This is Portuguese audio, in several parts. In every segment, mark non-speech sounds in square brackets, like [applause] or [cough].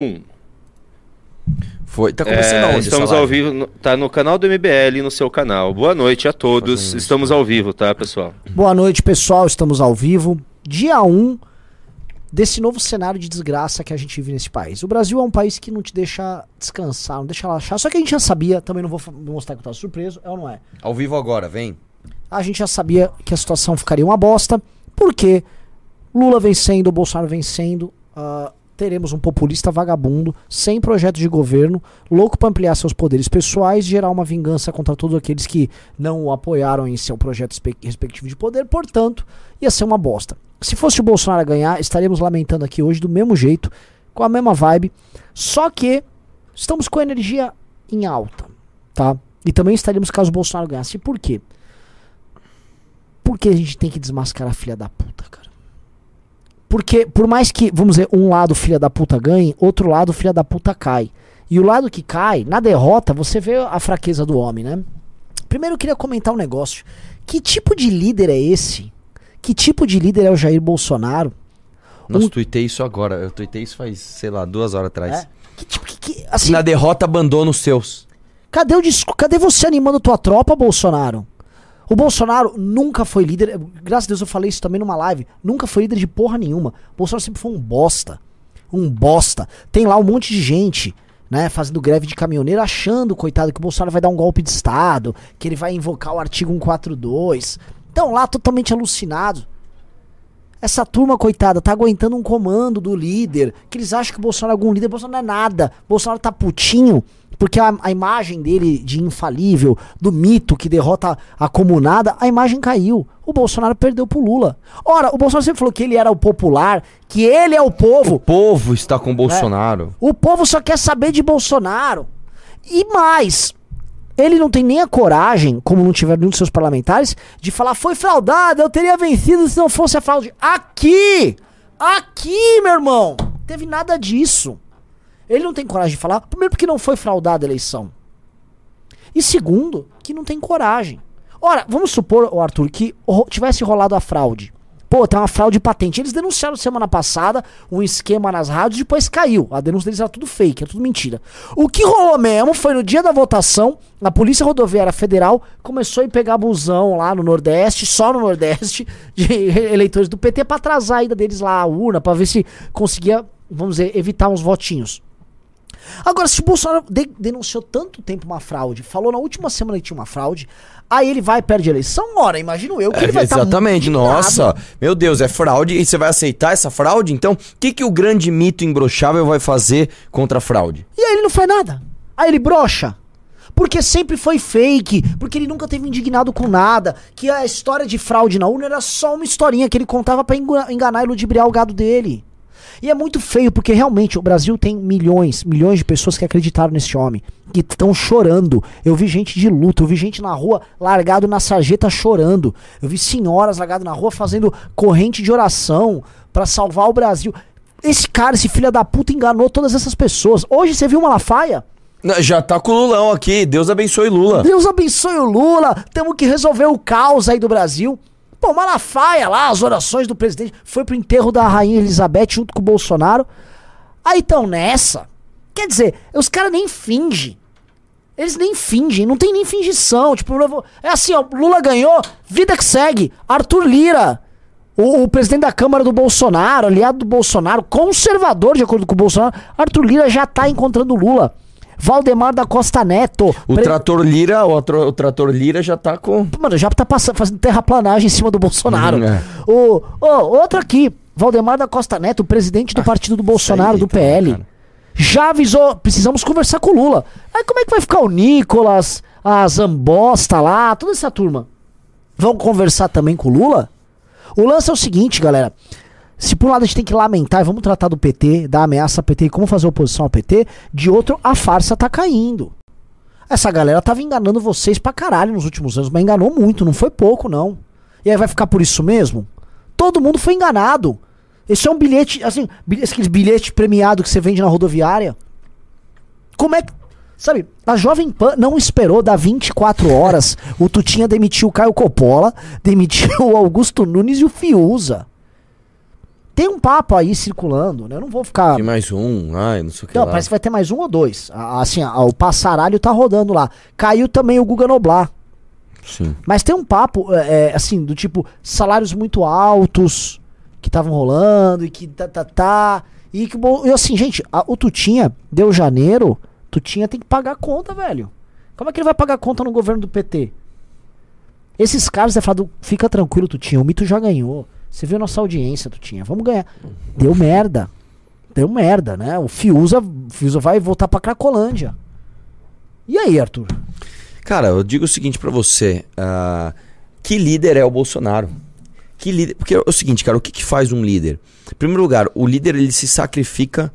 Um. Foi. Tá começando É, aonde estamos ao vivo, no- tá no canal do MBL no seu canal. Boa noite a todos. Estamos ao vivo, tá, pessoal? Boa noite, pessoal. Estamos ao vivo. Dia 1 desse novo cenário de desgraça que a gente vive nesse país. O Brasil é um país que não te deixa descansar, não deixa relaxar. Só que a gente já sabia, também não vou mostrar que eu tava surpreso, é ou não é? Ao vivo agora, vem. A gente já sabia que a situação ficaria uma bosta, porque Lula vencendo, Bolsonaro vencendo, ah, teremos um populista vagabundo, sem projeto de governo, louco para ampliar seus poderes pessoais e gerar uma vingança contra todos aqueles que não o apoiaram em seu projeto espe- respectivo de poder, portanto, ia ser uma bosta. Se fosse o Bolsonaro a ganhar, estaríamos lamentando aqui hoje do mesmo jeito, com a mesma vibe, só que estamos com a energia em alta, tá? E também estaríamos caso o Bolsonaro ganhasse. Por quê? Porque a gente tem que desmascarar a filha da puta, cara. Porque, por mais que, vamos dizer, um lado filha da puta ganhe, outro lado filha da puta cai. E o lado que cai, na derrota, você vê a fraqueza do homem, né? Primeiro eu queria comentar um negócio. Que tipo de líder é esse? Que tipo de líder é o Jair Bolsonaro? Nossa, Um- tuitei isso agora. Eu tuitei isso faz, sei lá, duas horas atrás. É? Que tipo que, que- assim, Na derrota, abandona os seus. Cadê o disco? Cadê você animando tua tropa, Bolsonaro? O Bolsonaro nunca foi líder. Graças a Deus eu falei isso também numa live. Nunca foi líder de porra nenhuma. O Bolsonaro sempre foi um bosta. Um bosta. Tem lá um monte de gente, né, fazendo greve de caminhoneiro, achando, coitado, que o Bolsonaro vai dar um golpe de Estado, que ele vai invocar o artigo 142. Estão lá totalmente alucinados. Essa turma, coitada, tá aguentando um comando do líder. Que eles acham que o Bolsonaro é algum líder. O Bolsonaro não é nada. O Bolsonaro tá putinho. Porque a, a imagem dele de infalível, do mito que derrota a comunada, a imagem caiu. O Bolsonaro perdeu pro Lula. Ora, o Bolsonaro sempre falou que ele era o popular, que ele é o O povo. povo está com Bolsonaro. O povo só quer saber de Bolsonaro. E mais, ele não tem nem a coragem, como não tiver nenhum dos seus parlamentares, de falar foi fraudado, eu teria vencido se não fosse a fraude. Aqui! Aqui, meu irmão! Teve nada disso. Ele não tem coragem de falar, primeiro porque não foi fraudada a eleição. E segundo, que não tem coragem. Ora, vamos supor, ô Arthur, que tivesse rolado a fraude. Pô, tem uma fraude patente. Eles denunciaram semana passada um esquema nas rádios, depois caiu. A denúncia deles era tudo fake, era tudo mentira. O que rolou mesmo foi no dia da votação, a Polícia Rodoviária Federal começou a pegar busão lá no Nordeste, só no Nordeste, [laughs] de eleitores do PT pra atrasar a ida deles lá à urna, pra ver se conseguia, vamos dizer, evitar uns votinhos. Agora, se o Bolsonaro de- denunciou tanto tempo uma fraude, falou na última semana que tinha uma fraude, aí ele vai perde a eleição, ora, imagino eu que ele vai tá exatamente. muito Nossa, meu Deus, é fraude. E você vai aceitar essa fraude? Então, o que, que o grande mito imbrochável vai fazer contra a fraude? E aí ele não faz nada. Aí ele brocha. Porque sempre foi fake, porque ele nunca teve indignado com nada, que a história de fraude na urna era só uma historinha que ele contava pra enga- enganar e ludibriar o gado dele. E é muito feio, porque realmente o Brasil tem milhões, milhões de pessoas que acreditaram nesse homem, que estão chorando. Eu vi gente de luto, eu vi gente na rua largado na sarjeta chorando. Eu vi senhoras largado na rua fazendo corrente de oração pra salvar o Brasil. Esse cara, esse filho da puta enganou todas essas pessoas. Hoje você viu Malafaia? Não, Já tá com o Lulão aqui. Deus abençoe Lula. Deus abençoe o Lula. Temos que resolver o caos aí do Brasil. Pô, Malafaia lá, as orações do presidente. Foi pro enterro da Rainha Elizabeth junto com o Bolsonaro. Aí tão nessa. Quer dizer, os caras nem fingem. Eles nem fingem, não tem nem fingição. Tipo, é assim, ó, Lula ganhou, vida que segue. Arthur Lira, o, o presidente da Câmara do Bolsonaro, aliado do Bolsonaro, conservador de acordo com o Bolsonaro, Arthur Lira já tá encontrando Lula. Valdemar da Costa Neto. O pre- trator Lira, o, atro- o trator Lira já tá com. Mano, já tá passando, fazendo terraplanagem em cima do Bolsonaro. Hum, é. o, outro aqui, Valdemar da Costa Neto, presidente do partido do Bolsonaro, aí do também, PL. cara. Já avisou, precisamos conversar com o Lula. Aí como é que vai ficar o Nicolas, a Zambosta lá, toda essa turma? Vão conversar também com o Lula? O lance é o seguinte, galera. Se por um lado a gente tem que lamentar vamos tratar do PT, da ameaça ao PT e como fazer oposição ao PT, de outro, a farsa tá caindo. Essa galera tava enganando vocês pra caralho nos últimos anos, mas enganou muito, não foi pouco, não. E aí vai ficar por isso mesmo? Todo mundo foi enganado. Esse é um bilhete, assim, aqueles bilhete premiado que você vende na rodoviária. Como é que. Sabe, a Jovem Pan não esperou dar 24 horas. O Tutinha demitiu o Caio Coppola, demitiu o Augusto Nunes e o Fiuza. Tem um papo aí circulando, né? Eu não vou ficar. Tem mais um, ai, não sei o que Não, lá. parece que vai ter mais um ou dois. Assim, o passaralho tá rodando lá. Caiu também o Guga Noblar. Sim. Mas tem um papo, é, é, assim, do tipo, salários muito altos que estavam rolando e que tá, tá, tá. E que, bom, e assim, gente, a- o Tutinha deu janeiro, Tutinha tem que pagar a conta, velho. Como é que ele vai pagar a conta no governo do PT? Esses caras, você fala, fica tranquilo, Tutinha, o mito já ganhou. Você viu nossa audiência, Tutinha, vamos ganhar. Deu merda. Deu merda, né? O Fiuza, Fiuza vai voltar pra Cracolândia. E aí, Arthur? Cara, eu digo o seguinte pra você. ah, que líder é o Bolsonaro? Que líder... Porque é o seguinte, cara, o que, que faz um líder? Em primeiro lugar, o líder ele se sacrifica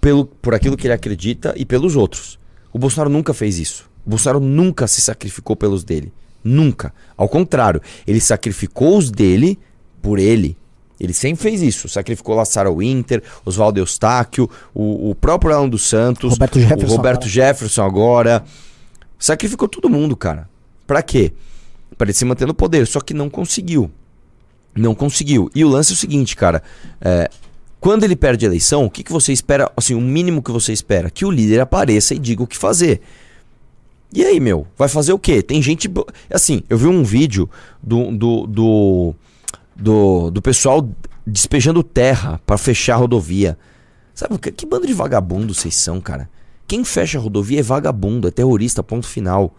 pelo, por aquilo que ele acredita e pelos outros. O Bolsonaro nunca fez isso. O Bolsonaro nunca se sacrificou pelos dele. Nunca. Ao contrário, ele sacrificou os dele por ele. Ele sempre fez isso. Sacrificou lá Sarah Winter, Oswaldo Eustáquio, o, o próprio Alan dos Santos, Roberto Jefferson o Roberto agora. Jefferson agora. Sacrificou todo mundo, cara. Pra quê? Pra ele se manter no poder. Só que não conseguiu. Não conseguiu. E o lance é o seguinte, cara. é, quando ele perde a eleição, o que, que você espera? Assim, o mínimo que você espera? Que o líder apareça e diga o que fazer. E aí, meu? Vai fazer o quê? Tem gente. Assim, eu vi um vídeo do. do, do, do, do pessoal despejando terra pra fechar a rodovia. Sabe, que, que bando de vagabundo vocês são, cara? Quem fecha a rodovia é vagabundo, é terrorista, ponto final.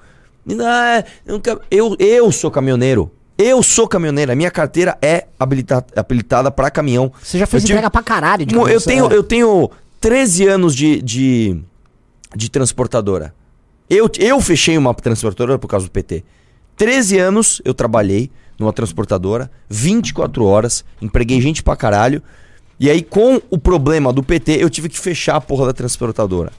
Não é- eu, nunca- eu, eu sou caminhoneiro. Eu sou caminhoneiro. A minha carteira é habilita, habilitada pra caminhão. Você já fez Eu tive- entrega pra caralho de Mo- eu, tenho, é. eu tenho 13 anos de, de, de transportadora. Eu, eu fechei uma transportadora por causa do PT. 13 anos eu trabalhei numa transportadora, 24 horas, empreguei gente pra caralho. E aí, com o problema do PT, eu tive que fechar a porra da transportadora.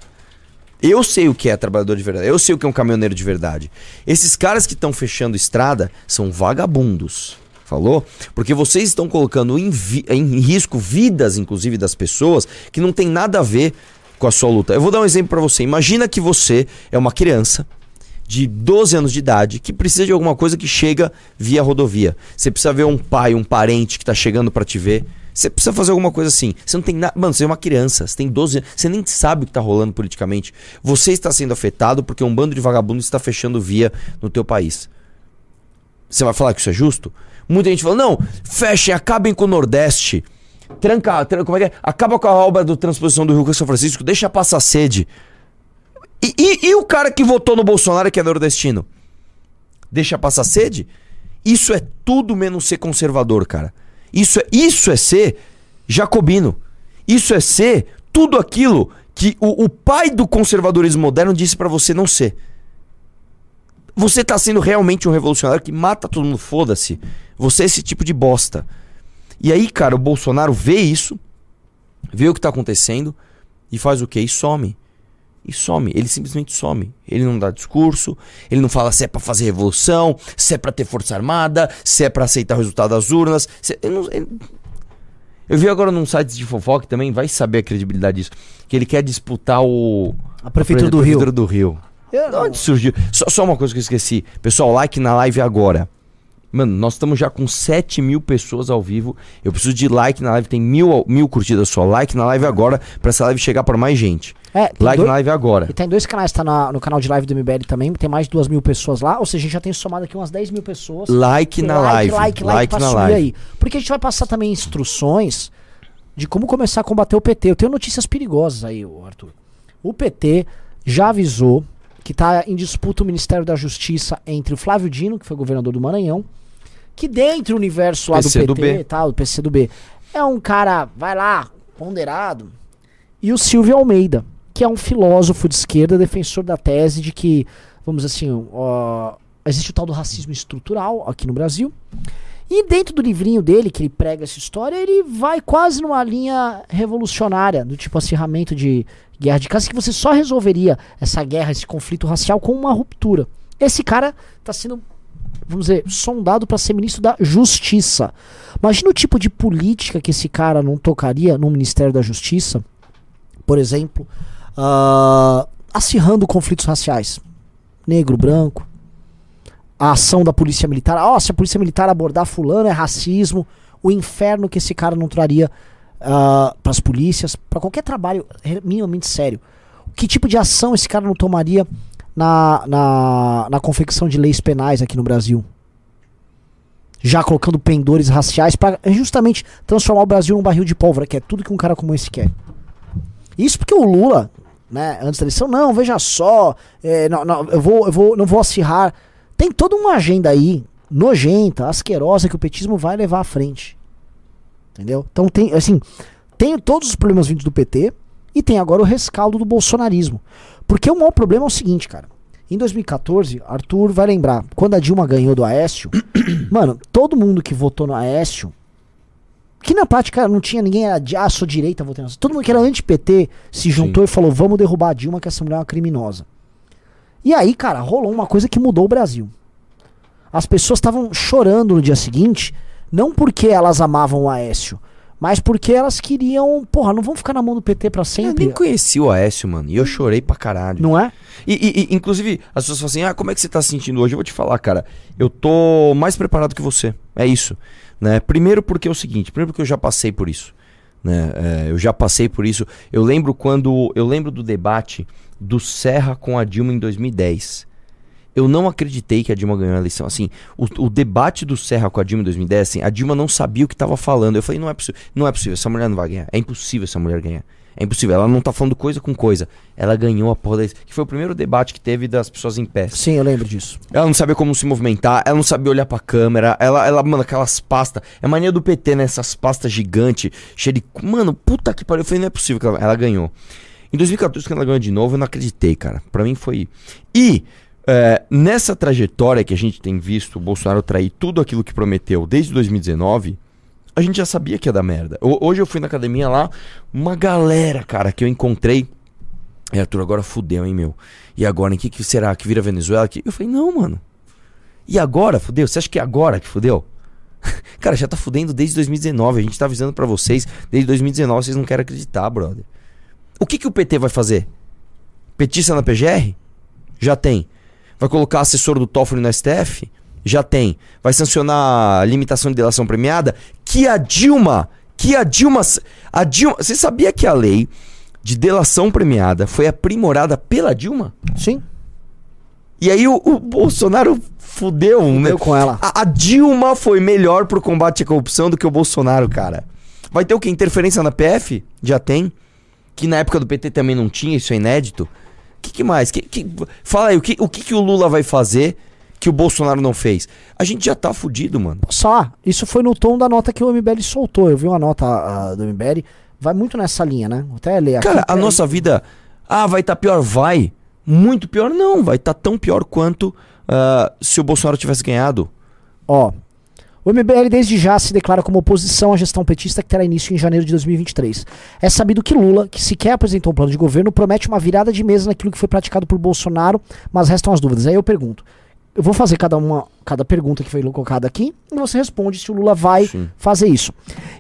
Eu sei o que é trabalhador de verdade. Eu sei o que é um caminhoneiro de verdade. Esses caras que estão fechando estrada são vagabundos. Falou? Porque vocês estão colocando em, em risco vidas, inclusive, das pessoas que não tem nada a ver com a sua luta. Eu vou dar um exemplo pra você. Imagina que você é uma criança de 12 anos de idade que precisa de alguma coisa que chega via rodovia. Você precisa ver um pai, um parente que tá chegando pra te ver. Você precisa fazer alguma coisa assim. Você não tem nada. Mano, você é uma criança, você tem 12 anos, você nem sabe o que tá rolando politicamente. Você está sendo afetado porque um bando de vagabundos está fechando via no teu país. Você vai falar que isso é justo? Muita gente fala, não, fechem, acabem com o Nordeste. Tranca, tran- como é que é? Acaba com a obra do transposição do Rio com São Francisco, deixa passar sede. E, e- e o cara que votou no Bolsonaro que é nordestino? Deixa passar sede? Isso é tudo menos ser conservador, cara. Isso é, isso é ser jacobino. Isso é ser tudo aquilo que o, o pai do conservadorismo moderno disse pra você não ser. Você tá sendo realmente um revolucionário que mata todo mundo, foda-se. Você é esse tipo de bosta. E aí, cara, o Bolsonaro vê isso, vê o que tá acontecendo e faz o quê? E some. E some. Ele simplesmente some. Ele não dá discurso, ele não fala se é pra fazer revolução, se é pra ter força armada, se é pra aceitar o resultado das urnas. ele não- ele- Eu vi agora num site de fofoca também, vai saber a credibilidade disso, que ele quer disputar o... A Prefeitura a do Rio. Prefeitura do Rio. Eu Da onde surgiu? Só, só uma coisa que eu esqueci. Pessoal, like na live agora. Mano, nós estamos já com 7 mil pessoas ao vivo. Eu preciso de like na live. Tem mil, mil curtidas só. Like na live agora pra essa live chegar pra mais gente. É, Like dois- na live agora. E tem dois canais, tá na- no canal de live do MBL também, tem mais de duas mil pessoas lá, ou seja, a gente já tem somado aqui umas 10 mil pessoas. Like na live. Like, like, pra na subir live. aí. Porque a gente vai passar também instruções de como começar a combater o PT. Eu tenho notícias perigosas aí, Arthur. O PT já avisou que tá em disputa o Ministério da Justiça entre o Flávio Dino, que foi governador do Maranhão, que dentro do universo lá PC do PT, do PC do B, é um cara, vai lá, ponderado, e o Silvio Almeida, que é um filósofo de esquerda, defensor da tese de que, vamos assim, ó, existe o tal do racismo estrutural aqui no Brasil. E dentro do livrinho dele, que ele prega essa história, ele vai quase numa linha revolucionária, do tipo acirramento de guerra de casa, que você só resolveria essa guerra, esse conflito racial com uma ruptura. Esse cara está sendo, vamos dizer, sondado para ser ministro da Justiça. Imagina o tipo de política que esse cara não tocaria no Ministério da Justiça, por exemplo, ah, acirrando conflitos raciais. Negro, branco. A ação da polícia militar. Ó, se a polícia militar abordar fulano é racismo. o inferno que esse cara não traria uh, para as polícias, para qualquer trabalho minimamente sério. Que tipo de ação esse cara não tomaria na, na, na confecção de leis penais aqui no Brasil? Já colocando pendores raciais para justamente transformar o Brasil num barril de pólvora, que é tudo que um cara como esse quer. Isso porque o Lula, né, antes da eleição, não, veja só, é, não, não, eu, vou, eu vou, não vou acirrar. Tem toda uma agenda aí, nojenta, asquerosa, que o petismo vai levar à frente. Entendeu? Então tem, assim, tem todos os problemas vindos do PT e tem agora o rescaldo do bolsonarismo. Porque o maior problema é o seguinte, cara. Em 2014, Arthur vai lembrar, quando a Dilma ganhou do Aécio, [coughs] mano, todo mundo que votou no Aécio, que na prática não tinha ninguém, era de, ah, sou direita, nessa. Todo mundo que era anti-PT se juntou Sim. e falou, vamos derrubar a Dilma, que essa mulher é uma criminosa. E aí, cara, rolou uma coisa que mudou o Brasil. As pessoas estavam chorando no dia seguinte, não porque elas amavam o Aécio, mas porque elas queriam, porra, não vão ficar na mão do PT pra sempre. Eu nem conheci o Aécio, mano, e eu chorei pra caralho. Não é? E, e, e, inclusive, as pessoas falam assim, ah, como é que você tá se sentindo hoje? Eu vou te falar, cara, eu tô mais preparado que você, é isso. Né? Primeiro porque é o seguinte, primeiro porque eu já passei por isso. Né? É, eu já passei por isso. Eu lembro quando, eu lembro do debate do Serra com a Dilma em 2010 eu não acreditei que a Dilma ganhou a eleição. Assim, o, o, debate do Serra com a Dilma em 2010, assim, a Dilma não sabia o que estava falando. Eu falei, não é possível, não é possível, essa mulher não vai ganhar. É impossível essa mulher ganhar. É impossível, ela não tá falando coisa com coisa. Ela ganhou a porra da... Que foi o primeiro debate que teve das pessoas em pé. Sim, eu lembro disso. Ela não sabia como se movimentar, ela não sabia olhar pra câmera, ela, ela mano, aquelas pastas. É mania do PT, né? Essas pastas gigantes, cheias de. Mano, puta que pariu. Eu falei, não é possível que ela, ela ganhou. Em 2014, quando ela ganhou de novo, eu não acreditei, cara. Pra mim foi. E é, nessa trajetória que a gente tem visto o Bolsonaro trair tudo aquilo que prometeu desde 2019, a gente já sabia que ia dar merda. Hoje eu fui na academia lá, uma galera, cara, que eu encontrei. E Arthur, agora fudeu, hein, meu? E agora, em que, que será? Que vira Venezuela? Eu falei, não, mano. E agora, fudeu? Você acha que é agora que fudeu? [laughs] cara, já tá fudendo desde 2019. A gente tá avisando para vocês desde 2019. Vocês não querem acreditar, brother. O que, que o PT vai fazer? Petista na PGR? Já tem. Vai colocar assessor do Toffoli no STF? Já tem. Vai sancionar a limitação de delação premiada? Que a Dilma, que a Dilma, a Dilma, você sabia que a lei de delação premiada foi aprimorada pela Dilma? Sim. E aí o, o Bolsonaro fudeu, fudeu né? com ela. A, a, Dilma foi melhor pro combate à corrupção do que o Bolsonaro, cara. Vai ter o que? Interferência na PF? Já tem. Que na época do PT também não tinha, isso é inédito. Que, que, mais? Que, que, fala aí, o, que, o que, que o Lula vai fazer que o Bolsonaro não fez? A gente já tá fudido, mano. Só, isso foi no tom da nota que o MBL soltou. Eu vi uma nota a, do MBL, vai muito nessa linha, né? Vou até ler aqui. Cara, a nossa vida. Ah, vai estar tá pior? Vai. Muito pior? Não, vai estar tá tão pior quanto uh, se o Bolsonaro tivesse ganhado. Ó, o MBL desde já se declara como oposição à gestão petista que terá início em janeiro de 2023. É sabido que Lula, que sequer apresentou um plano de governo, promete uma virada de mesa naquilo que foi praticado por Bolsonaro, mas restam as dúvidas. Aí eu pergunto. Eu vou fazer cada uma, cada pergunta que foi colocada aqui e você responde se o Lula vai Sim. fazer isso.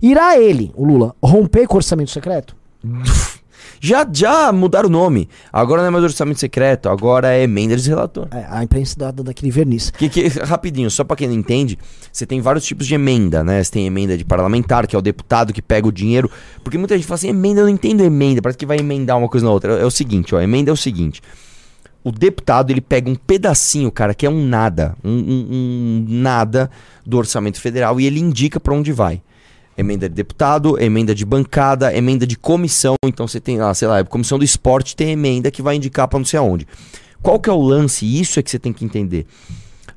Irá ele, o Lula, romper com o orçamento secreto? [laughs] Já, já mudaram o nome. Agora não é mais orçamento secreto, agora é emenda de relator. É, a imprensa dada daquele verniz. Que, que, rapidinho, só para quem não entende, você tem vários tipos de emenda, né? Você tem emenda de parlamentar, que é o deputado que pega o dinheiro. Porque muita gente fala assim, emenda, eu não entendo emenda, parece que vai emendar uma coisa na outra. É, é o seguinte, ó, emenda é o seguinte. O deputado, ele pega um pedacinho, cara, que é um nada, um, um, um nada do orçamento federal e ele indica para onde vai emenda de deputado, emenda de bancada, emenda de comissão. Então você tem lá, sei lá, comissão do esporte tem emenda que vai indicar para não sei aonde. Qual que é o lance? Isso é que você tem que entender.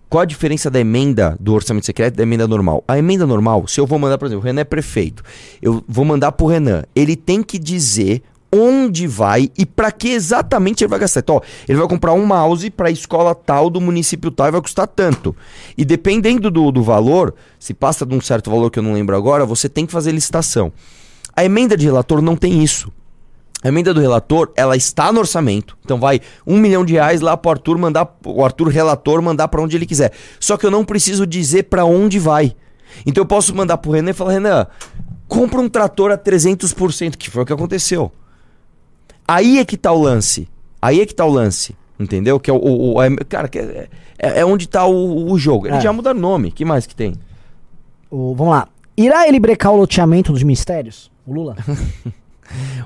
Qual a diferença da emenda do orçamento secreto da emenda normal? A emenda normal, se eu vou mandar, por exemplo, o Renan é prefeito, eu vou mandar pro Renan, ele tem que dizer onde vai e para que exatamente ele vai gastar. Então, ó, ele vai comprar um mouse para a escola tal do município tal e vai custar tanto. E dependendo do, do valor, se passa de um certo valor que eu não lembro agora, você tem que fazer licitação. A emenda de relator não tem isso. A emenda do relator, ela está no orçamento. Então vai um milhão de reais lá pro Arthur mandar, o Arthur relator mandar para onde ele quiser. Só que eu não preciso dizer para onde vai. Então eu posso mandar pro Renan e falar, Renan, compra um trator a 300%, que foi o que aconteceu. Aí é que tá o lance. Aí é que tá o lance. Entendeu? Que é o. o, o é, cara, é, é, é, onde tá o, o jogo. Eles é. já mudaram o nome. que mais que tem? O, vamos lá. Irá ele brecar o loteamento dos ministérios? O Lula? [laughs]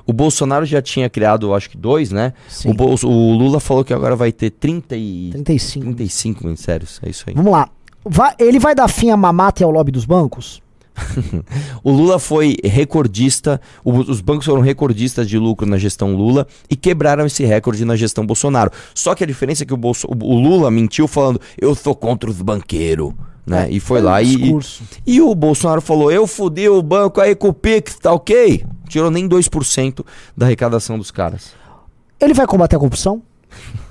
O Bolsonaro já tinha criado, acho que dois, né? Sim. O, Bolso- o Lula falou que agora vai ter 30 e... 35. 35 ministérios. É isso aí. Vamos lá. Vai- ele vai dar fim à mamata e ao lobby dos bancos? [laughs] O Lula foi recordista, os bancos foram recordistas de lucro na gestão Lula e quebraram esse recorde na gestão Bolsonaro. Só que a diferença é que o, Bolso- o Lula mentiu falando, eu sou contra os banqueiros. Né? e foi um lá e, discurso. e o Bolsonaro falou: Eu fudi o banco aí com o Pix, tá ok? Tirou nem 2% da arrecadação dos caras. Ele vai combater a corrupção? [laughs]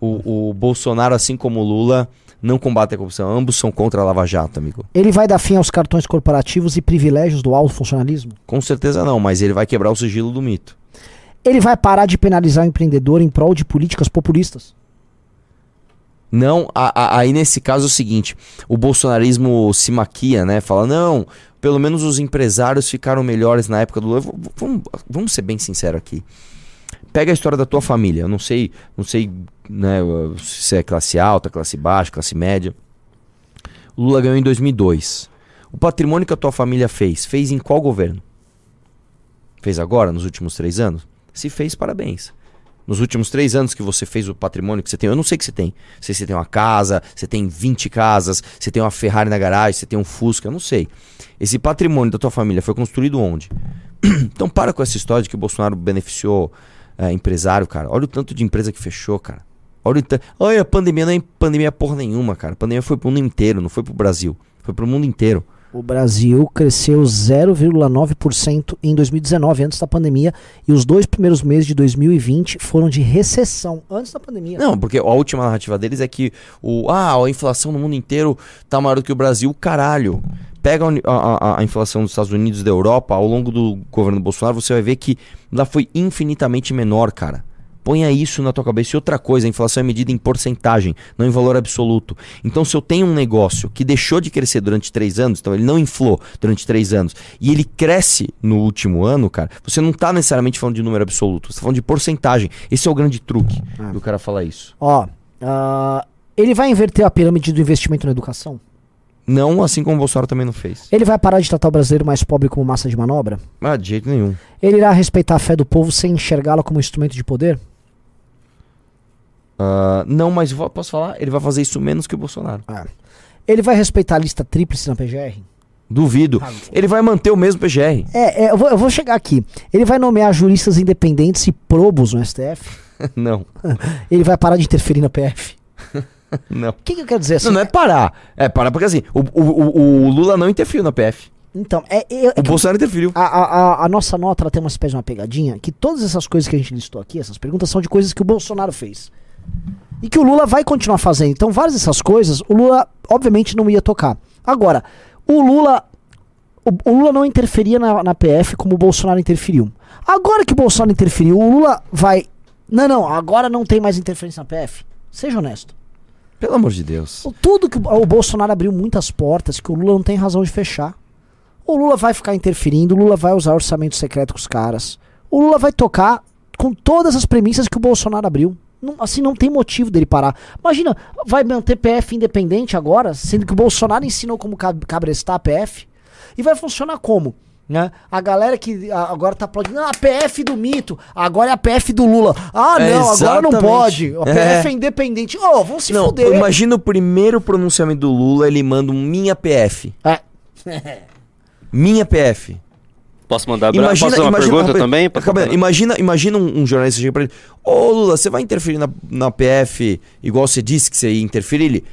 O, o Bolsonaro, assim como o Lula, não combate a corrupção. Ambos são contra a Lava Jato, amigo. Ele vai dar fim aos cartões corporativos e privilégios do alto funcionalismo? Com certeza não, mas ele vai quebrar o sigilo do mito. Ele vai parar de penalizar o empreendedor em prol de políticas populistas? Não, a- a- aí nesse caso é o seguinte, o bolsonarismo se maquia, né? Fala, não, pelo menos os empresários ficaram melhores na época do Lula. Vamos, vamos ser bem sinceros aqui. Pega a história da tua família. Eu não sei, não sei, né, se é classe alta, classe baixa, classe média. O Lula ganhou em 2002. O patrimônio que a tua família fez, fez em qual governo? Fez agora, nos últimos três anos? Se fez, parabéns. Nos últimos três anos que você fez o patrimônio que você tem, eu não sei o que você tem. Se você tem uma casa, você tem 20 casas, você tem uma Ferrari na garagem, você tem um Fusca, eu não sei. Esse patrimônio da tua família foi construído onde? [clears throat] então para com essa história de que o Bolsonaro beneficiou é, empresário, cara. Olha o tanto de empresa que fechou, cara. Olha, o Olha a pandemia, não é pandemia porra nenhuma, cara. A pandemia foi pro mundo inteiro, não foi pro Brasil. Foi pro mundo inteiro. O Brasil cresceu 0,9% em 2019, antes da pandemia, e os dois primeiros meses de 2020 foram de recessão, antes da pandemia. Não, porque a última narrativa deles é que o, ah, a inflação no mundo inteiro tá maior do que o Brasil. Caralho. Pega a a, a- inflação dos Estados Unidos e da Europa ao longo do governo Bolsonaro, você vai ver que lá foi infinitamente menor, cara. Ponha isso na tua cabeça. E outra coisa, a inflação é medida em porcentagem, não em valor absoluto. Então, se eu tenho um negócio que deixou de crescer durante três anos, então ele não inflou durante três anos, e ele cresce no último ano, cara, você não tá necessariamente falando de número absoluto, você tá falando de porcentagem. Esse é o grande truque Ah. do cara falar isso. Ó, ah, ele vai inverter a pirâmide do investimento na educação? Não assim como o Bolsonaro também não fez. Ele vai parar de tratar o brasileiro mais pobre como massa de manobra? Ah, de jeito nenhum. Ele irá respeitar a fé do povo sem enxergá-la como instrumento de poder? Ah, não, mas vou- posso falar? Ele vai fazer isso menos que o Bolsonaro. Ele vai respeitar a lista tríplice na PGR? Duvido. Ele vai manter o mesmo PGR. É, é, eu, vou, eu vou chegar aqui. Ele vai nomear juristas independentes e probos no STF? [laughs] não, [laughs] Ele vai parar de interferir na PF? [laughs] não. O que, que eu quero dizer assim? Não, não é parar. É parar porque assim, o, o, o- Lula não interferiu na PF. Então, é, é- é O Bolsonaro interferiu. a, a- a- a nossa nota ela tem uma espécie de uma pegadinha que todas essas coisas que a gente listou aqui, essas perguntas, são de coisas que o Bolsonaro fez. E que o Lula vai continuar fazendo. Então, várias dessas coisas, o Lula, obviamente, não ia tocar. Agora, o Lula. O, o Lula não interferia na, na PF como o Bolsonaro interferiu. Agora que o Bolsonaro interferiu, o Lula vai. Não, não, agora não tem mais interferência na PF. Seja honesto. Pelo amor de Deus. Tudo que o, Bolsonaro abriu muitas portas que o Lula não tem razão de fechar. O Lula vai ficar interferindo, o Lula vai usar orçamento secreto com os caras. O Lula vai tocar com todas as premissas que o Bolsonaro abriu. Não- assim, não tem motivo dele parar. Imagina, vai manter PF independente agora, sendo que o Bolsonaro ensinou como cab- cabrestar a PF. E vai funcionar como? Né? A galera que agora tá aplaudindo, ah, a PF do mito, agora é a PF do Lula. Ah, É, não, agora não pode. A PF é, É. independente. Ô, vão se não, fuder. imagina o primeiro pronunciamento do Lula, ele manda um minha PF. É. Minha PF. Posso mandar. Posso fazer uma pergunta rapaz, também? Fazer? imagina, imagina um, um jornalista chega pra ele: Ô Lula, você vai interferir na, na PF igual você disse que você ia interferir? Ele.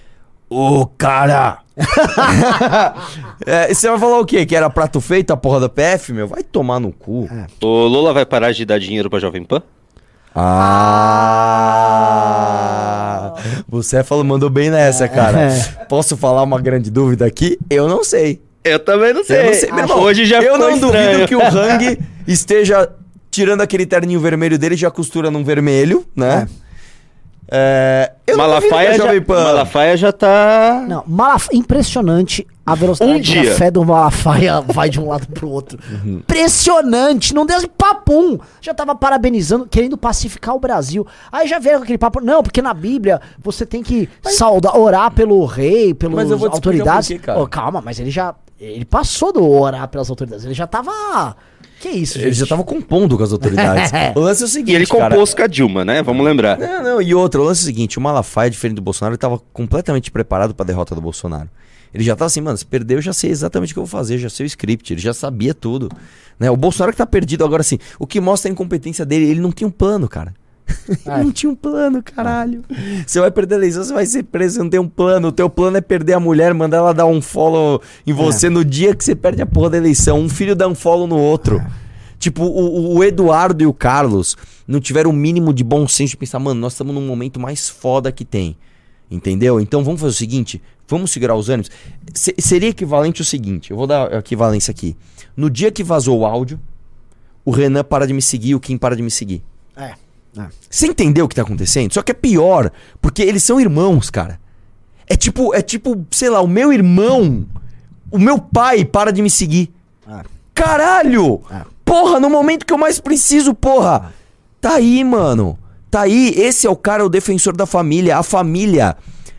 Ô cara! [laughs] É, você vai falar o quê? Que era prato feito a porra da PF, meu? Vai tomar no cu. O Lula vai parar de dar dinheiro pra Jovem Pan? Ah! Você falou, mandou bem nessa, cara. Posso falar uma grande dúvida aqui? Eu não sei. Eu também não sei. Eu não sei, meu irmão. Hoje já Eu ficou não estranho. duvido que o [laughs] Hang esteja tirando aquele terninho vermelho dele e já costura num vermelho, né? É, eu duvido que Malafaia já, Jovem Pan- Malafaia já tá... Não, Malaf... impressionante a velocidade Um que a dia. fé do Malafaia [laughs] vai de um lado pro outro. Impressionante, não deu papum. Já tava parabenizando, querendo pacificar o Brasil. Aí já veio com aquele papo, não, porque na Bíblia você tem que saudar, orar pelo rei, pelas Mas eu autoridades. quê, cara. Ô, calma, mas ele já Ele passou do orar pelas autoridades. Ele já tava. Que isso, Ele gente? já tava compondo com as autoridades. [laughs] o lance é o seguinte, E ele cara. compôs com a Dilma, né? Vamos lembrar. Não, não, e outra, o lance é o seguinte, o Malafaia, diferente do Bolsonaro, ele tava completamente preparado pra derrota do Bolsonaro. Ele já tava assim, mano, se perder eu já sei exatamente o que eu vou fazer, já sei o script, ele já sabia tudo. Né? O Bolsonaro que tá perdido agora, assim, o que mostra a incompetência dele, ele não tinha um plano, cara. Ele [laughs] não tinha um plano, caralho. Você vai perder a eleição, você vai ser preso, você não tem um plano. O teu plano é perder a mulher, mandar ela dar um follow em você no dia que você perde a porra da eleição. Um filho dá um follow no outro. Tipo, o, o Eduardo e o Carlos não tiveram o mínimo de bom senso de pensar, mano, nós estamos num momento mais foda que tem. Entendeu? Então vamos fazer o seguinte: vamos segurar os ânimos. Se- seria equivalente o seguinte: eu vou dar a equivalência aqui. No dia que vazou o áudio, o Renan para de me seguir, o Kim para de me seguir. É. é. Você entendeu o que tá acontecendo? Só que é pior, porque eles são irmãos, cara. É tipo, é tipo, sei lá, o meu irmão, o meu pai para de me seguir. É. Caralho! É. Porra, no momento que eu mais preciso, porra! Tá aí, mano. Tá aí. Esse é o cara, o defensor da família. A família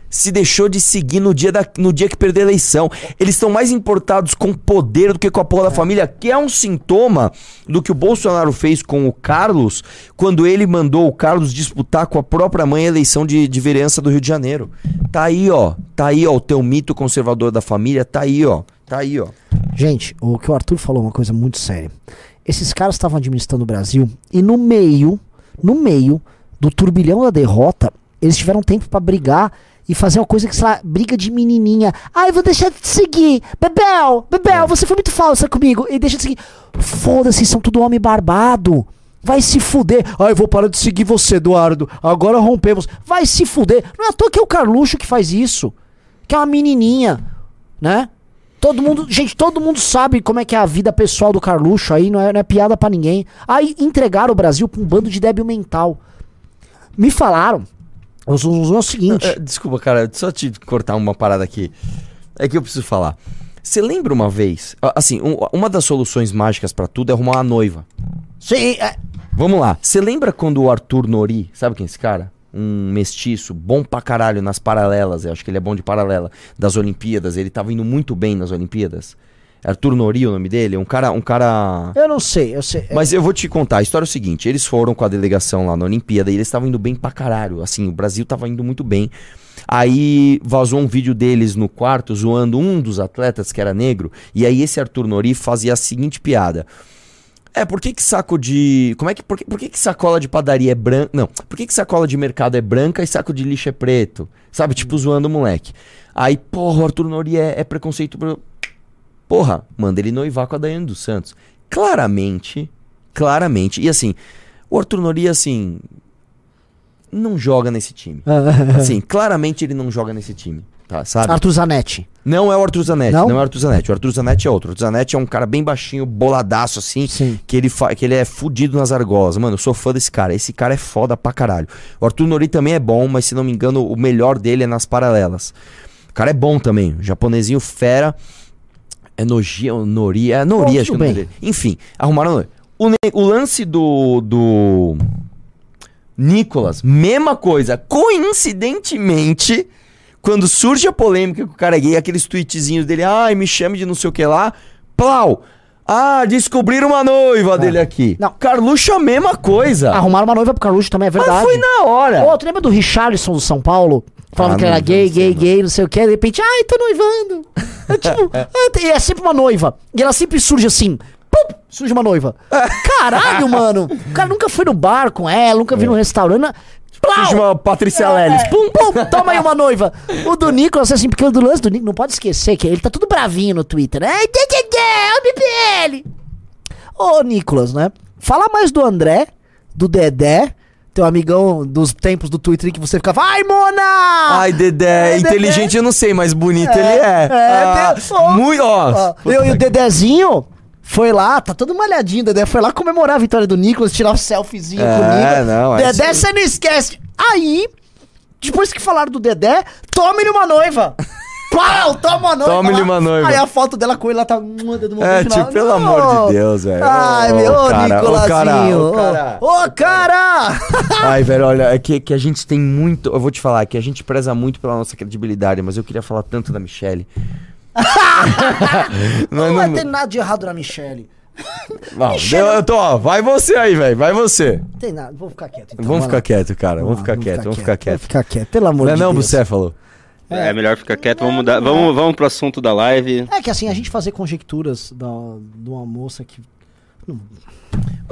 se deixou de seguir no dia, da, no dia que perdeu a eleição. Eles estão mais importados com o poder do que com a porra da família, que é um sintoma do que o Bolsonaro fez com o Carlos quando ele mandou o Carlos disputar com a própria mãe a eleição de, de vereança do Rio de Janeiro. Tá aí, ó. Tá aí, ó. O teu mito conservador da família tá aí, ó. Tá aí, ó. Gente, o que o Arthur falou é uma coisa muito séria. Esses caras estavam administrando o Brasil e no meio, no meio do turbilhão da derrota, eles tiveram tempo pra brigar e fazer uma coisa que, sei lá, briga de menininha. Ai, vou deixar de te seguir. Bebel, Bebel, você foi muito falsa comigo. E deixa de seguir. Foda-se, são tudo homem barbado. Vai se fuder. Ai, vou parar de seguir você, Eduardo. Agora rompemos. Vai se fuder. Não é à toa que é o Carluxo que faz isso. Que é uma menininha, né? Todo mundo, gente, todo mundo sabe como é que é a vida pessoal do Carluxo aí, não é, não é piada pra ninguém. Aí entregaram o Brasil pra um bando de débil mental. Me falaram, os, os, o seguinte, É, desculpa, cara, só te cortar uma parada aqui. É que eu preciso falar. Você lembra uma vez? Assim, um- uma das soluções mágicas pra tudo é arrumar uma noiva. sim, é, Vamos lá. Você lembra quando o Arthur Nori, sabe quem é esse cara? Um mestiço, bom pra caralho nas paralelas, eu acho que ele é bom de paralela, das Olimpíadas, ele tava indo muito bem nas Olimpíadas. Arthur Nori, o nome dele, um cara, um cara eu não sei, eu sei. mas eu vou te contar, a história é o seguinte, eles foram com a delegação lá na Olimpíada e eles estavam indo bem pra caralho, assim, o Brasil tava indo muito bem. Aí vazou um vídeo deles no quarto zoando um dos atletas que era negro, e aí esse Arthur Nori fazia a seguinte piada. É, por que que saco de... Como é que... Por que, por que que sacola de padaria é branca... Não, por que que sacola de mercado é branca e saco de lixo é preto? Sabe, tipo zoando o moleque. Aí, porra, o Arthur Nori é, é preconceito... Porra, manda ele noivar com a Daiane dos Santos. Claramente, claramente. E assim, o Arthur Nori, assim, não joga nesse time. [laughs] Assim, claramente ele não joga nesse time, tá? Sabe? Arthur Zanetti. Não é o Arthur Zanetti, Não? não, é o Arthur Zanetti. O Arthur Zanetti é outro. O Arthur Zanetti é um cara bem baixinho, boladaço, assim, Sim. que ele, que ele é fudido nas argolas. Mano, eu sou fã desse cara. Esse cara é foda pra caralho. O Arthur Nori também é bom, mas se não me engano, o melhor dele é nas paralelas. O cara é bom também. Japonesinho fera. É Noji, é Nori, é Nori, Bom, acho que é o nome dele. Enfim, arrumaram. O, o lance do, do Nicolas, mesma coisa. Coincidentemente, quando surge a polêmica que o cara é gay, aqueles tweetzinhos dele, ai, me chame de não sei o que lá, plau! Ah, descobriram uma noiva dele aqui. Não. Carluxo, a mesma coisa. Arrumaram uma noiva pro Carluxo também, é verdade. Mas foi na hora. Ô, tu lembra do Richarlison do São Paulo? Falando Ah, que era gay, gay, não. gay, não sei o que, de repente, ai, tô noivando. É tipo, [laughs] ah, tem- é sempre uma noiva. E ela sempre surge assim. Pum, surge uma noiva. [laughs] Caralho, mano. O cara nunca foi no bar com ela, nunca viu no restaurante. Plau! Surge uma Patrícia Lelis. É, Pum, pum, toma aí uma noiva. O do Nicolas, assim, porque o do lance do Nicolas, não pode esquecer que ele tá tudo bravinho no Twitter. Ó, o BBL. Ô, Nicolas, né? Fala mais do André, do Dedé, teu amigão dos tempos do Twitter que você ficava, ai, Mona! Ai, Dedé, É, inteligente eu não sei, mas bonito ele é. é, Ah, muito, ó. Eu e o Dedezinho foi lá, tá todo malhadinho, Dedé foi lá comemorar a vitória do Nicolas, tirar um selfiezinho É, com o Nicolas. não, é Dedé, você não esquece. Aí, depois que falaram do Dedé, tome-lhe uma noiva. [laughs] Pau, toma uma noiva. Lá. uma noiva. Aí a foto dela com ele, ela tá. dedo no É, tipo, pelo Não. amor de Deus, velho. Ai, meu, ô, cara, ô, Nicolazinho. cara, ô, [laughs] cara! Ai, velho, olha, é que, que a gente tem muito. Eu vou te falar, que a gente preza muito pela nossa credibilidade, mas eu queria falar tanto da Michelle. [laughs] Não, Não, vai não- ter nada de errado na Michelle. Não, [laughs] Michele- deu- eu tô, ó, vai você aí, velho. Vai você. Não tem nada. Vou ficar quieto. Então, vamos ficar lá. quieto, cara. Vamos, lá, ficar quieto, vamos ficar quieto. Vamos ficar quieto, pelo amor Não é de não, Deus. Bucéfalo? É, melhor ficar quieto, vamos mudar. Vamos, vamos pro assunto da live. É que assim, a gente fazer conjecturas da, de uma moça que.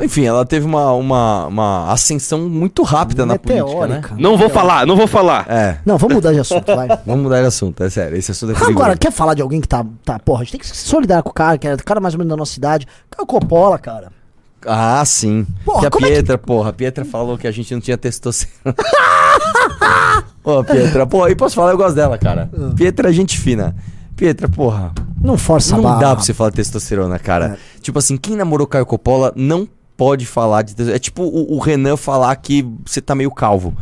Enfim, ela teve uma, uma, uma ascensão muito rápida na política, né? meteórica. Não vou falar, não vou falar. É, Não, vamos mudar de assunto, vai. [laughs] vamos mudar de assunto, é sério. Esse assunto é perigoso. Agora, quer falar de alguém que tá. tá porra, a gente tem que se solidar com o cara, que é o cara mais ou menos da nossa cidade. Caio Coppola, cara. Ah, sim. Porra, que a como é que- Pietra, porra, a Pietra falou que a gente não tinha testosterona. [laughs] Ô, Pietra, porra, e posso falar, eu gosto dela, cara. Ah. Pietra é gente fina. Pietra, porra, Não força a não barra. dá pra você falar testosterona, cara. Tipo assim, quem namorou Caio Coppola não pode falar de. É tipo o, o Renan falar que você tá meio calvo.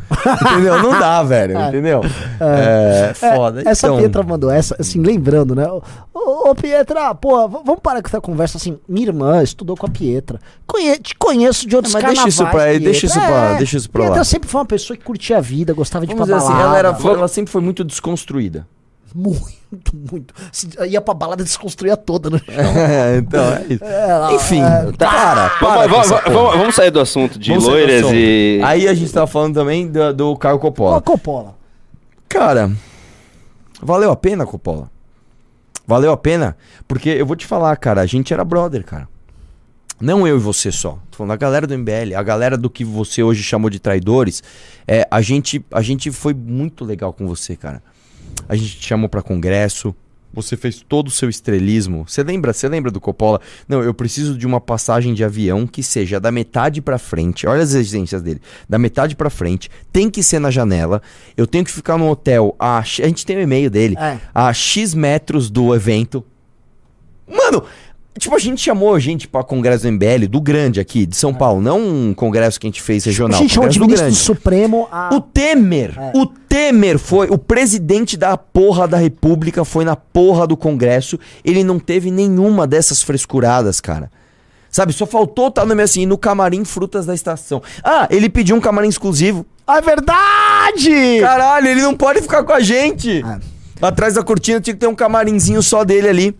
entendeu? Não dá, [laughs] velho, É. entendeu? É, foda. É, essa então, Pietra mandou essa, assim, lembrando, né? Ô, ô, Pietra, pô, vamos parar com essa conversa assim. Minha irmã estudou com a Pietra. Conhe te conheço de outros É, mas deixa carnavais. isso pra- Pietra. deixa isso pra- deixa isso pra Pietra lá. sempre foi uma pessoa que curtia a vida, gostava de ir Vamos pra dizer assim, ela, era, ela sempre foi muito desconstruída. Muito, muito. Se- Ia pra balada e desconstruía toda no chão. [laughs] É, então, é isso. Ela- Enfim, é, para, para. Vamos, vamos- vamos- sair do assunto de Vamos loiras assunto. e. Aí a gente tava falando também do, do Caio Ô, Coppola. Coppola. Cara, valeu a pena, Coppola? Valeu a pena? Porque eu vou te falar, cara, a gente era brother, cara. Não eu e você só. Tô falando a galera do MBL, a galera do que você hoje chamou de traidores. É, a gente, a gente foi muito legal com você, cara. A gente te chamou pra congresso. Você fez todo o seu estrelismo. Você lembra? Você lembra do Coppola? Não, eu preciso de uma passagem de avião que seja da metade pra frente. Olha as exigências dele. Da metade pra frente, tem que ser na janela. Eu tenho que ficar no hotel a, a gente tem o e-mail dele. É. A X metros do evento. Mano, tipo, a gente chamou gente pra congresso do MBL, do grande aqui, de São Paulo, não um congresso que a gente fez regional. a gente chama de do ministro grande. supremo a... O Temer, É. o Temer foi, o presidente da porra da república foi na porra do congresso, ele não teve nenhuma dessas frescuradas, cara. Sabe, só faltou estar no meio assim, no camarim frutas da estação. Ah, ele pediu um camarim exclusivo. É verdade! Caralho, ele não pode ficar com a gente. É. Atrás da cortina tinha que ter um camarinzinho só dele ali.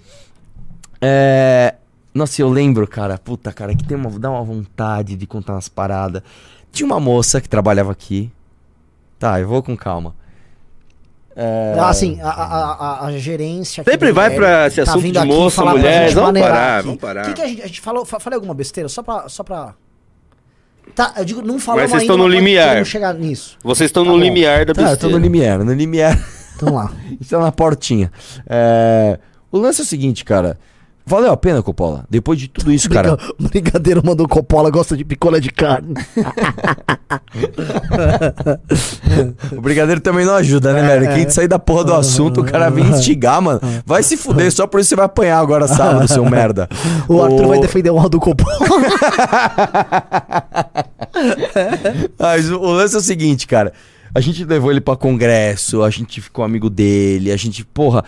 É... Nossa, eu lembro, cara. Puta, cara, que tem uma, dá uma vontade de contar umas paradas. Tinha uma moça que trabalhava aqui. Tá, eu vou com calma. É... Assim, a, a, a, a gerência... Sempre vai MBL pra esse tá assunto vindo de aqui moça, falar pra mulher, gente vamos parar, aqui. vamos parar. Que que a gente, a gente falou, fa- falei alguma besteira? Só pra... Só pra... Tá, eu digo, não falamos Mas vocês ainda, estão no mas limiar. chegar nisso. Vocês estão Tá no bom. limiar da Tá, eu tô besteira. no limiar, no limiar. Então lá. [laughs] Está na portinha. É... O lance é o seguinte, cara. Valeu a pena, Coppola? Depois de tudo isso, cara. O Brigadeiro mandou Coppola, gosta de picolé de carne. O brigadeiro também não ajuda, né, velho? Quem sair da porra do assunto, o cara vem instigar, mano. Vai se fuder, só por isso você vai apanhar agora sábado, seu [laughs] merda. O Arthur Ô, vai defender o Aldo Coppola. [laughs] Mas o, o lance é o seguinte, cara. A gente levou ele pra congresso, a gente ficou amigo dele, a gente, porra.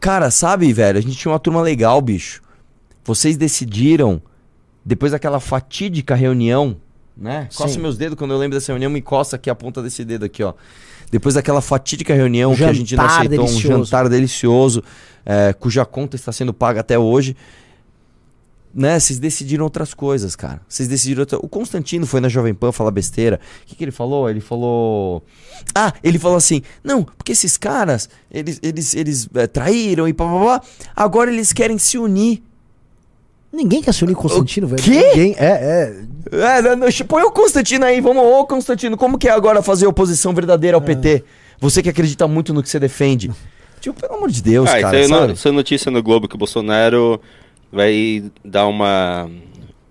Cara, sabe, velho? A gente tinha uma turma legal, bicho. Vocês decidiram, depois daquela fatídica reunião, né? Coça Sim. meus dedos quando eu lembro dessa reunião, me coça aqui a ponta desse dedo aqui, ó. Depois daquela fatídica reunião que a gente não aceitou, um delicioso. jantar delicioso, é, cuja conta está sendo paga até hoje. Né, vocês decidiram outras coisas, cara. Vocês decidiram. outra- O Constantino foi na Jovem Pan falar besteira. O que, que ele falou? Ele falou. Ah, ele falou assim: não, porque esses caras, eles, eles, eles é, traíram e pá. Agora eles querem se unir. Ninguém quer se unir com o Constantino, velho. quê? Ninguém. É, é. É, não, não, põe o Constantino aí, vamos, ô Constantino, como que é agora fazer oposição verdadeira ao PT? Você que acredita muito no que você defende. Tipo, pelo amor de Deus, Ah, cara, isso aí sabe? no, isso é notícia no Globo que o Bolsonaro vai dar uma.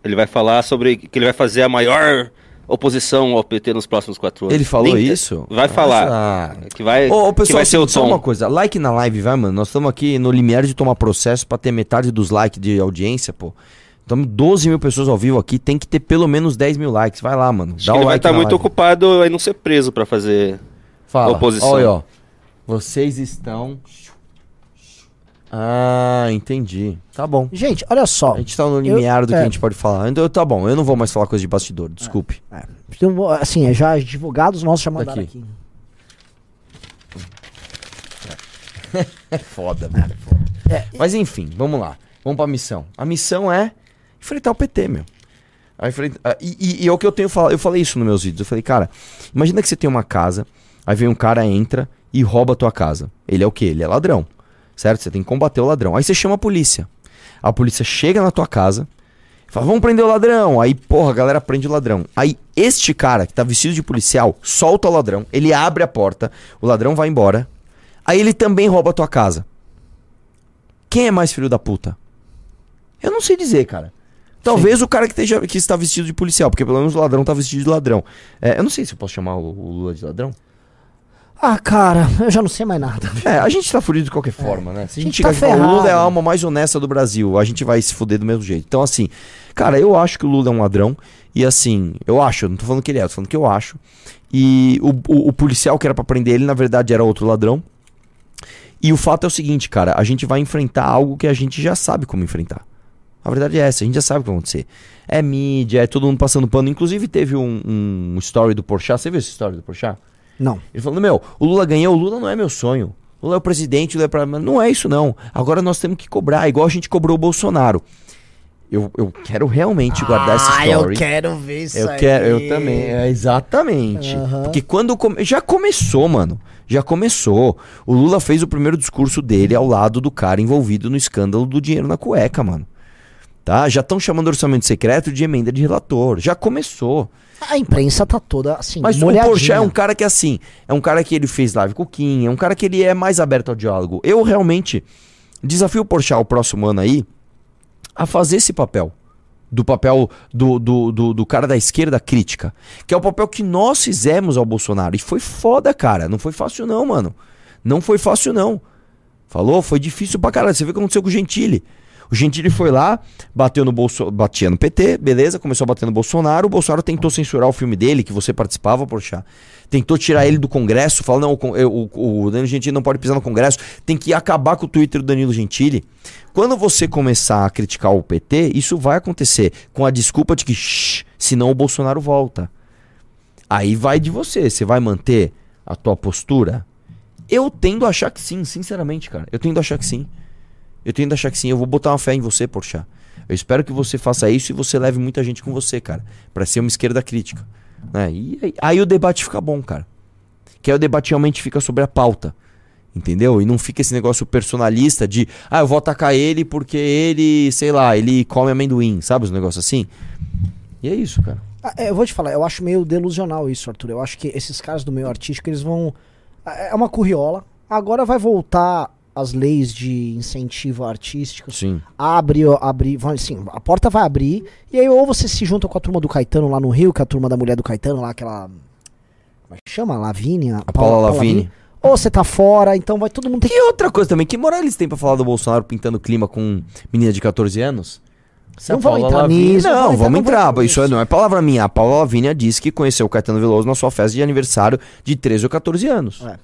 Ele vai falar sobre que ele vai fazer a maior oposição ao PT nos próximos quatro anos. Ele falou Nem- isso? Vai falar. Ah. Que vai, Ô, ô, que pessoal, vai ser o só uma tom. coisa. Like na live, vai, mano. Nós estamos aqui no limiar de tomar processo pra ter metade dos likes de audiência, pô. Estamos 12 mil pessoas ao vivo aqui, tem que ter pelo menos 10 mil likes. Vai lá, mano. Acho Dá que o ele vai like estar muito live. ocupado em não ser preso pra fazer. Fala. oposição. Olha, ó. Vocês estão... Ah, entendi. Tá bom. Gente, olha só. A gente tá no limiar do que é. a gente pode falar. Então, tá bom, eu não vou mais falar coisa de bastidor, desculpe. É. Então, assim, é, já advogados nossos já mandaram Daqui. aqui. [laughs] É foda, velho. é. Mas enfim, vamos lá. Vamos pra missão. A missão é enfrentar o PT, meu. Enfrenta- e, e- e é o que eu tenho falado. Eu falei isso nos meus vídeos. Eu falei, cara, imagina que você tem uma casa, aí vem um cara, entra e rouba a tua casa. Ele é o quê? Ele é ladrão. Certo? Você tem que combater o ladrão. Aí você chama a polícia. A polícia chega na tua casa, fala, vamos prender o ladrão. Aí, porra, a galera prende o ladrão. Aí, este cara que tá vestido de policial solta o ladrão, ele abre a porta, o ladrão vai embora. Aí ele também rouba a tua casa. Quem é mais filho da puta? Eu não sei dizer, cara. Talvez o cara que, esteja, que está vestido de policial, porque pelo menos o ladrão tá vestido de ladrão. É, eu não sei se eu posso chamar o, o Lula de ladrão. Ah, cara, eu já não sei mais nada. É, a gente tá fudido de qualquer forma, né? Se a A gente gente tá o Lula é a alma mais honesta do Brasil, a gente vai se fuder do mesmo jeito. Então, assim, cara, eu acho que o Lula é um ladrão. E assim, eu acho, eu não tô falando que ele é, eu tô falando que eu acho. E o, o, o policial que era pra prender ele, na verdade, era outro ladrão. E o fato é o seguinte, cara, a gente vai enfrentar algo que a gente já sabe como enfrentar. A verdade é essa, a gente já sabe o que vai acontecer. É mídia, é todo mundo passando pano. Inclusive teve um, um story do Porchat, você viu esse story do Porchat? Não. Ele falando, meu, o Lula ganhou, o Lula não é meu sonho. O Lula é o presidente, o Lula é pra... Não é isso, não. Agora nós temos que cobrar, igual a gente cobrou o Bolsonaro. Eu, eu quero realmente guardar essa Ah, story. eu quero ver isso Eu aí. quero, eu também, é, exatamente. Aham. Porque quando come- já começou, mano. Já começou. O Lula fez o primeiro discurso dele ao lado do cara envolvido no escândalo do dinheiro na cueca, mano. Tá? Já estão chamando orçamento secreto de emenda de relator. Já começou. A imprensa tá toda assim, Mas molhadinha. o Porchat é um cara que assim, é um cara que ele fez live com o Kim, é um cara que ele é mais aberto ao diálogo. Eu realmente desafio o Porchat o próximo ano aí a fazer esse papel. Do papel do, do, do, do cara da esquerda crítica. Que é o papel que nós fizemos ao Bolsonaro. E foi foda, cara. Não foi fácil não, mano. Não foi fácil não. Falou? Foi difícil pra caralho. Você vê o que aconteceu com o Gentili. O Gentili foi lá, bateu no Bolso... batia no PT, beleza, começou a bater no Bolsonaro. O Bolsonaro tentou censurar o filme dele, que você participava, Porchat. Tentou tirar ele do Congresso, falou, não, o, o, o Danilo Gentili não pode pisar no Congresso, tem que acabar com o Twitter do Danilo Gentili. Quando você começar a criticar o PT, isso vai acontecer, com a desculpa de que, shh, senão o Bolsonaro volta. Aí vai de você, você vai manter a tua postura? Eu tendo a achar que sim, sinceramente, cara. Eu tendo a achar que sim. Eu tendo a achar que sim. Eu vou botar uma fé em você, Porchat. Eu espero que você faça isso e você leve muita gente com você, cara. Pra ser uma esquerda crítica. Né? E aí, aí o debate fica bom, cara. Que aí o debate realmente fica sobre a pauta. Entendeu? E não fica esse negócio personalista de, ah, eu vou atacar ele porque ele, sei lá, ele come amendoim, sabe? Os negócios assim. E é isso, cara. Ah, é, eu vou te falar, eu acho meio delusional isso, Arthur. Eu acho que esses caras do meio artístico, eles vão. É uma curriola. Agora vai voltar as leis de incentivo artístico. Sim. Abre, abre, assim, a porta vai abrir. E aí, ou você se junta com a turma do Caetano lá no Rio, que é a turma da mulher do Caetano lá, aquela. Como é que chama? Lavínia? A Paula Lavigne. Ou você tá fora, então vai todo mundo ter que. E outra coisa também, que moral eles têm pra falar do Bolsonaro pintando clima com menina de 14 anos? Se Não vamos Paula entrar nisso, não vamos entrar- Isso nisso. não é palavra minha. A Paula Lavigne disse que conheceu o Caetano Veloso na sua festa de aniversário de 13 ou 14 anos. É.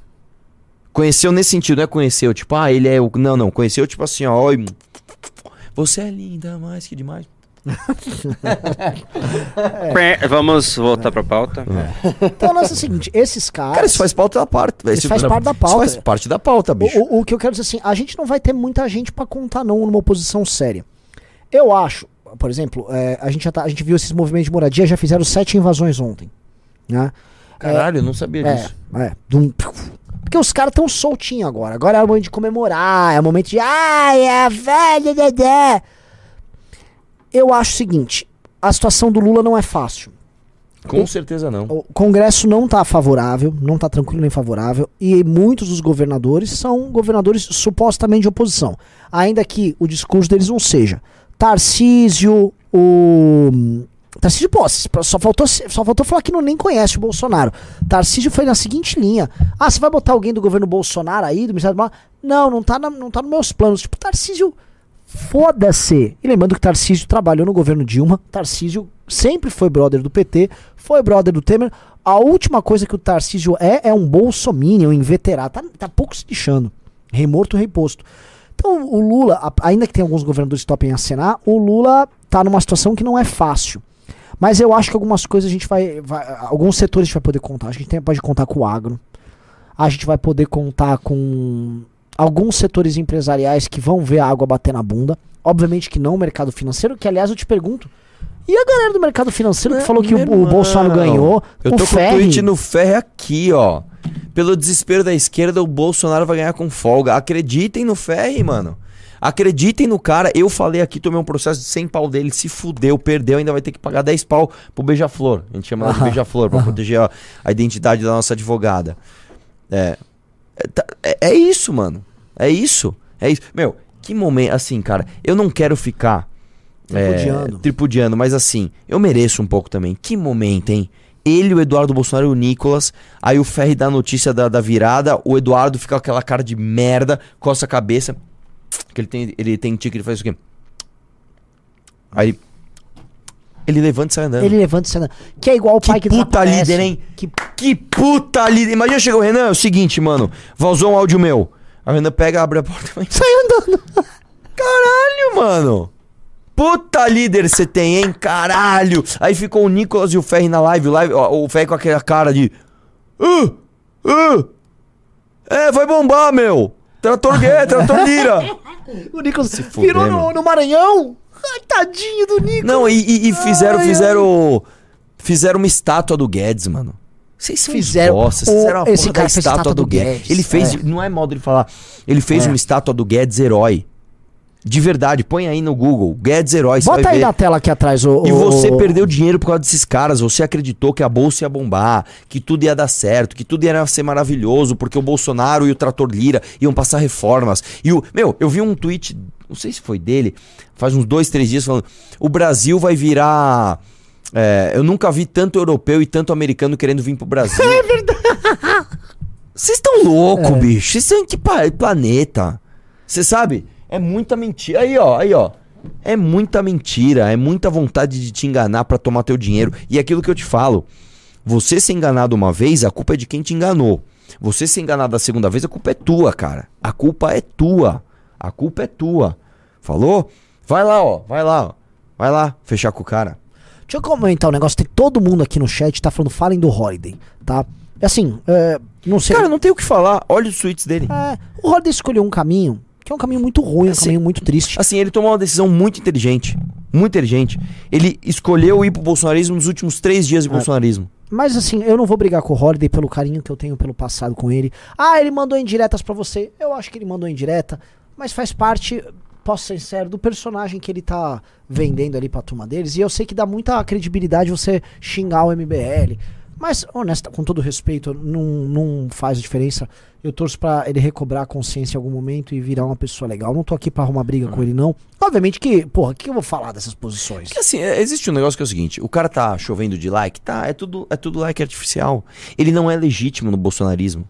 Conheceu nesse sentido, não é conheceu, tipo, ah, ele é o. Não, não, conheceu tipo assim, ó, oi, você é linda, mais que demais. [laughs] Pé, Vamos voltar pra pauta. Então, o lance é o seguinte: esses caras. Cara, isso faz parte da parte. Isso faz parte da pauta. Isso faz parte da pauta, bicho. O, o- o que eu quero dizer assim, a gente não vai ter muita gente pra contar não numa oposição séria. Eu acho, por exemplo, é, a, gente já tá- a gente viu esses movimentos de moradia, já fizeram sete invasões ontem. Né? Caralho, eu não sabia É, disso. é. de um- Porque os caras tão soltinhos agora. Agora é o momento de comemorar, é o momento de. Ai, é a velha Dedé. Eu acho o seguinte: a situação do Lula não é fácil. Com certeza não. O Congresso não tá favorável, não tá tranquilo nem favorável, e muitos dos governadores são governadores supostamente de oposição. Ainda que o discurso deles não seja. Tarcísio, o. Tarcísio, pô, só faltou, só faltou falar que não nem conhece o Bolsonaro. Tarcísio foi na seguinte linha: Ah, você vai botar alguém do governo Bolsonaro aí, do Ministério do? Não, não tá, na, não tá nos meus planos. Tipo, Tarcísio, foda-se. E lembrando que Tarcísio trabalhou no governo Dilma, Tarcísio sempre foi brother do PT, foi brother do Temer. A última coisa que o Tarcísio é, é um bolsominion inveterado. Tá, tá pouco se lixando. Rei morto, rei posto. Então o Lula, ainda que tenha alguns governadores que topem acenar, o Lula tá numa situação que não é fácil. Mas eu acho que algumas coisas a gente vai, vai- Alguns setores a gente vai poder contar. Acho que a gente tem- pode contar com o agro. A gente vai poder contar com alguns setores empresariais que vão ver a água bater na bunda. Obviamente que não o mercado financeiro, que aliás eu te pergunto. E a galera do mercado financeiro que falou que o, o Bolsonaro ganhou? Eu tô com o tweet no ferro aqui, ó. Pelo desespero da esquerda, o Bolsonaro vai ganhar com folga. Acreditem no ferro, mano. Acreditem no cara. Eu falei aqui, tomei um processo de 100 pau dele, se fudeu, perdeu, ainda vai ter que pagar 10 pau pro Beija-Flor. A gente chama ela de Beija-Flor, pra proteger a, a identidade da nossa advogada. É. É, tá- é- é isso, mano. É isso. É isso. Meu, que momento. Assim, cara, eu não quero ficar. Tripudiando. É, tripudiando, mas assim, eu mereço um pouco também. Que momento, hein? Ele, o Eduardo Bolsonaro e o Nicolas. Aí o Ferri dá a notícia da, da virada. O Eduardo fica com aquela cara de merda, coça a cabeça. Que ele tem, ele tem tique, ele faz isso aqui. Aí. Ele levanta e sai andando. Ele levanta e sai andando. Que é igual o Que pai que puta líder, hein? Que Que puta líder. Imagina chegou o Renan, é o seguinte, mano. Vazou um áudio meu. A Renan pega, abre a porta e vai. sai andando. [laughs] Caralho, mano. Puta líder você tem, hein? Caralho. Aí ficou o Nicolas e o Ferri na live. O, live, ó, o Ferri com aquela cara de. "Ah, ah, é, vai bombar, meu. Trator gay, trator lira. O Nicolas Se fuder, virou no, no Maranhão. Ai, tadinho do Nicolas. Não, e, e- fizeram, Ai, fizeram. Fizeram uma estátua do Guedes, mano. Vocês são Fizeram- vocês fizeram a esse porra cara da fez estátua, estátua do, do Guedes. Guedes, Ele fez, é. não é modo de falar, ele fez É. uma estátua do Guedes herói. De verdade, põe aí no Google, Guedes herói, você Bota aí ver. na tela aqui atrás o. E o- você o- perdeu dinheiro por causa desses caras. Você acreditou que a bolsa ia bombar, que tudo ia dar certo, que tudo ia ser maravilhoso, porque o Bolsonaro e o Trator Lira iam passar reformas. E o. Meu, eu vi um tweet, não sei se foi dele, faz uns dois, três dias, falando: o Brasil vai virar. é, eu nunca vi tanto europeu e tanto americano querendo vir pro Brasil. [laughs] É verdade. Vocês estão loucos, É. bicho. Vocês estão em que planeta? Você sabe? É muita mentira. Aí, ó, aí, ó. É muita mentira, é muita vontade de te enganar pra tomar teu dinheiro. E é aquilo que eu te falo, você ser enganado uma vez, a culpa é de quem te enganou. Você ser enganado a segunda vez, a culpa é tua, cara. A culpa é tua. A culpa é tua. Falou? Vai lá, ó. Vai lá, ó. Vai lá, fechar com o cara. Deixa eu comentar um negócio. Tem todo mundo aqui no chat tá falando, falem do Holiday, tá? Assim, é, não sei. Cara, não tem o que falar. Olha os tweets dele. É, o Holiday escolheu um caminho que é um caminho muito ruim, um Assim, caminho muito triste. Assim, ele tomou uma decisão muito inteligente. Muito inteligente. Ele escolheu ir pro bolsonarismo nos últimos três dias de bolsonarismo. Mas assim, eu não vou brigar com o Holiday pelo carinho que eu tenho pelo passado com ele. Ah, ele mandou indiretas pra você. Eu acho que ele mandou indireta, mas faz parte, posso ser sincero, do personagem que ele tá vendendo ali pra turma deles. E eu sei que dá muita credibilidade você xingar o MBL. Mas, honesta, com todo respeito, não, não faz diferença. Eu torço pra ele recobrar a consciência em algum momento e virar uma pessoa legal. Não tô aqui pra arrumar briga com ele, não. Obviamente que, porra, o que eu vou falar dessas posições? Porque assim, é- existe um negócio que é o seguinte: o cara tá chovendo de like, tá, é tudo, é tudo like artificial. Ele não é legítimo no bolsonarismo.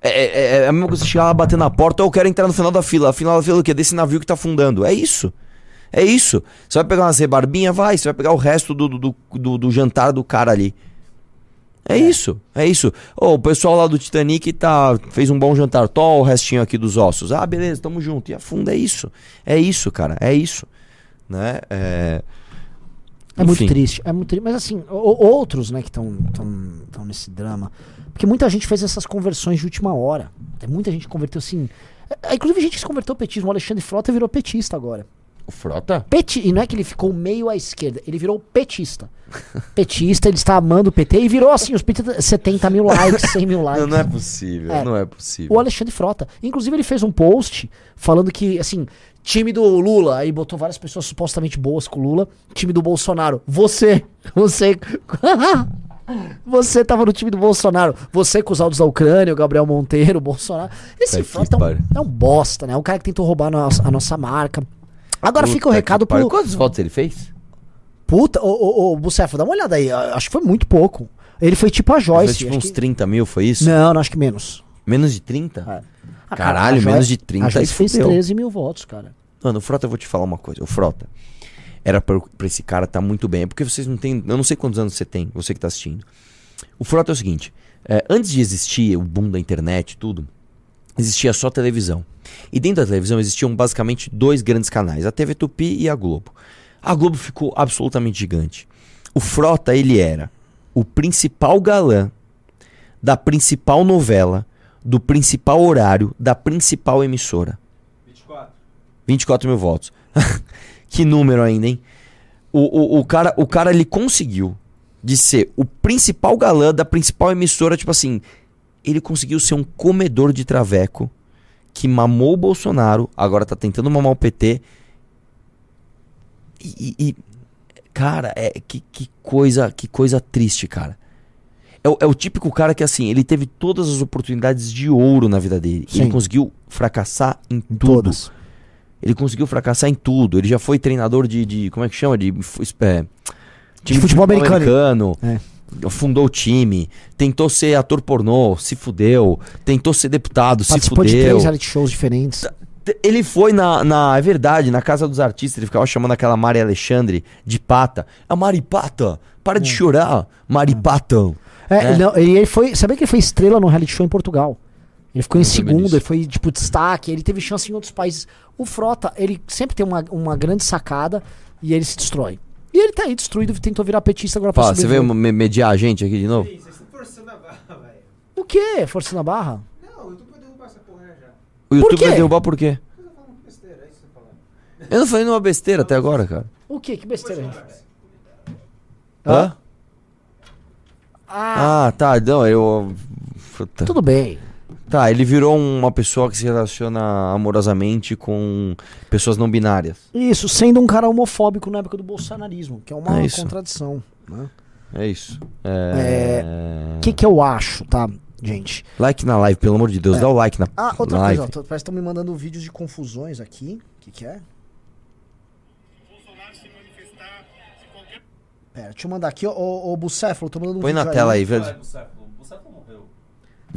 É, é- é a mesma coisa você chegar lá bater na porta, ou eu quero entrar no final da fila. A final da fila é o quê? Desse navio que tá afundando. É isso. É isso. Você vai pegar umas rebarbinhas, vai. Você vai pegar o resto do, do, do- do jantar do cara ali. É, isso, é isso. Ô, o pessoal lá do Titanic tá, fez um bom jantar. Tó o restinho aqui dos ossos. Ah, beleza, tamo junto. E afunda, é isso. É isso, cara, é isso. Né? É... É muito triste, é muito triste. Mas assim, o- outros, né, que estão nesse drama. Porque muita gente fez essas conversões de última hora. Tem muita gente converteu assim. é, Inclusive gente que se converteu ao petismo. O Alexandre Frota virou petista agora. O Frota? Peti, e não é que ele ficou meio à esquerda, ele virou petista. [laughs] petista, ele está amando o PT e virou assim, os petistas, 70 mil likes, 100 mil likes. Não, não é possível, É. não é possível. O Alexandre Frota. Inclusive, ele fez um post falando que, assim, time do Lula, aí botou várias pessoas supostamente boas com o Lula. Time do Bolsonaro. Você, você. [laughs] Você tava no time do Bolsonaro. Você com os áudios da Ucrânia, o Gabriel Monteiro, o Bolsonaro. Esse é um, é um bosta, né? É um cara que tentou roubar a nossa, a nossa marca. Agora fica o Puta recado pro. Quantas fotos ele fez? Puta, ô, ô, ô, Bucefo, dá uma olhada aí. ah, Acho que foi muito pouco. Ele foi tipo a Joyce. fez tipo uns que- 30 mil, foi isso? Não, não, acho que menos. Menos de 30? Ah, cara, Caralho, Joyce- menos de 30 A Joyce fez fudeu. 13 mil votos, cara. Mano, o Frota, eu vou te falar uma coisa. O Frota era pra, pra esse cara tá muito bem. É porque vocês não têm. Eu não sei quantos anos você tem, você que tá assistindo. O Frota é o seguinte: é, antes de existir o boom da internet e tudo, existia só televisão. E dentro da televisão existiam basicamente dois grandes canais: a TV Tupi e a Globo. A Globo ficou absolutamente gigante. O Frota, ele era o principal galã da principal novela do principal horário da principal emissora. 24. 24 mil votos. [laughs] que número ainda, hein? O, o, o, cara, o cara, ele conseguiu de ser o principal galã da principal emissora, tipo assim, ele conseguiu ser um comedor de traveco que mamou o Bolsonaro, agora tá tentando mamar o PT. E, e- cara, é que, que coisa, que coisa triste, cara. É, o- é o típico cara que assim, ele teve todas as oportunidades de ouro na vida dele. E ele Sim. conseguiu fracassar em tudo. Todas. Ele conseguiu fracassar em tudo. Ele já foi treinador de, de- como é que chama? De, é, time futebol americano. americano. Fundou o time, tentou ser ator pornô, se fudeu, tentou ser deputado, se Participou de fudeu. três reality shows diferentes. Ele foi na, na. É verdade, na casa dos artistas, ele ficava chamando aquela Mari Alexandre de pata. A Mari Pata, para de chorar, Mari Patão. É, É. Não, ele foi. Sabia que ele foi estrela no reality show em Portugal? Ele ficou em segundo, ele foi, tipo, destaque, ele teve chance em outros países. O Frota, ele sempre tem uma, uma grande sacada e ele se destrói. E ele tá aí destruído, tentou virar petista agora pra Fala, você veio me- mediar a gente aqui de novo? Sim, vocês estão forçando a barra, velho. O quê? Força na barra? Não, eu tô pra derrubar essa porra já. O YouTube quê? vai derrubar por quê? Falando besteira, é isso que você falando. Eu não falei nenhuma besteira até agora, cara. O quê? Que besteira. gente? Hã? Ah, Ah, tá, não, eu. Puta. tudo bem. Tá, ele virou uma pessoa que se relaciona amorosamente com pessoas não binárias. Isso, sendo um cara homofóbico na época do bolsonarismo, que é uma É contradição. né? É isso. É... O que que eu acho, tá, gente? Like na live, pelo amor de Deus, dá o like na Ah, outra live. coisa, ó, parece que estão me mandando vídeos de confusões aqui. O que, que é? Pera, deixa eu mandar aqui, ó, ô, ô Bucéfalo, tô mandando um Põe vídeo na tela aí, velho.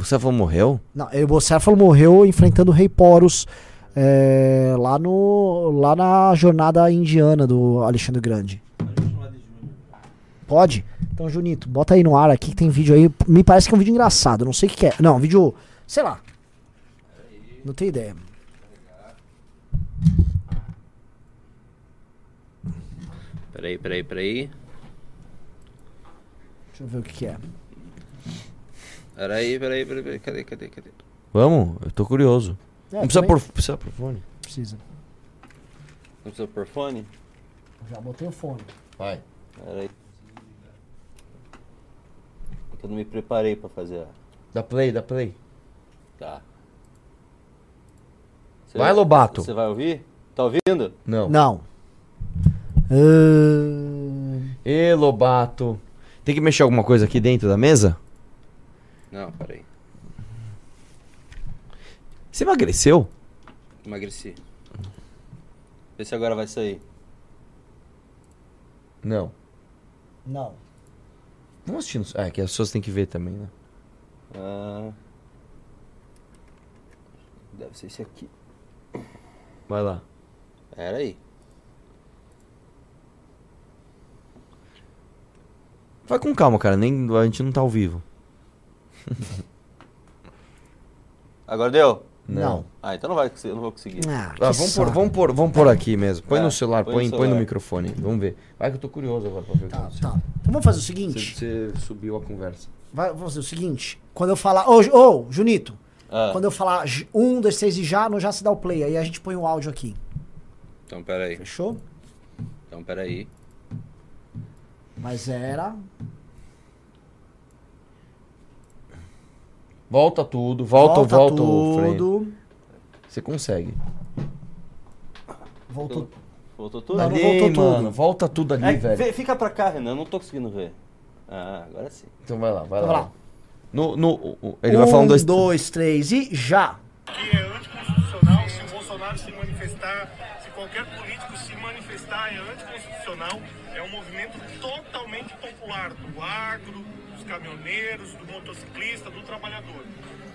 Bucéfalo. Morreu. Você falou morreu? Não, o Bucéfalo morreu enfrentando o Rei Poros é, lá, no, lá na jornada indiana do Alexandre Grande. Pode? Então, Junito, bota aí no ar aqui que tem vídeo aí. Me parece que é um vídeo engraçado, não sei o que, que é. Não, vídeo, sei lá. Não tenho ideia. Peraí, peraí, peraí. Deixa eu ver o que, que é. Peraí, peraí, peraí, peraí. Cadê, cadê, cadê? Vamos, eu tô curioso. É, não precisa por, precisa por fone. Precisa. Não precisa pôr fone? Já botei o fone. Vai. Peraí. É que eu não me preparei pra fazer. a- Dá play, dá play. Tá. Você Vai, Lobato. Você vai ouvir? Tá ouvindo? Não. Não. Ahn, Ê, Lobato. Tem que mexer alguma coisa aqui dentro da mesa? Não, peraí. Você emagreceu? Emagreci. Vê se agora vai sair. Não. não. Vamos assistindo. É, que as pessoas têm que ver também, né? Ah. Deve ser esse aqui. Vai lá. Pera aí. Vai com calma, cara. Nem, a gente não tá ao vivo. [laughs] Agora deu? Não. Ah, então não vai não vou conseguir. Ah, Ah, vamos, pôr, saco. vamos, pôr, vamos pôr aqui mesmo. Põe É, no celular, põe põe, no põe no microfone. Vamos ver. Vai que eu tô curioso agora pra ver o que Tá, aconteceu. tá. Então vamos fazer o seguinte. Você, você subiu a conversa. Vai, vamos fazer o seguinte. Quando eu falar. Ô, Ju- ô, Junito. Ah, Quando eu falar um, dois, três e já, não já se dá o play. Aí a gente põe o áudio aqui. então pera aí. Fechou? Então pera aí. Mas era. Volta tudo, volta, volta, o frame. tudo. Você consegue. Voltou. Voltou tudo? Não, não ali, voltou tudo. mano. Volta tudo ali, É, velho. vê- fica pra cá, Renan. Eu não tô conseguindo ver. Ah, agora sim. Então vai lá, vai Então lá. vai lá. No, no, o- o- ele vai falando dois... Um, dois, três e já. que é anticonstitucional se o Bolsonaro se manifestar, se qualquer político se manifestar, é anticonstitucional. É um movimento totalmente popular do agro, caminhoneiros, do motociclista, do trabalhador.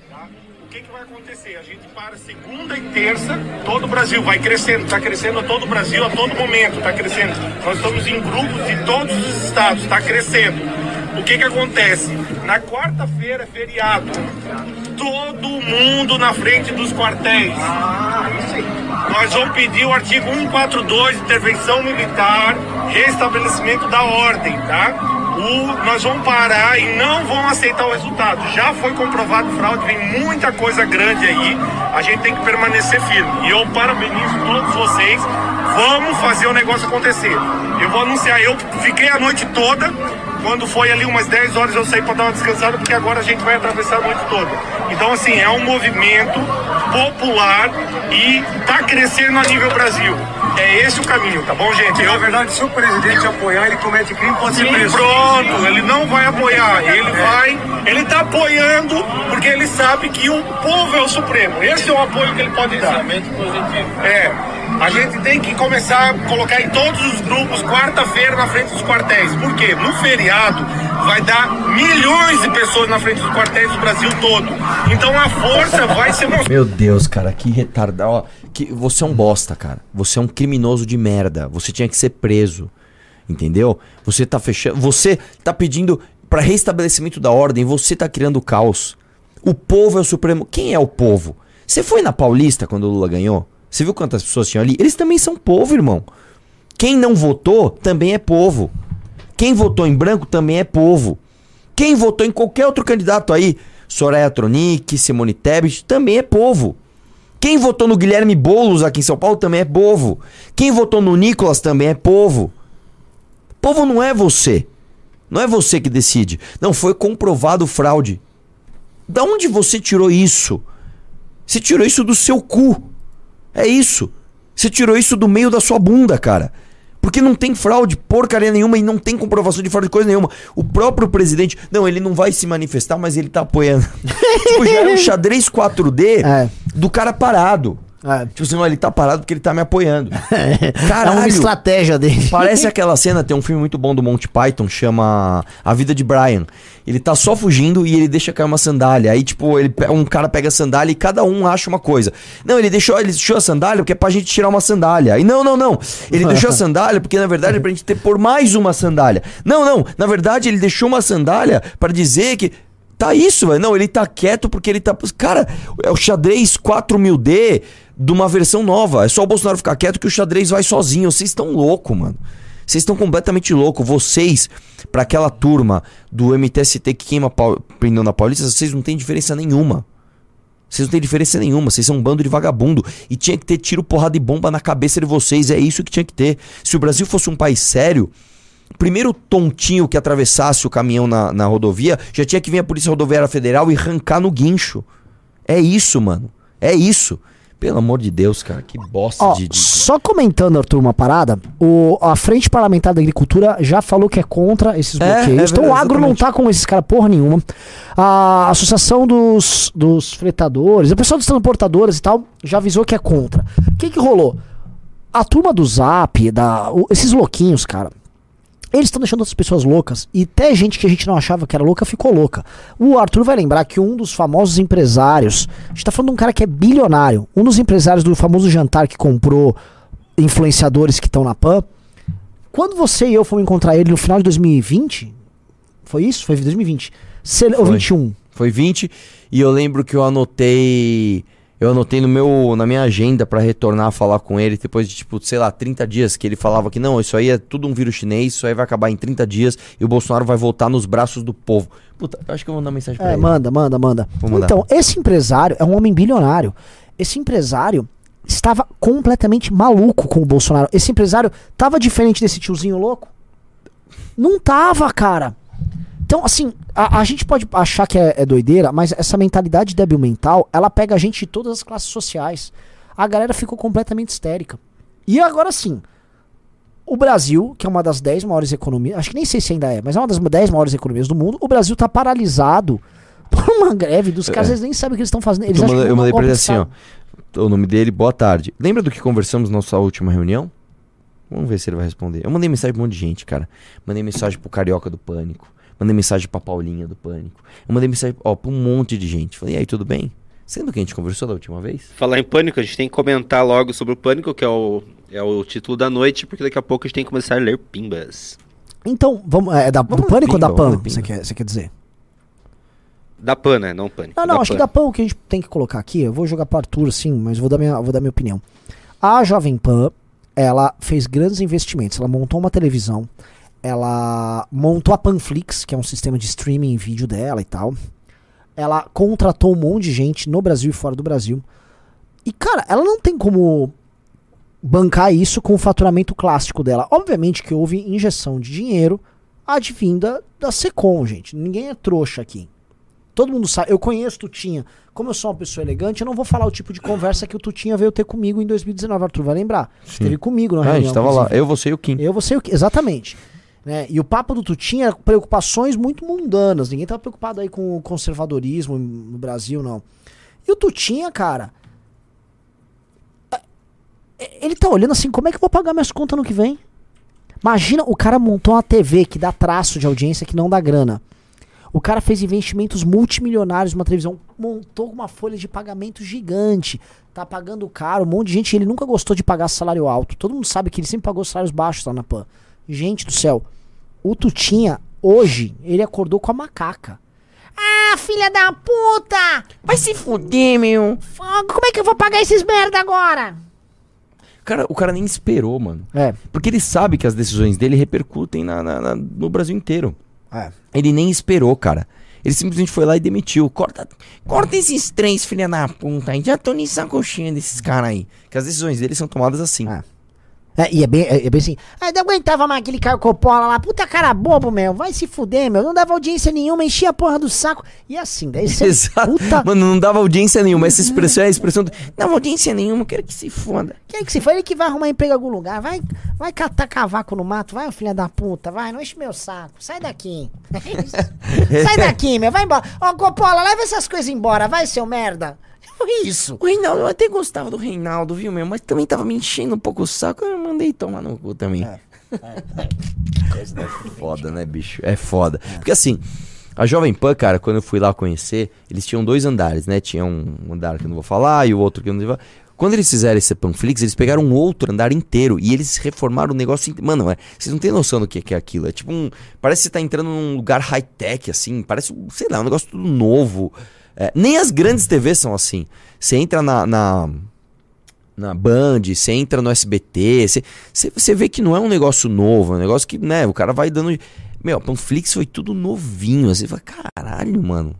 tá? O que, que vai acontecer? A gente para segunda e terça, todo o Brasil vai crescendo, está crescendo a todo o Brasil a todo momento, está crescendo. Nós estamos em grupos de todos os estados, está crescendo. O que, que acontece? Na quarta-feira é feriado. Todo mundo na frente dos quartéis. Nós vamos pedir o artigo 142, intervenção militar, restabelecimento da ordem, tá? O- nós vamos parar e não vão aceitar o resultado. Já foi comprovado fraude, vem muita coisa grande aí. A gente tem que permanecer firme. E eu parabenizo todos vocês. Vamos fazer o negócio acontecer. Eu vou anunciar, eu fiquei a noite toda. Quando foi ali umas 10 horas eu saí para dar uma descansada, porque agora a gente vai atravessar a noite toda. Então, assim, é um movimento popular e tá crescendo a nível Brasil. É esse o caminho, tá bom, gente? Eu, Na verdade, se o presidente apoiar, ele comete crime, pode ser preso. pronto, ele não vai apoiar, ele vai, ele tá apoiando porque ele sabe que o povo é o supremo. Esse é o apoio que ele pode dar. É, a gente tem que começar a colocar em todos os grupos quarta-feira na frente dos quartéis. Por quê? No feriado vai dar milhões de pessoas na frente dos quartéis do Brasil todo. Então a força vai ser mostrada. Meu Deus, cara, que retardado. Que você é um bosta, cara. Você é um criminoso de merda. Você tinha que ser preso. Entendeu? Você tá fechando. Você tá pedindo pra restabelecimento da ordem. Você tá criando caos. O povo é o supremo. Quem é o povo? Você foi na Paulista quando o Lula ganhou? Você viu quantas pessoas tinham ali? Eles também são povo, irmão. Quem não votou também é povo. Quem votou em branco também é povo. Quem votou em qualquer outro candidato aí, Soraya Tronic, Simone Tebet, também é povo. Quem votou no Guilherme Boulos aqui em São Paulo também é povo. Quem votou no Nicolas também é povo. Povo não é você. Não é você que decide. Não foi comprovado fraude. Da onde você tirou isso? Você tirou isso do seu cu. É isso. Você tirou isso do meio da sua bunda, cara. Porque não tem fraude, porcaria nenhuma, e não tem comprovação de fraude de coisa nenhuma. O próprio presidente. Não, ele não vai se manifestar, mas ele tá apoiando. [laughs] tipo, já era um xadrez 4D É. do cara parado. É. Tipo assim, ele tá parado porque ele tá me apoiando. [laughs] É uma Caralho. estratégia dele. Parece [laughs] aquela cena, tem um filme muito bom do Monty Python, chama A Vida de Brian. Ele tá só fugindo e ele deixa cair uma sandália. Aí, tipo, ele, um cara pega a sandália e cada um acha uma coisa. Não, ele deixou, ele deixou a sandália porque é pra gente tirar uma sandália. Aí, não, não, não. Ele deixou a [laughs] sandália porque, na verdade, é pra gente ter por mais uma sandália. Não, não. Na verdade, ele deixou uma sandália pra dizer que. Tá isso, velho. Não, ele tá quieto porque ele tá. Cara, é o xadrez 4000D de uma versão nova. É só o Bolsonaro ficar quieto que o xadrez vai sozinho. Vocês estão loucos, mano. Vocês estão completamente loucos. Vocês, pra aquela turma do MTST que queima pneu na Paulista, vocês não têm diferença nenhuma. Vocês não têm diferença nenhuma, vocês são um bando de vagabundo. E tinha que ter tiro, porrada e bomba na cabeça de vocês. É isso que tinha que ter. Se o Brasil fosse um país sério, primeiro tontinho que atravessasse o caminhão na, na rodovia já tinha que vir a Polícia Rodoviária Federal e arrancar no guincho. É isso, mano. É isso. Pelo amor de Deus, cara, que bosta Ó, de, de- só comentando, Arthur, uma parada, o, a Frente Parlamentar da Agricultura já falou que é contra esses É, bloqueios. é então o verdade, agro não exatamente. tá com esses caras porra nenhuma. A Associação dos, dos Fretadores, o pessoal dos transportadores e tal, já avisou que é contra. O que que rolou? A turma do Zap, da, o- esses louquinhos, cara, eles estão deixando outras pessoas loucas. E até gente que a gente não achava que era louca ficou louca. O Arthur vai lembrar que um dos famosos empresários. A gente tá falando de um cara que é bilionário. Um dos empresários do famoso jantar que comprou influenciadores que estão na PAN. Quando você e eu fomos encontrar ele no final de 2020. Foi isso? Foi 2020. Se, ou Foi. 21. Foi 20 e eu lembro que eu anotei. Eu anotei no meu, na minha agenda pra retornar a falar com ele depois de, tipo, sei lá, 30 dias que ele falava que não, isso aí é tudo um vírus chinês, isso aí vai acabar em 30 dias e o Bolsonaro vai voltar nos braços do povo. Puta, eu acho que eu vou mandar mensagem pra É, ele. manda, manda, manda. Então, esse empresário é um homem bilionário. Esse empresário estava completamente maluco com o Bolsonaro. Esse empresário tava diferente desse tiozinho louco? Não tava, cara. Então, assim, a, a gente pode achar que é, é doideira, mas essa mentalidade débil mental, ela pega a gente de todas as classes sociais. A galera ficou completamente histérica. E agora sim, o Brasil, que é uma das 10 maiores economias, acho que nem sei se ainda é, mas é uma das 10 maiores economias do mundo, o Brasil tá paralisado [laughs] por uma greve dos caras, É. eles nem sabem o que eles estão fazendo. Eles eu, acham mandei, eu é mandei pra ele assim, ó. O nome dele, boa tarde. Lembra do que conversamos na nossa última reunião? Vamos ver se ele vai responder. Eu mandei mensagem pra um monte de gente, cara. Mandei mensagem pro Carioca do Pânico. Mandei mensagem pra Paulinha do Pânico. Eu mandei mensagem, ó, pra um monte de gente. Falei, e aí, tudo bem? Você lembra que a gente conversou da última vez? Falar em pânico, a gente tem que comentar logo sobre o pânico, que é o, é o título da noite, porque daqui a pouco a gente tem que começar a ler pimbas. Então, vamos, é, da, Vamos do pânico ou da PAN, você quer, você quer dizer? Da PAN, né? Não pânico. Não, não, da acho que PAN. da PAN o que a gente tem que colocar aqui, eu vou jogar pro Arthur sim, mas vou dar minha, vou dar minha opinião. A Jovem Pan, ela fez grandes investimentos, ela montou uma televisão, ela montou a Panflix, que é um sistema de streaming em vídeo dela e tal. Ela contratou um monte de gente no Brasil e fora do Brasil. E, cara, ela não tem como bancar isso com o faturamento clássico dela. Obviamente que houve injeção de dinheiro advinda da Secom, gente. Ninguém é trouxa aqui. Todo mundo sabe. Eu conheço Tutinha. Como eu sou uma pessoa elegante, eu não vou falar o tipo de conversa que o Tutinha veio ter comigo em 2019. Arthur vai lembrar. Esteve comigo na Ah, a reunião. gente tava lá. Eu, você e o Kim. Eu, você, o quê? exatamente. Né? E o papo do Tutinha era preocupações muito mundanas. Ninguém tava preocupado aí com o conservadorismo no Brasil, não. E o Tutinha, cara. é- Ele tá olhando assim, como é que eu vou pagar minhas contas no que vem? Imagina, o cara montou uma TV que dá traço de audiência que não dá grana. O cara fez investimentos multimilionários numa televisão, montou uma folha de pagamento gigante, tá pagando caro, um monte de gente, ele nunca gostou de pagar salário alto. Todo mundo sabe que ele sempre pagou salários baixos lá na PAN. Gente do céu, o Tutinha, hoje, ele acordou com a macaca. Ah, filha da puta! Vai se fuder, meu. Como é que eu vou pagar esses merda agora? Cara, o cara nem esperou, mano. É, Porque ele sabe que as decisões dele repercutem na, na- na- no Brasil inteiro. é. Ele nem esperou, cara. Ele simplesmente foi lá e demitiu. Corta, corta esses três, filha da puta aí. Já tô nem sacoxinha desses caras aí. Que as decisões dele são tomadas assim. É. É, e é bem, é, é bem assim. Ah, não aguentava mais aquele Caio Coppola lá. Puta cara bobo, meu. Vai se fuder, meu. Não dava audiência nenhuma, enchia a porra do saco. E assim, daí você. [laughs] Exato. Puta. Mano, não dava audiência nenhuma. Essa expressão é a expressão do. Não dava audiência nenhuma, quero que se foda. Quem que se foi? Ele que vai arrumar emprego em algum lugar. Vai, vai catar cavaco no mato. Vai, filha da puta. Vai, não enche meu saco. Sai daqui. [laughs] Sai daqui, meu. Vai embora. Ó, Coppola, leva essas coisas embora. Vai, seu merda. Foi isso. O Reinaldo, eu até gostava do Reinaldo, viu, meu? Mas também tava me enchendo um pouco o saco. Eu mandei tomar no cu também. É [laughs] foda, né, bicho? É foda. Porque assim, a Jovem Pan, cara, quando eu fui lá conhecer, eles tinham dois andares, né? Tinha um andar que eu não vou falar e o outro que eu não vou falar. Quando eles fizeram esse Panflix, eles pegaram um outro andar inteiro e eles reformaram o negócio inteiro. Mano, é, vocês não têm noção do que que é aquilo. É tipo um. Parece que você tá entrando num lugar high-tech, assim. Parece, sei lá, um negócio tudo novo. É, nem as grandes TVs são assim. Você entra na, na, na Band, você entra no SBT, você, você, você vê que não é um negócio novo, é um negócio que, né, o cara vai dando. Meu, Panflix foi tudo novinho. Assim, você fala, caralho, mano.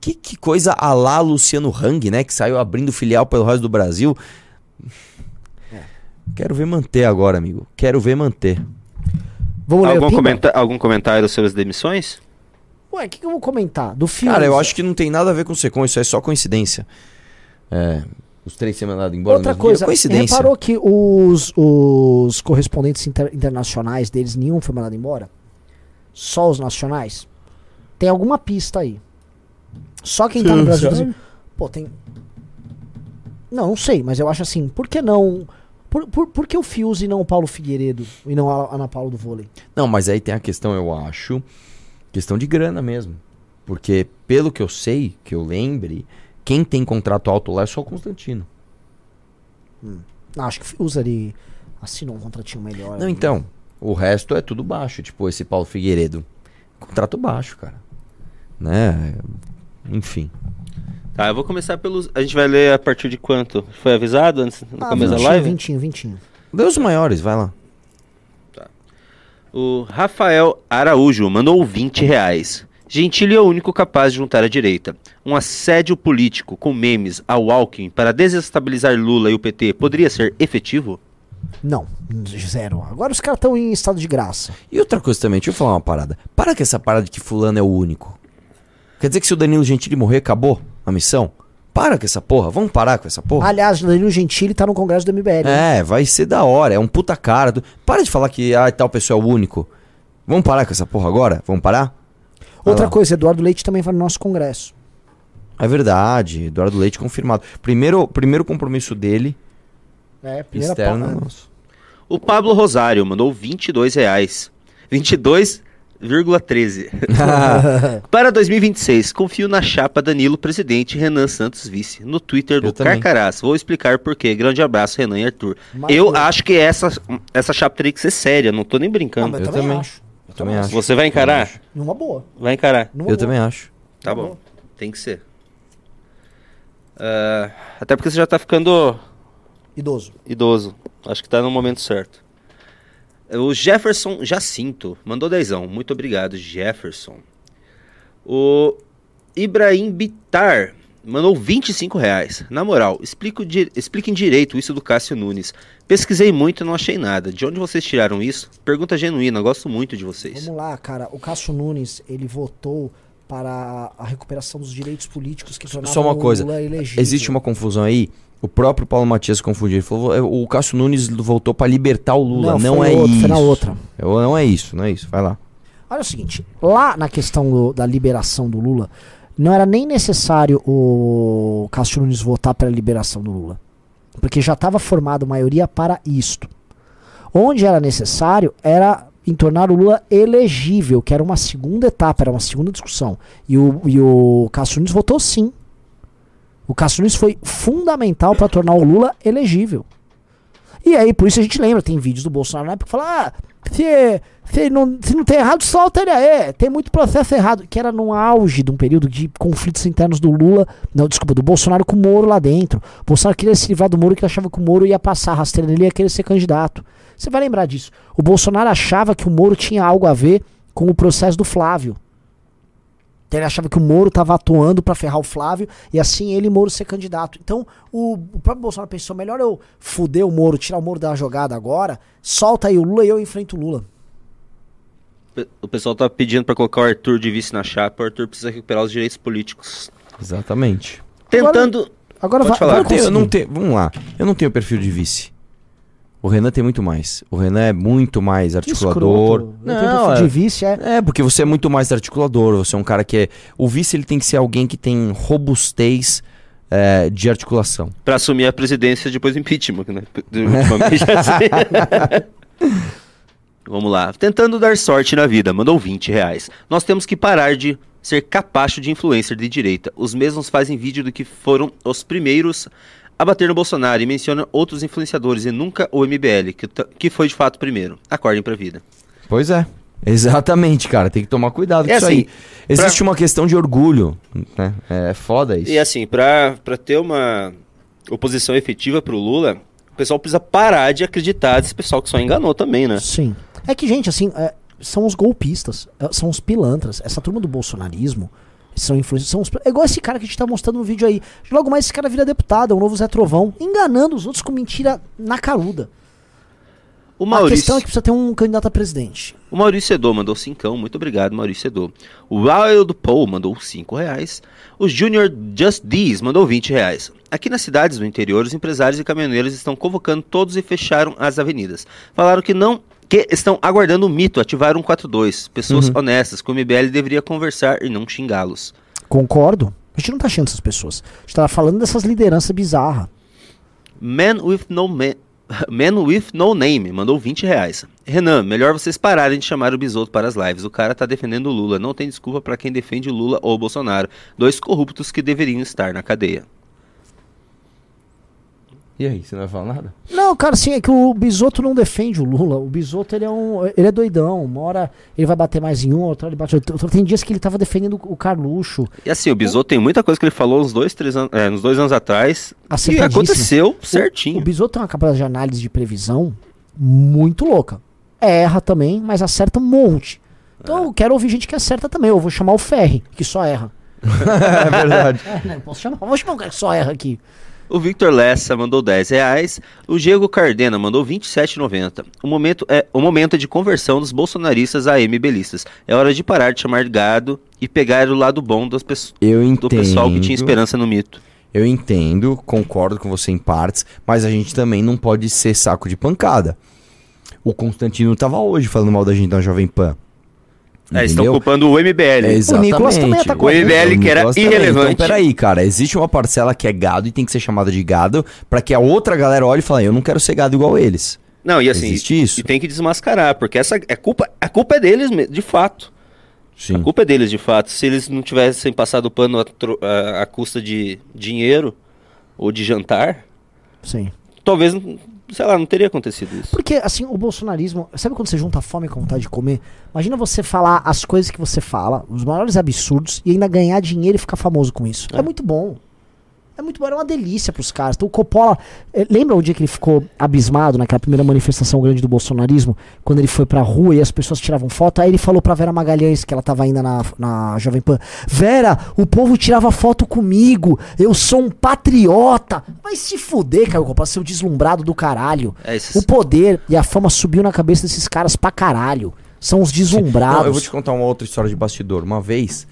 Que, que coisa a lá Luciano Hang, né? Que saiu abrindo filial pelo resto do Brasil. Quero ver manter agora, amigo. Quero ver manter. Vamos Algum, comenta algum comentário sobre as demissões? Ué, o que, que eu vou comentar? Do filme. Cara, eu acho que não tem nada a ver com Secom, isso é só coincidência. É, os três serem mandados embora. Outra mesmo dia, coisa, coincidência. reparou que os, os correspondentes inter- internacionais deles, nenhum foi mandado embora? Só os nacionais? Tem alguma pista aí. Só quem tá no Brasil. assim, Pô, tem. Não, não sei, mas eu acho assim, por que não. Por, por, por que o Fius e não o Paulo Figueiredo e não a Ana Paula do vôlei? Não, mas aí tem a questão, eu acho, questão de grana mesmo. Porque, pelo que eu sei, que eu lembre, quem tem contrato alto lá é só o Constantino. Não, acho que o Fius ali assinou um contratinho melhor. Não, então, o resto é tudo baixo, tipo esse Paulo Figueiredo. Contrato baixo, cara. Né? Enfim. Tá, eu vou começar pelos. A gente vai ler a partir de quanto? Foi avisado antes no Ah, começo da live? vintinho, vintinho. Deus maiores, vai lá. O Rafael Araújo mandou 20 reais. Gentili é o único capaz de juntar a direita. Um assédio político com memes ao Alckmin para desestabilizar Lula e o PT poderia ser efetivo? Não, zero. Agora os caras estão em estado de graça. E outra coisa também, deixa eu falar uma parada. Para com essa parada de que fulano é o único. Quer dizer que se o Danilo Gentili morrer, acabou a missão? Para com essa porra, vamos parar com essa porra. Aliás, Danilo Gentili tá no congresso do MBL. né? É, vai ser da hora, é um puta cara. tu- Para de falar que ah, tal pessoa é o único. Vamos parar com essa porra agora? Vamos parar? Vai Outra lá. coisa, Eduardo Leite também vai no nosso congresso. É verdade, Eduardo Leite confirmado. Primeiro, primeiro compromisso dele, É, externo, é nosso. O Pablo Rosário mandou 22 reais. 22,13. [laughs] Para 2026, confio na chapa Danilo Presidente Renan Santos Vice. No Twitter do. Carcarás. Vou explicar por quê. Grande abraço, Renan e Arthur. Mas eu acho que essa, essa chapa teria que ser séria, não tô nem brincando. mas eu eu também, também. acho. Eu também acho. Você vai encarar? Numa boa. Vai encarar. Numa Eu boa. também acho. Tá Tá bom. bom. Tem que ser. Ah, até porque você já tá ficando Idoso. idoso. Acho que tá no momento certo. O Jefferson Jacinto mandou dezão. Muito obrigado, Jefferson. O Ibrahim Bitar mandou 25 reais. Na moral, explico di- expliquem direito isso do Cássio Nunes. Pesquisei muito e não achei nada. De onde vocês tiraram isso? Pergunta genuína, gosto muito de vocês. Vamos lá, cara. O Cássio Nunes, ele votou para a recuperação dos direitos políticos que tornavam Só uma coisa. Existe uma confusão aí. O próprio Paulo Matias confundiu. Ele falou, "É, o Cássio Nunes voltou pra libertar o Lula. Não, Não, é outro, isso. foi na outra. É, Não é isso, não é isso. Vai lá. Olha o seguinte, lá na questão do- da liberação do Lula, não era nem necessário o Cássio Nunes votar pela liberação do Lula. Porque já estava formada maioria para isto. Onde era necessário era em tornar o Lula elegível, que era uma segunda etapa, era uma segunda discussão. E o, e o Cássio Nunes votou sim. O Cássio Nunes foi fundamental para tornar o Lula elegível. E aí, por isso a gente lembra, tem vídeos do Bolsonaro na época que fala: ah, se, se, não, se não tem errado, solta ele aí. Tem muito processo errado. Que era no auge de um período de conflitos internos do Lula, não, desculpa, do Bolsonaro com o Moro lá dentro. O Bolsonaro queria se livrar do Moro, que achava que o Moro ia passar rasteira nele e ia querer ser candidato. Você vai lembrar disso. O Bolsonaro achava que o Moro tinha algo a ver com o processo do Flávio. Então ele achava que o Moro estava atuando para ferrar o Flávio e assim ele e Moro ser candidato. Então o, o próprio Bolsonaro pensou: melhor eu fuder o Moro, tirar o Moro da jogada agora, solta aí o Lula e eu enfrento o Lula. O pessoal tá pedindo pra colocar o Arthur de vice na chapa. O Arthur precisa recuperar os direitos políticos. Exatamente. Tentando. Agora Pode vai, falar. vai Eu, tenho- eu não tenho, vamos lá. Eu não tenho perfil de vice. O Renan tem muito mais. O Renan é muito mais articulador. Não, perfil é- de vice, é. É, porque você é muito mais articulador, você é um cara que é... O vice, ele tem que ser alguém que tem robustez é, de articulação. Pra assumir a presidência depois do impeachment, né? [laughs] Vamos lá. Tentando dar sorte na vida, mandou 20 reais. Nós temos que parar de ser capacho de influencer de direita. Os mesmos fazem vídeo do que foram os primeiros a bater no Bolsonaro e mencionam outros influenciadores e nunca o MBL, que, que foi de fato primeiro. Acordem pra vida. Pois é. Exatamente, cara. Tem que tomar cuidado com É isso assim, aí. Existe uma questão de orgulho, né? É foda isso. E assim, pra, pra ter uma oposição efetiva pro Lula, o pessoal precisa parar de acreditar desse pessoal que só enganou também, né? Sim. É que, gente, assim, é, são os golpistas, é, são os pilantras. Essa turma do bolsonarismo são influências. São os, é igual esse cara que a gente tá mostrando no vídeo aí. Logo mais esse cara vira deputado, é o novo Zé Trovão, enganando os outros com mentira na caruda. O A Maurício, questão é que precisa ter um candidato a presidente. o Maurício Sedô mandou cincão, muito obrigado, Maurício Sedô. O Wild Paul mandou 5 reais. O Junior Just These mandou 20 reais. Aqui nas cidades do interior, os empresários e caminhoneiros estão convocando todos e fecharam as avenidas. Falaram que não que estão aguardando o mito ativar 142. Pessoas honestas, com o MBL deveria conversar e não xingá-los. Concordo. A gente não tá achando essas pessoas. A gente tá falando dessas lideranças bizarras. Man with no man, [laughs] Man with no name mandou 20 reais. Renan, melhor vocês pararem de chamar o Bisoto para as lives. O cara tá defendendo o Lula. Não tem desculpa para quem defende o Lula ou o Bolsonaro. Dois corruptos que deveriam estar na cadeia. E aí, você não vai falar nada? Não, cara, assim, é que o Bisoto não defende o Lula. O Bisoto, ele é um. Ele é doidão. Uma hora ele vai bater mais em um, outra hora ele bate. em outro. Tem dias que ele tava defendendo o Carluxo. E assim, o Bisoto tem muita coisa que ele falou uns dois, três anos, é, uns dois anos atrás. E aconteceu O certinho. Bisoto tem uma capacidade de análise de previsão muito louca. Erra também, mas acerta um monte. Então eu quero ouvir gente que acerta também. Eu vou chamar o Ferri, que só erra. [laughs] é verdade. [laughs] É, né? Posso chamar? Vou chamar um cara que só erra aqui. O Victor Lessa mandou 10 reais. O Diego Cardena mandou 27,90. O momento é o momento é de conversão dos bolsonaristas a MBlistas. É hora de parar de chamar de gado e pegar o lado bom das pessoas. Eu entendo. do pessoal que tinha esperança no mito. Eu entendo, concordo com você em partes, mas a gente também não pode ser saco de pancada. O Constantino tava hoje falando mal da gente na Jovem Pan. É, estão culpando o MBL. É, exatamente. Nicolas também atacou O MBL que era também. irrelevante. Então, peraí, cara. Existe uma parcela que é gado e tem que ser chamada de gado pra que a outra galera olhe e fale, eu não quero ser gado igual eles. Não, e assim, Existe isso? e tem que desmascarar, porque essa é culpa, a culpa é deles, de fato. Sim. A culpa é deles, de fato. Se eles não tivessem passado o pano a custa de dinheiro ou de jantar, Sim. talvez, sei lá, não teria acontecido isso. Porque, assim, o bolsonarismo. Sabe quando você junta fome com vontade de comer? Imagina você falar as coisas que você fala, os maiores absurdos, e ainda ganhar dinheiro e ficar famoso com isso. É, É. muito bom. É muito bom, era uma delícia pros caras. Então o Coppola. eh, Lembra o dia que ele ficou abismado naquela primeira manifestação grande do bolsonarismo? Quando ele foi pra rua e as pessoas tiravam foto? Aí ele falou pra Vera Magalhães, que ela tava ainda na, na Jovem Pan: Vera, o povo tirava foto comigo. Eu sou um patriota. Vai se fuder, Caio Coppola, seu deslumbrado do caralho. É, O poder e a fama subiu na cabeça desses caras pra caralho. São os deslumbrados. Não, eu vou te contar uma outra história de bastidor. Uma vez,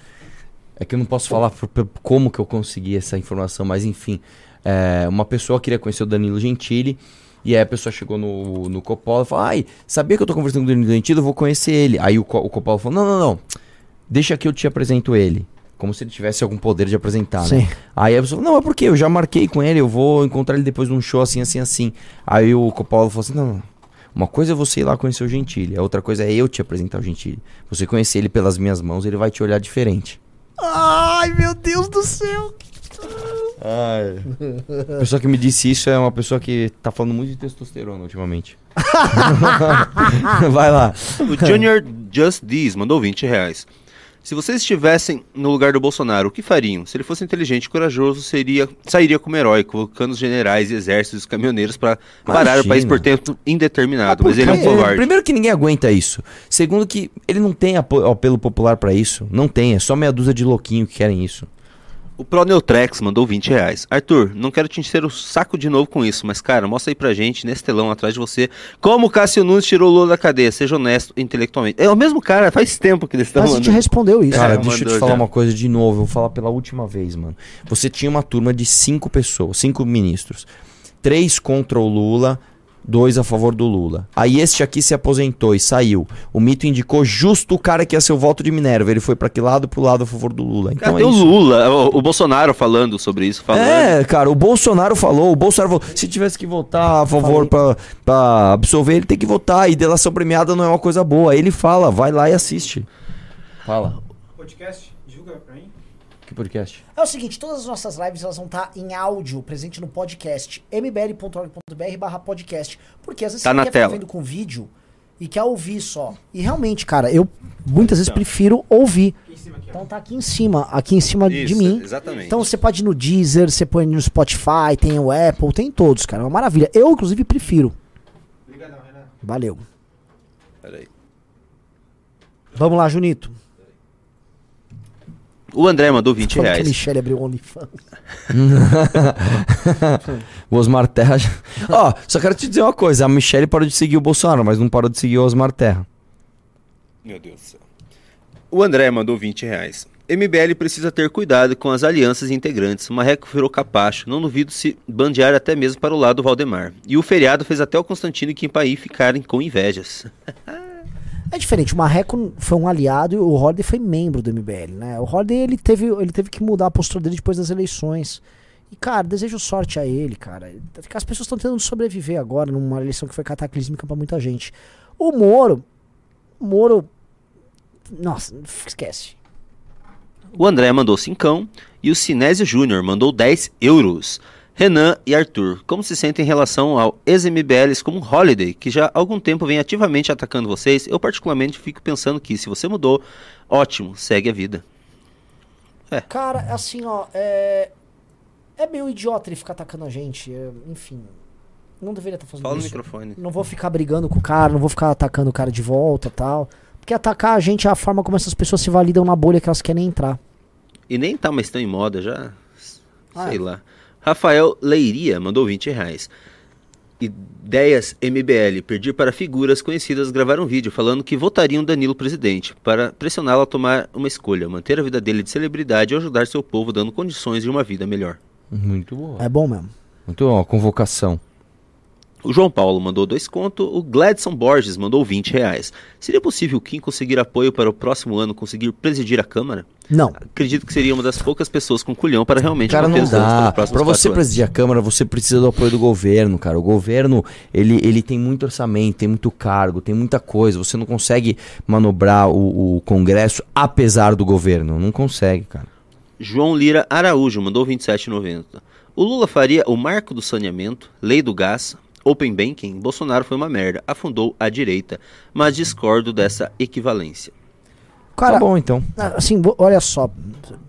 é que eu não posso falar por- por- como que eu consegui essa informação, mas enfim, é, uma pessoa queria conhecer o Danilo Gentili. E aí a pessoa chegou no, no Coppola e falou: Ai, sabia que eu tô conversando com o Danilo Gentili? Eu vou conhecer ele. Aí o, o Coppola falou: Não, não, não. Deixa que eu te apresento ele. Como se ele tivesse algum poder de apresentar, né? Sim. Aí a pessoa falou, não, é porque eu já marquei com ele, eu vou encontrar ele depois num show assim, assim, assim. Aí o Coppola falou assim, não, não. Uma coisa é você ir lá conhecer o Gentili, a outra coisa é eu te apresentar o Gentili. Você conhecer ele pelas minhas mãos, ele vai te olhar diferente. Ai, meu Deus do céu. A pessoa que me disse isso é uma pessoa que tá falando muito de testosterona ultimamente. [laughs] vai lá. O Junior Just This mandou 20 reais. Se vocês estivessem no lugar do Bolsonaro, o que fariam? Se ele fosse inteligente e corajoso, seria, sairia como herói, colocando os generais, exércitos e caminhoneiros para parar o país por tempo indeterminado. Mas ele é um covarde. Primeiro que ninguém aguenta isso. Segundo que ele não tem apelo popular pra isso. Não tem, é só meia dúzia de louquinho que querem isso. O Proneutrex mandou 20 reais. Arthur, não quero te encher o saco de novo com isso, mas cara, mostra aí pra gente, nesse telão atrás de você, como o Cássio Nunes tirou o Lula da cadeia. Seja honesto intelectualmente. É o mesmo cara, faz tempo que eles estão Mas a gente respondeu isso. Cara, É, deixa eu te falar já. uma coisa de novo. Eu vou falar pela última vez, mano. Você tinha uma turma de cinco pessoas, cinco ministros. Três contra o Lula, dois a favor do Lula. Aí este aqui se aposentou e saiu. O mito indicou justo o cara que ia ser o voto de Minerva. Ele foi pra que lado? Pro lado a favor do Lula. Então Cadê é o isso. Lula? O, o Bolsonaro falando sobre isso, falando. É, cara, o Bolsonaro falou, o Bolsonaro falou, se tivesse que votar a favor pra, pra absolver, ele tem que votar. E delação premiada não é uma coisa boa. Ele fala, vai lá e assiste. Fala. Podcast, divulga pra mim. Que podcast? É o seguinte, todas as nossas lives elas vão estar em áudio, presente no podcast, mbl.org.br barra podcast. Porque às vezes Tá você na quer tela. ficar vendo com vídeo e quer ouvir só. E realmente, cara, eu muitas vezes prefiro ouvir. Aqui em cima aqui, ó. Então tá aqui em cima, aqui em cima de Isso, mim. exatamente. Então você pode ir no Deezer, você põe no Spotify, tem o Apple, tem todos, cara. É uma maravilha. Eu, inclusive, prefiro. Obrigadão, Renan. Valeu. Peraí. Vamos lá, Junito. O André mandou 20 Falando que a reais. Michelle abriu o OnlyFans. [laughs] O Osmar Terra. já- Ó, só quero te dizer uma coisa: a Michelle parou de seguir o Bolsonaro, mas não parou de seguir o Osmar Terra. Meu Deus do céu. O André mandou 20 reais. MBL precisa ter cuidado com as alianças integrantes. Marreco virou capacho. Não duvido se bandear até mesmo para o lado do Valdemar. E o feriado fez até o Constantino e Kimpaí ficarem com invejas. [laughs] É diferente, o Marreco foi um aliado e o Holiday foi membro do MBL, né? O Holiday ele teve, ele teve que mudar a postura dele depois das eleições. E, cara, desejo sorte a ele, cara. As pessoas estão tentando sobreviver agora numa eleição que foi cataclísmica pra muita gente. O Moro. O Moro. Nossa, esquece. O André mandou 5 e o Sinésio Júnior mandou 10 euros. Renan e Arthur, como se sentem em relação ao ex-MBLs como Holiday, que já há algum tempo vem ativamente atacando vocês? Eu particularmente fico pensando que se você mudou, ótimo, segue a vida. Cara, assim, ó, é. É meio idiota ele ficar atacando a gente. é, enfim. Não deveria estar fazendo Fala no isso. microfone. Não vou ficar brigando com o cara, não vou ficar atacando o cara de volta tal. Porque atacar a gente é a forma como essas pessoas se validam na bolha que elas querem entrar. E nem tá mais tão em moda já. Ah, Sei é. lá. Rafael Leiria mandou 20 reais. Ideias MBL. Pedir para figuras conhecidas gravar um vídeo falando que votariam Danilo presidente, para pressioná-lo a tomar uma escolha, manter a vida dele de celebridade ou ajudar seu povo dando condições de uma vida melhor. Muito boa. É bom mesmo. Muito bom, convocação. O João Paulo mandou dois conto, o Gladson Borges mandou 20 reais. Seria possível o Kim conseguir apoio para o próximo ano conseguir presidir a Câmara? Não. Acredito que seria uma das poucas pessoas com culhão para realmente Cara, não dá. Pra você anos. presidir a Câmara, você precisa do apoio do governo, cara. O governo, ele, ele tem muito orçamento, tem muito cargo, tem muita coisa. Você não consegue manobrar o, o Congresso apesar do governo. Não consegue, cara. João Lira Araújo mandou 27,90. O Lula faria o marco do saneamento, lei do gás, open banking. Bolsonaro foi uma merda, afundou a direita, mas discordo dessa equivalência. Cara, tá bom, então. assim, bo- olha só.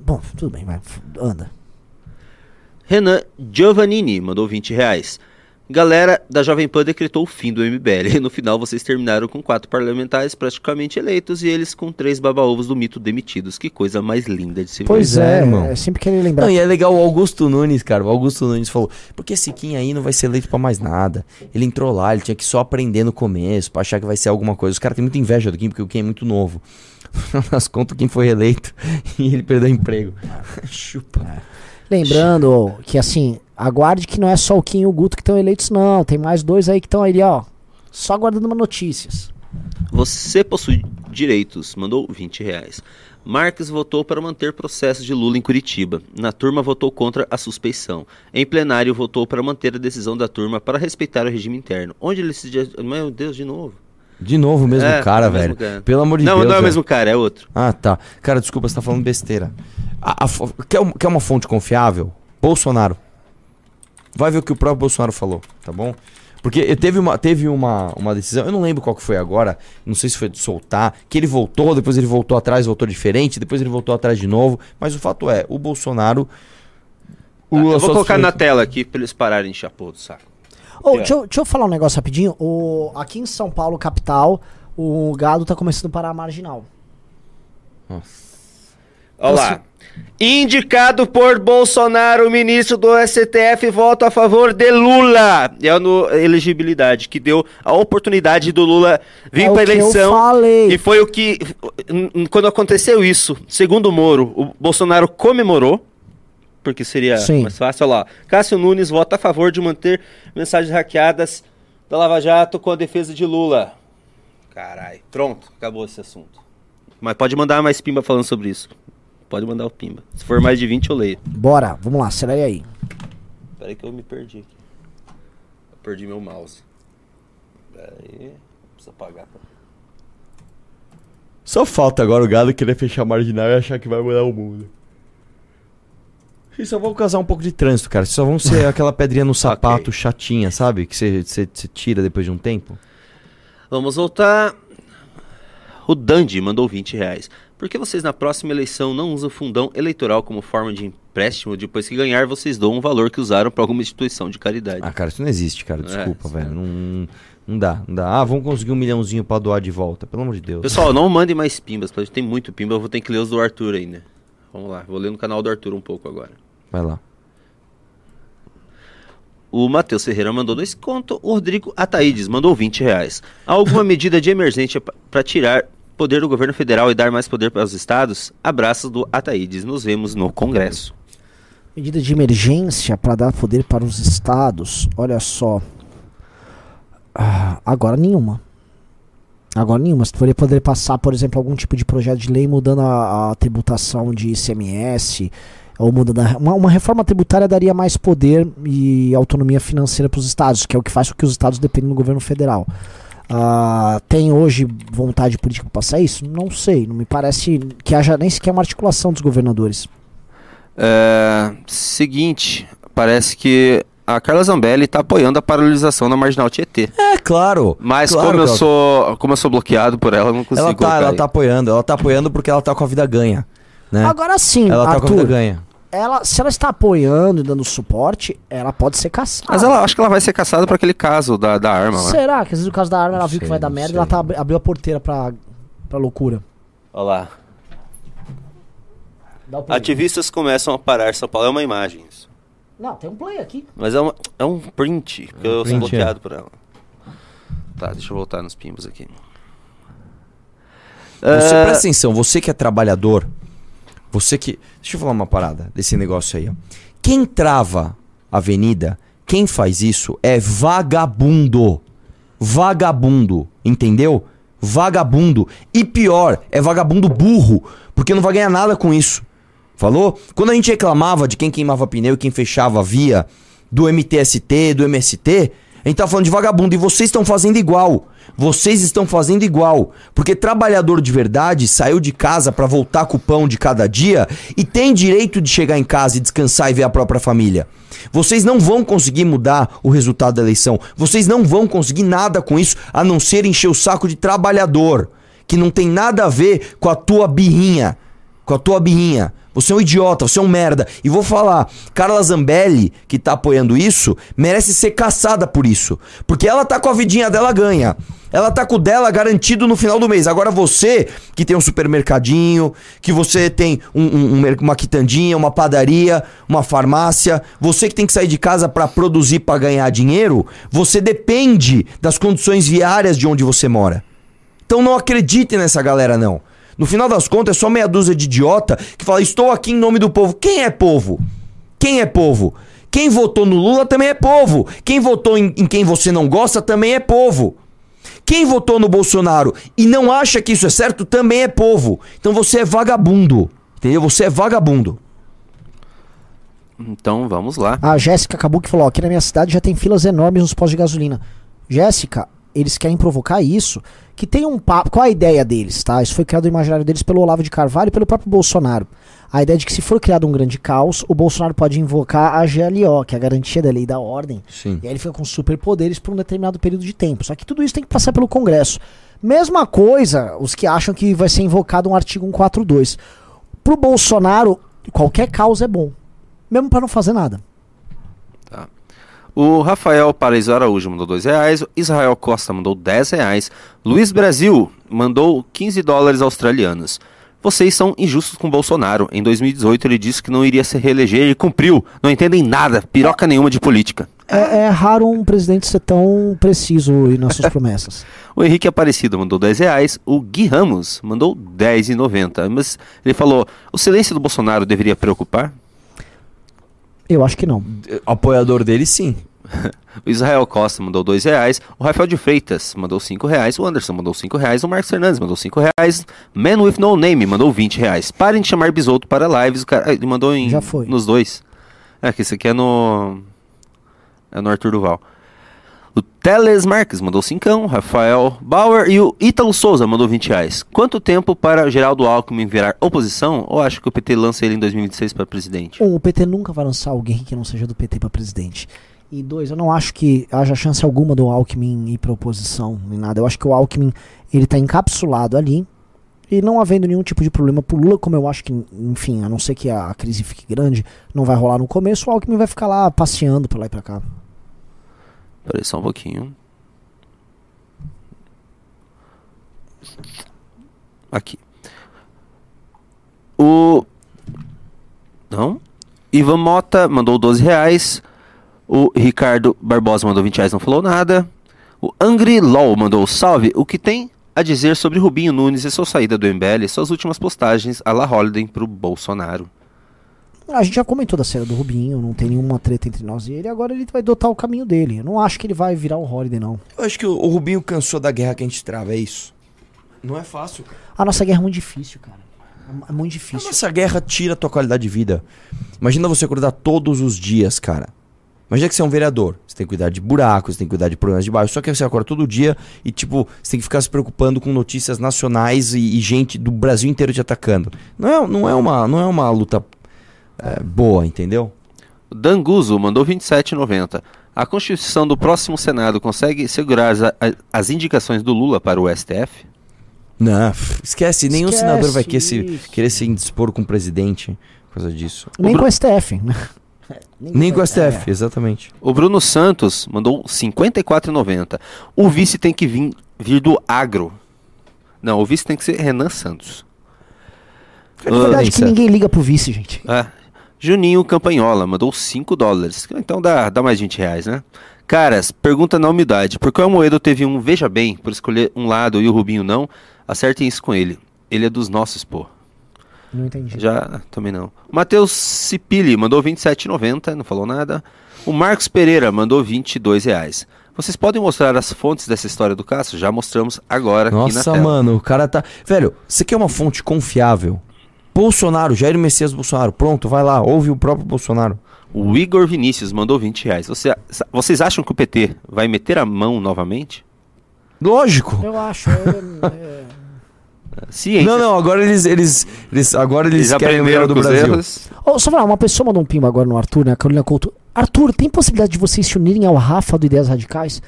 Bom, tudo bem, vai. Anda. Renan Giovannini mandou 20 reais. Galera da Jovem Pan decretou o fim do MBL. E [laughs] no final vocês terminaram com quatro parlamentares praticamente eleitos e eles com três baba-ovos do mito demitidos. Que coisa mais linda de se ver. Pois é, é, irmão. é sempre querer lembrar. Não, e é legal o Augusto Nunes, cara. O Augusto Nunes falou: porque esse Kim aí não vai ser eleito pra mais nada. Ele entrou lá, ele tinha que só aprender no começo, pra achar que vai ser alguma coisa. Os caras têm muita inveja do Kim, porque o Kim é muito novo. [laughs] Nas contas, o Kim foi reeleito [laughs] e ele perdeu o emprego. Chupa. Lembrando que assim, aguarde que não é só o Kim e o Guto que estão eleitos, não. Tem mais dois aí que estão ali, ó. Só aguardando uma notícias. Você possui direitos. Mandou 20 reais. Marques votou para manter processo de Lula em Curitiba. Na turma votou contra a suspeição. Em plenário votou para manter a decisão da turma para respeitar o regime interno. Onde ele se... Meu Deus, de novo. De novo o mesmo É, cara, o mesmo velho. cara. Pelo amor de não, Deus. não é o mesmo cara, é outro. Ah, tá. Cara, desculpa, você tá falando besteira. A- a quer, quer uma fonte confiável? Bolsonaro. Vai ver o que o próprio Bolsonaro falou, tá bom? Porque teve uma, teve uma, uma decisão, eu não lembro qual que foi agora, não sei se foi de soltar, que ele voltou, depois ele voltou atrás, voltou diferente, depois ele voltou atrás de novo. Mas o fato é, o Bolsonaro. o Lula eu vou colocar na tela aqui para eles pararem de chapô do saco. Ô, Aqui, ó. deixa, eu, deixa eu falar um negócio rapidinho. O, aqui em São Paulo, capital, o gado tá começando a parar a marginal. Olha lá. Indicado por Bolsonaro, o ministro do STF vota a favor de Lula. É a elegibilidade que deu a oportunidade do Lula vir É para eu eleição. E foi o que. Quando aconteceu isso, segundo o Moro, o Bolsonaro comemorou. Porque seria Sim. mais fácil. Olha lá. Cássio Nunes vota a favor de manter mensagens hackeadas da Lava Jato com a defesa de Lula. Carai. Pronto, acabou esse assunto. Mas pode mandar mais pimba falando sobre isso. Pode mandar o pimba. Se for mais de 20, eu leio. Bora, vamos lá, acelere aí. Peraí que eu me perdi aqui. Eu perdi meu mouse. Peraí. Precisa apagar. Só falta agora o gado querer fechar a marginal e achar que vai mudar o mundo. Vocês só vão causar um pouco de trânsito, cara. Vocês só vão ser [laughs] aquela pedrinha no sapato Ok. chatinha, sabe? Que você- você você tira depois de um tempo. Vamos voltar. O Dandy mandou 20 reais. Por que vocês na próxima eleição não usam fundão eleitoral como forma de empréstimo? Depois que ganhar, vocês dão um valor que usaram para alguma instituição de caridade. Ah, cara, isso não existe, cara. Desculpa, É, velho. Não, não dá, não dá. Ah, vamos conseguir um milhãozinho pra doar de volta. Pelo amor de Deus. Pessoal, não mandem mais pimbas. porque Tem muito pimba. Eu vou ter que ler os do Arthur ainda. Vamos lá. Vou ler no canal do Arthur um pouco agora. Vai lá. O Matheus Ferreira mandou dois conto. O Rodrigo Ataídes mandou 20 reais. Há alguma medida de emergência para tirar poder do governo federal e dar mais poder para os estados? Abraços do Ataídes. Nos vemos no Congresso. Medida de emergência para dar poder para os estados. Olha só. Ah, agora nenhuma. Agora nenhuma. Você poderia poder passar, por exemplo, algum tipo de projeto de lei mudando a, a tributação de ICMS. Ou mudando a, uma, uma reforma tributária daria mais poder e autonomia financeira para os estados, que é o que faz com que os estados dependam do governo federal. Ah, tem hoje vontade política para passar isso? Não sei. Não me parece que haja nem sequer uma articulação dos governadores. É, seguinte, parece que a Carla Zambelli está apoiando a paralisação na Marginal Tietê. É, claro. Mas claro, como, eu sou, como eu sou bloqueado por ela, eu não consigo Ela tá, ela aí. tá apoiando. Ela tá apoiando porque ela tá com a vida ganha. Né? Agora sim, ela tá com a vida Arthur. ganha. Ela, se ela está apoiando e dando suporte, ela pode ser caçada. Mas ela acho que ela vai ser caçada por aquele caso da, da arma lá. Será que às vezes o caso da arma ela Não viu que sei, vai dar não merda e sei. ela tá, abri- abriu a porteira pra, pra loucura? Olha lá. Play. Ativistas começam a parar São Paulo. É uma imagem isso. Não, tem um play aqui. Mas é, uma, é um print, que eu print, sou é. bloqueado por ela. Tá, deixa eu voltar nos pimbos aqui. Você É, presta atenção, você que é trabalhador, você que. Deixa eu falar uma parada desse negócio aí, ó. Quem trava a avenida, quem faz isso é vagabundo. Vagabundo, entendeu? Vagabundo. E pior, é vagabundo burro, porque não vai ganhar nada com isso. Falou? Quando a gente reclamava de quem queimava pneu e quem fechava a via do MTST, do MST, a gente tá falando de vagabundo e vocês estão fazendo igual. Vocês estão fazendo igual. Porque trabalhador de verdade saiu de casa pra voltar com o pão de cada dia e tem direito de chegar em casa e descansar e ver a própria família. Vocês não vão conseguir mudar o resultado da eleição. Vocês não vão conseguir nada com isso a não ser encher o saco de trabalhador, que não tem nada a ver com a tua birrinha com a tua birrinha. Você é um idiota, você é um merda. E vou falar, Carla Zambelli, que tá apoiando isso, merece ser caçada por isso. Porque ela tá com a vidinha dela ganha. Ela tá com o dela garantido no final do mês. Agora você, que tem um supermercadinho, que você tem um- um- um uma quitandinha, uma padaria, uma farmácia, você que tem que sair de casa pra produzir pra ganhar dinheiro, você depende das condições viárias de onde você mora. Então não acredite nessa galera, não. No final das contas, é só meia dúzia de idiota que fala: estou aqui em nome do povo. Quem é povo? Quem é povo? Quem votou no Lula também é povo. Quem votou em, em quem você não gosta também é povo. Quem votou no Bolsonaro e não acha que isso é certo também é povo. Então você é vagabundo. Entendeu? Você é vagabundo. Então vamos lá. A Jéssica Kabuki falou: ó, aqui na minha cidade já tem filas enormes nos postos de gasolina. Jéssica, eles querem provocar isso. Que tem um papo. Qual a ideia deles, tá? Isso foi criado no imaginário deles pelo Olavo de Carvalho e pelo próprio Bolsonaro. A ideia de que se for criado um grande caos, o Bolsonaro pode invocar a GLO, que é a garantia da lei da ordem. Sim. E aí ele fica com superpoderes por um determinado período de tempo. Só que tudo isso tem que passar pelo Congresso. Mesma coisa, os que acham que vai ser invocado um artigo 142. Pro Bolsonaro, qualquer caos é bom. Mesmo pra não fazer nada. O Rafael Paraíso Araújo mandou dois reais. o Israel Costa mandou 10 reais. Luiz Brasil mandou 15 dólares australianos. Vocês são injustos com Bolsonaro. Em 2018 ele disse que não iria se reeleger e cumpriu. Não entendem nada, piroca nenhuma de política. É, é raro um presidente ser tão preciso nas suas promessas. [laughs] O Henrique Aparecido mandou 10 reais. O Gui Ramos mandou 10,90. Mas ele falou: o silêncio do Bolsonaro deveria preocupar? Eu acho que não. Apoiador dele, sim. [laughs] O Israel Costa mandou dois reais. O Rafael de Freitas mandou cinco reais. O Anderson mandou cinco reais. O Marcos Fernandes mandou cinco reais. Man with No Name mandou 20 reais. Parem de chamar Bisoto para lives. O cara ele mandou em, Já foi. nos dois. É que esse aqui é no. É no Arthur Duval. O Teles Marques mandou cincão. Rafael Bauer e o Ítalo Souza mandou 20 reais. Quanto tempo para Geraldo Alckmin virar oposição? Ou acho que o PT lança ele em 2026 para presidente? O PT nunca vai lançar alguém que não seja do PT pra presidente. E dois, eu não acho que haja chance alguma do Alckmin ir pra oposição, nem nada. Eu acho que o Alckmin, ele tá encapsulado ali. E não havendo nenhum tipo de problema pro Lula, como eu acho que, enfim, a não ser que a crise fique grande, não vai rolar no começo, o Alckmin vai ficar lá passeando pra lá e pra cá. Peraí só um pouquinho. Aqui. O. Não? Ivan Mota mandou 12 reais. O Ricardo Barbosa mandou 20 reais, não falou nada. O Angry LOL mandou salve. O que tem a dizer sobre Rubinho Nunes e sua saída do MBL e suas últimas postagens a la Holiday pro Bolsonaro? A gente já comentou da cena do Rubinho, não tem nenhuma treta entre nós e ele, agora ele vai adotar o caminho dele. Eu não acho que ele vai virar o Holiday, não. Eu acho que o, o Rubinho cansou da guerra que a gente trava, é isso. Não é fácil. A nossa guerra é muito difícil, cara. É- muito A difícil. nossa guerra tira a tua qualidade de vida. Imagina você acordar todos os dias, cara. Imagina que você é um vereador. Você tem que cuidar de buracos, você tem que cuidar de problemas de bairro. Só que você acorda todo dia e, tipo, você tem que ficar se preocupando com notícias nacionais e, e gente do Brasil inteiro te atacando. Não é, não é, uma, não é uma luta é, boa, entendeu? O Danguzo mandou 27,90. A Constituição do próximo Senado consegue segurar as, as indicações do Lula para o STF? Não, esquece. Nenhum Esquece senador vai querer se, querer se indispor com o presidente por causa disso. Nem Bru- com o STF. né? [laughs] Nem com o STF, exatamente. O Bruno Santos mandou 54,90. O vice tem que vir, vir do agro. Não, o vice tem que ser Renan Santos. É verdade que Isso. ninguém liga pro vice, gente. Ah, Juninho Campanhola mandou 5 dólares. Então dá, dá mais 20 reais, né? Caras, pergunta na humildade. Por que o Moedo teve um veja bem por escolher um lado e o Rubinho não? Acertem isso com ele. Ele é dos nossos, pô. Não entendi. Já, também não. O Matheus Cipilli mandou 27,90, não falou nada. O Marcos Pereira mandou 22 reais. Vocês podem mostrar as fontes dessa história do Castro? Já mostramos agora aqui na Nossa, tela. mano, o cara tá. Velho, você quer uma fonte confiável? Bolsonaro, Jair Messias Bolsonaro. Pronto, vai lá, ouve o próprio Bolsonaro. O Igor Vinícius mandou 20 reais. Você- vocês acham que o PT vai meter a mão novamente? Lógico. Eu acho. é- é- Ciência. Não, não, agora eles. eles, eles agora eles, Eles querem o do Brasil. erros. Ô, só falar, uma pessoa mandou um pimba agora no Arthur, né? A Carolina Couto. Arthur, tem possibilidade de vocês se unirem ao Rafa do Ideias Radicais?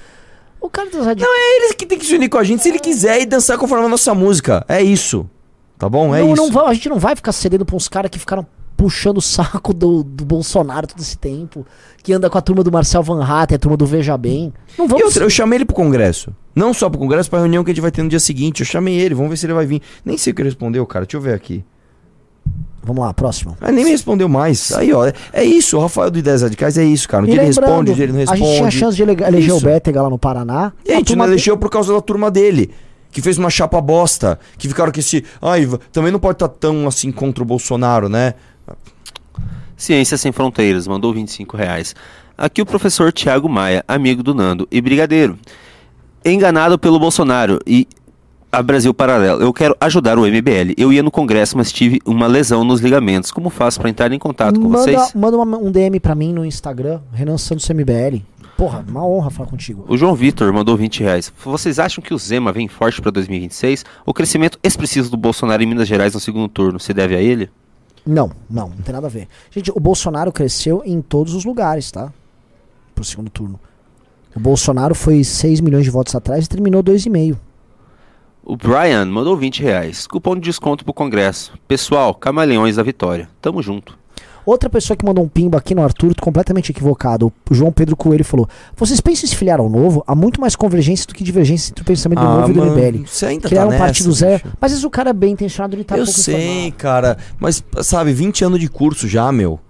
O cara das radicais. Não, é eles que tem que se unir com a gente se ele quiser e dançar conforme a nossa música. É isso. Tá bom? É não, isso. não vai- a gente não vai ficar cedendo pra uns caras que ficaram puxando o saco do, do Bolsonaro todo esse tempo, que anda com a turma do Marcel Van Hatten, a turma do Veja Bem. Não vamos. outra, eu chamei ele pro congresso. Não só pro congresso, pra reunião que a gente vai ter no dia seguinte. Eu chamei ele, vamos ver se ele vai vir. Nem sei o que ele respondeu, cara. Deixa eu ver aqui. Vamos lá, próximo. Ah, nem me respondeu mais. Aí, ó. É isso, o Rafael do Ideias Radicais é isso, cara. Um E dia ele responde, um dia ele não A responde. gente tinha chance de ele- eleger o Isso. Bétega lá no Paraná. E a gente não elegeu por causa da turma dele. Que fez uma chapa bosta. Que ficaram com esse. Ai, também não pode estar tão assim contra o Bolsonaro, né? Ciência Sem Fronteiras mandou 25 reais. Aqui o professor Tiago Maia, amigo do Nando e brigadeiro. Enganado pelo Bolsonaro e a Brasil Paralelo. Eu quero ajudar o MBL. Eu ia no Congresso, mas tive uma lesão nos ligamentos. Como faço para entrar em contato com manda, vocês? Manda uma- um DM pra mim no Instagram, Renan Santos MBL. Porra, uma honra falar contigo. O João Vitor mandou 20 reais. Vocês acham que o Zema vem forte para 2026? O crescimento expressivo do Bolsonaro em Minas Gerais no segundo turno se deve a ele? Não, não, não tem nada a ver. Gente, o Bolsonaro cresceu em todos os lugares, tá? Pro segundo turno. O Bolsonaro foi 6 milhões de votos atrás e terminou 2,5. O Brian mandou 20 reais. Cupom de desconto pro Congresso. Pessoal, Camaleões da Vitória. Tamo junto. Outra pessoa que mandou um pimba aqui no Arthur, completamente equivocado. O João Pedro Coelho falou: Vocês pensam em se filiar ao novo? Há muito mais convergência do que divergência entre o pensamento do novo e do MBL. você ainda Criar tá um nessa, partido zero. bicho. Mas às vezes o cara é bem intencionado, ele tá eu pouco sei, informado. cara. Mas, sabe, 20 anos de curso já, meu.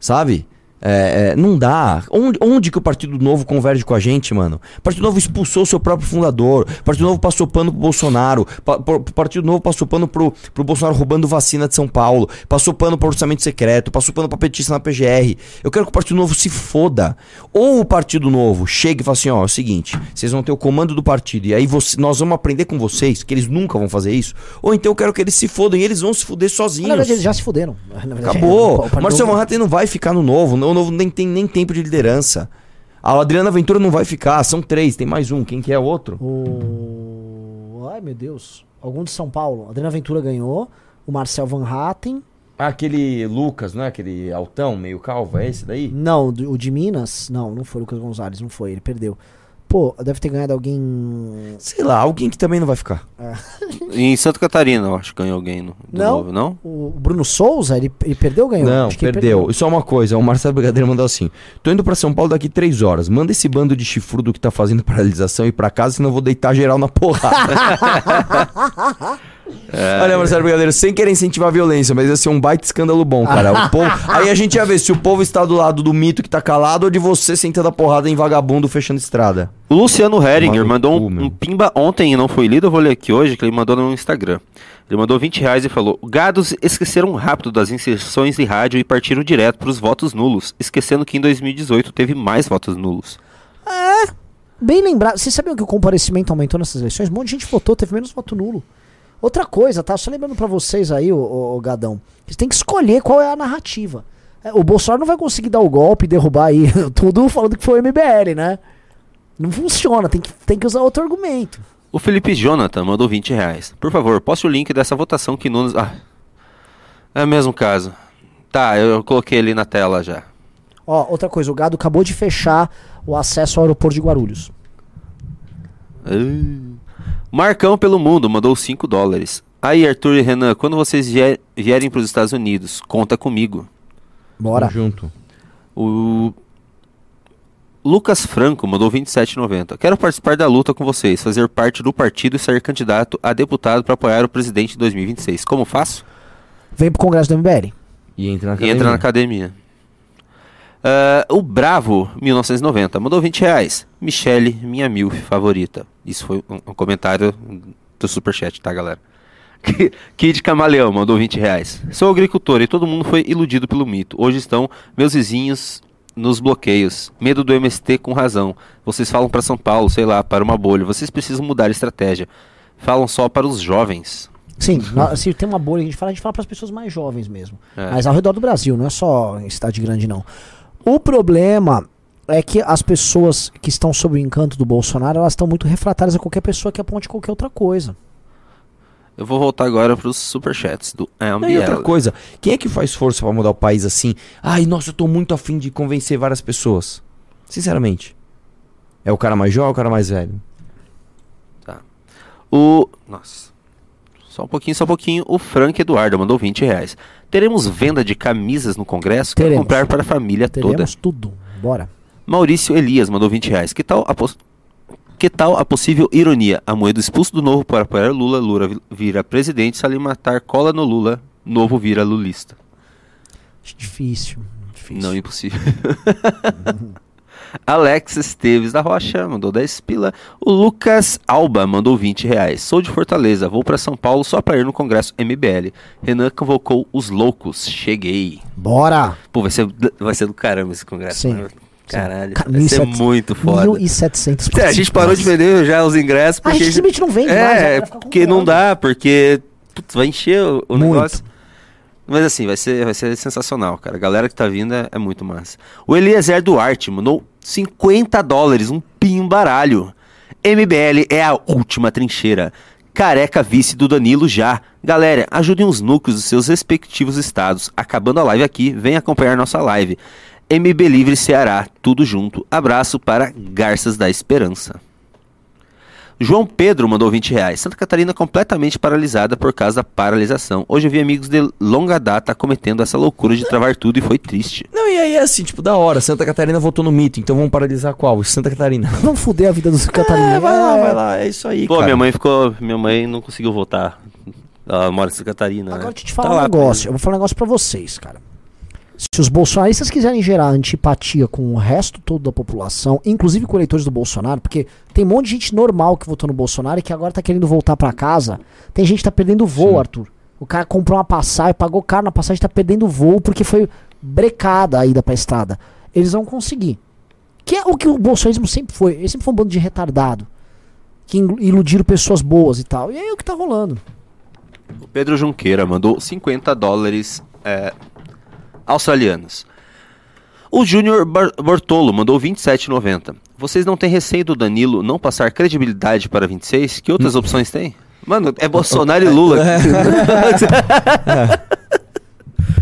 Sabe? É, é, não dá. Onde, onde que o Partido Novo converge com a gente, mano? O Partido Novo expulsou seu próprio fundador. O Partido Novo passou pano pro Bolsonaro. Pa- pro- O Partido Novo passou pano pro, pro Bolsonaro roubando vacina de São Paulo. Passou pano pro orçamento secreto. Passou pano pra petista na PGR. Eu quero que o Partido Novo se foda. Ou o Partido Novo chega e fala assim: ó, é o seguinte, vocês vão ter o comando do partido. E aí você- nós vamos aprender com vocês, que eles nunca vão fazer isso. Ou então eu quero que eles se fodam e eles vão se foder sozinhos. na verdade, eles já se fuderam. Verdade, Acabou. é, [laughs] o Marcelo Van Hatten não vai ficar no novo. O novo nem tem nem tempo de liderança. A Adriana Ventura não vai ficar. São três, tem mais um. Quem que é o outro? O. Ai, meu Deus. Algum de São Paulo. Adriana Ventura ganhou. O Marcel Van Hatten. Ah, aquele Lucas, não é? Aquele altão meio calvo, é esse daí? Não, o de Minas. Não, não foi o Lucas Gonzalez, não foi. Ele perdeu. Pô, deve ter ganhado alguém. Sei lá, alguém que também não vai ficar. [laughs] Em Santa Catarina, eu acho que ganhou alguém no, do Não. novo, não? O Bruno Souza, ele, ele perdeu ou ganhou? Não, Acho que ele perdeu. E só uma coisa, o Marcelo Brigadeiro mandou assim: Tô indo pra São Paulo daqui três horas. Manda esse bando de chifrudo que tá fazendo paralisação ir pra casa, senão eu vou deitar geral na porrada. [laughs] Olha, Marcelo Brigadeiro, sem querer incentivar a violência, mas ia ser um baita escândalo bom, cara. O povo... [laughs] Aí a gente ia ver se o povo está do lado do mito que tá calado ou de você sentando a porrada em vagabundo fechando estrada. O Luciano Heringer mandou um, um pimba ontem e não foi lido, eu vou ler aqui hoje, que ele mandou no Instagram. Ele mandou 20 reais e falou: Gados esqueceram rápido das inserções de rádio e partiram direto para os votos nulos, esquecendo que em 2018 teve mais votos nulos. Bem lembrado. Vocês sabiam que o comparecimento aumentou nessas eleições? Um monte de gente votou, teve menos voto nulo. Outra coisa, tá? Só lembrando pra vocês aí, ô, ô, ô, Gadão. Vocês têm que escolher qual é a narrativa. É, O Bolsonaro não vai conseguir dar o golpe e derrubar aí [laughs] tudo falando que foi o MBL, né? Não funciona, tem que, tem que usar outro argumento. O Felipe Jonathan mandou 20 reais. Por favor, poste o link dessa votação que Nunes. Ah, é o mesmo caso. Tá, eu coloquei ali na tela já. Ó, outra coisa, o Gado acabou de fechar o acesso ao aeroporto de Guarulhos. Ah. Marcão pelo mundo mandou 5 dólares. Aí, Arthur e Renan, quando vocês vier- vierem para os Estados Unidos, conta comigo. Bora. Junto. O Lucas Franco mandou 27,90. Quero participar da luta com vocês, fazer parte do partido e ser candidato a deputado para apoiar o presidente em 2026. Como faço? Vem pro Congresso do MBL. E entra na E academia. entra na academia. Ah, o Bravo, 1990, mandou 20 reais. Michele, minha milf favorita. Isso foi um, um comentário do Superchat, tá, galera? [laughs] Kid Camaleão mandou 20 reais. Sou agricultor e todo mundo foi iludido pelo mito. Hoje estão meus vizinhos nos bloqueios. Medo do MST com razão. Vocês falam para São Paulo, sei lá, para uma bolha. Vocês precisam mudar a estratégia. Falam só para os jovens. Sim, se tem uma bolha que a gente fala, a gente fala para as pessoas mais jovens mesmo. É. Mas ao redor do Brasil, não é só em cidade grande, não. O problema é que as pessoas que estão sob o encanto do Bolsonaro, elas estão muito refratárias a qualquer pessoa que aponte qualquer outra coisa. Eu vou voltar agora para os superchats do Não, e outra MBL. coisa, quem é que faz força pra mudar o país assim? Ai, nossa, eu tô muito afim de convencer várias pessoas. Sinceramente. É o cara mais jovem ou o cara mais velho? O. Nossa. Só um pouquinho, só um pouquinho. O Frank Eduardo mandou 20 reais. Teremos venda de camisas no congresso? Quero Teremos. comprar para a família toda. Teremos tudo. Bora. Maurício Elias mandou 20 reais. Que tal a, que tal a possível ironia? Amoedo expulso do novo para apoiar Lula, Lula vi- vira presidente, Salim matar cola no Lula, novo vira lulista. Difícil. Difícil. Não impossível. [laughs] Alex Esteves da Rocha mandou 10 pila. O Lucas Alba mandou 20 reais. Sou de Fortaleza, vou para São Paulo só para ir no congresso MBL. Renan convocou os loucos. Cheguei. Bora. Pô, vai ser, vai ser do caramba esse congresso. Sim. né? Caralho, ser 1.700 muito foda. 1.700 É, a gente parou de vender já os ingressos Ah, porque. a gente simplesmente não vende mais, é, fica porque não dá, porque putz, vai encher o, o negócio. Mas assim, vai ser, vai ser sensacional, cara. A galera que tá vindo é, é muito massa. O Eliezer Duarte mandou 50 dólares, um pimbaralho. MBL é a última trincheira. Careca vice do Danilo já. Galera, ajudem os núcleos dos seus respectivos estados. Acabando a live aqui, vem acompanhar nossa live. MB Livre Ceará, tudo junto. Abraço para Garças da Esperança. João Pedro mandou 20 reais. Santa Catarina completamente paralisada por causa da paralisação. Hoje eu vi amigos de longa data cometendo essa loucura de travar tudo e foi triste. Não, e aí é assim, tipo, da hora. Santa Catarina votou no mito, então vamos paralisar qual? Santa Catarina. [laughs] Vamos foder a vida dos Catarina. É, vai lá, vai lá, é isso aí, Pô, cara. minha mãe ficou. Minha mãe não conseguiu votar. Ela mora em Santa Catarina. Agora né? deixa eu te Tá falar um lá, negócio. Eu vou falar um negócio pra vocês, cara. Se os bolsonaristas quiserem gerar antipatia com o resto todo da população, inclusive com eleitores do Bolsonaro, porque tem um monte de gente normal que votou no Bolsonaro e que agora tá querendo voltar pra casa. Tem gente que tá perdendo voo, Arthur. O cara comprou uma passagem, pagou caro na passagem, tá perdendo voo porque foi brecada a ida pra estrada. Eles vão conseguir. Que é o que o bolsonarismo sempre foi. Ele sempre foi um bando de retardado. Que ilu- iludiram pessoas boas e tal. E aí é o que tá rolando. O Pedro Junqueira mandou 50 dólares é, australianos. O Júnior Bar- Bortolo mandou 27,90. Vocês não têm receio do Danilo não passar credibilidade para 26? Que outras opções tem? Mano, é Bolsonaro [laughs] e Lula. [laughs]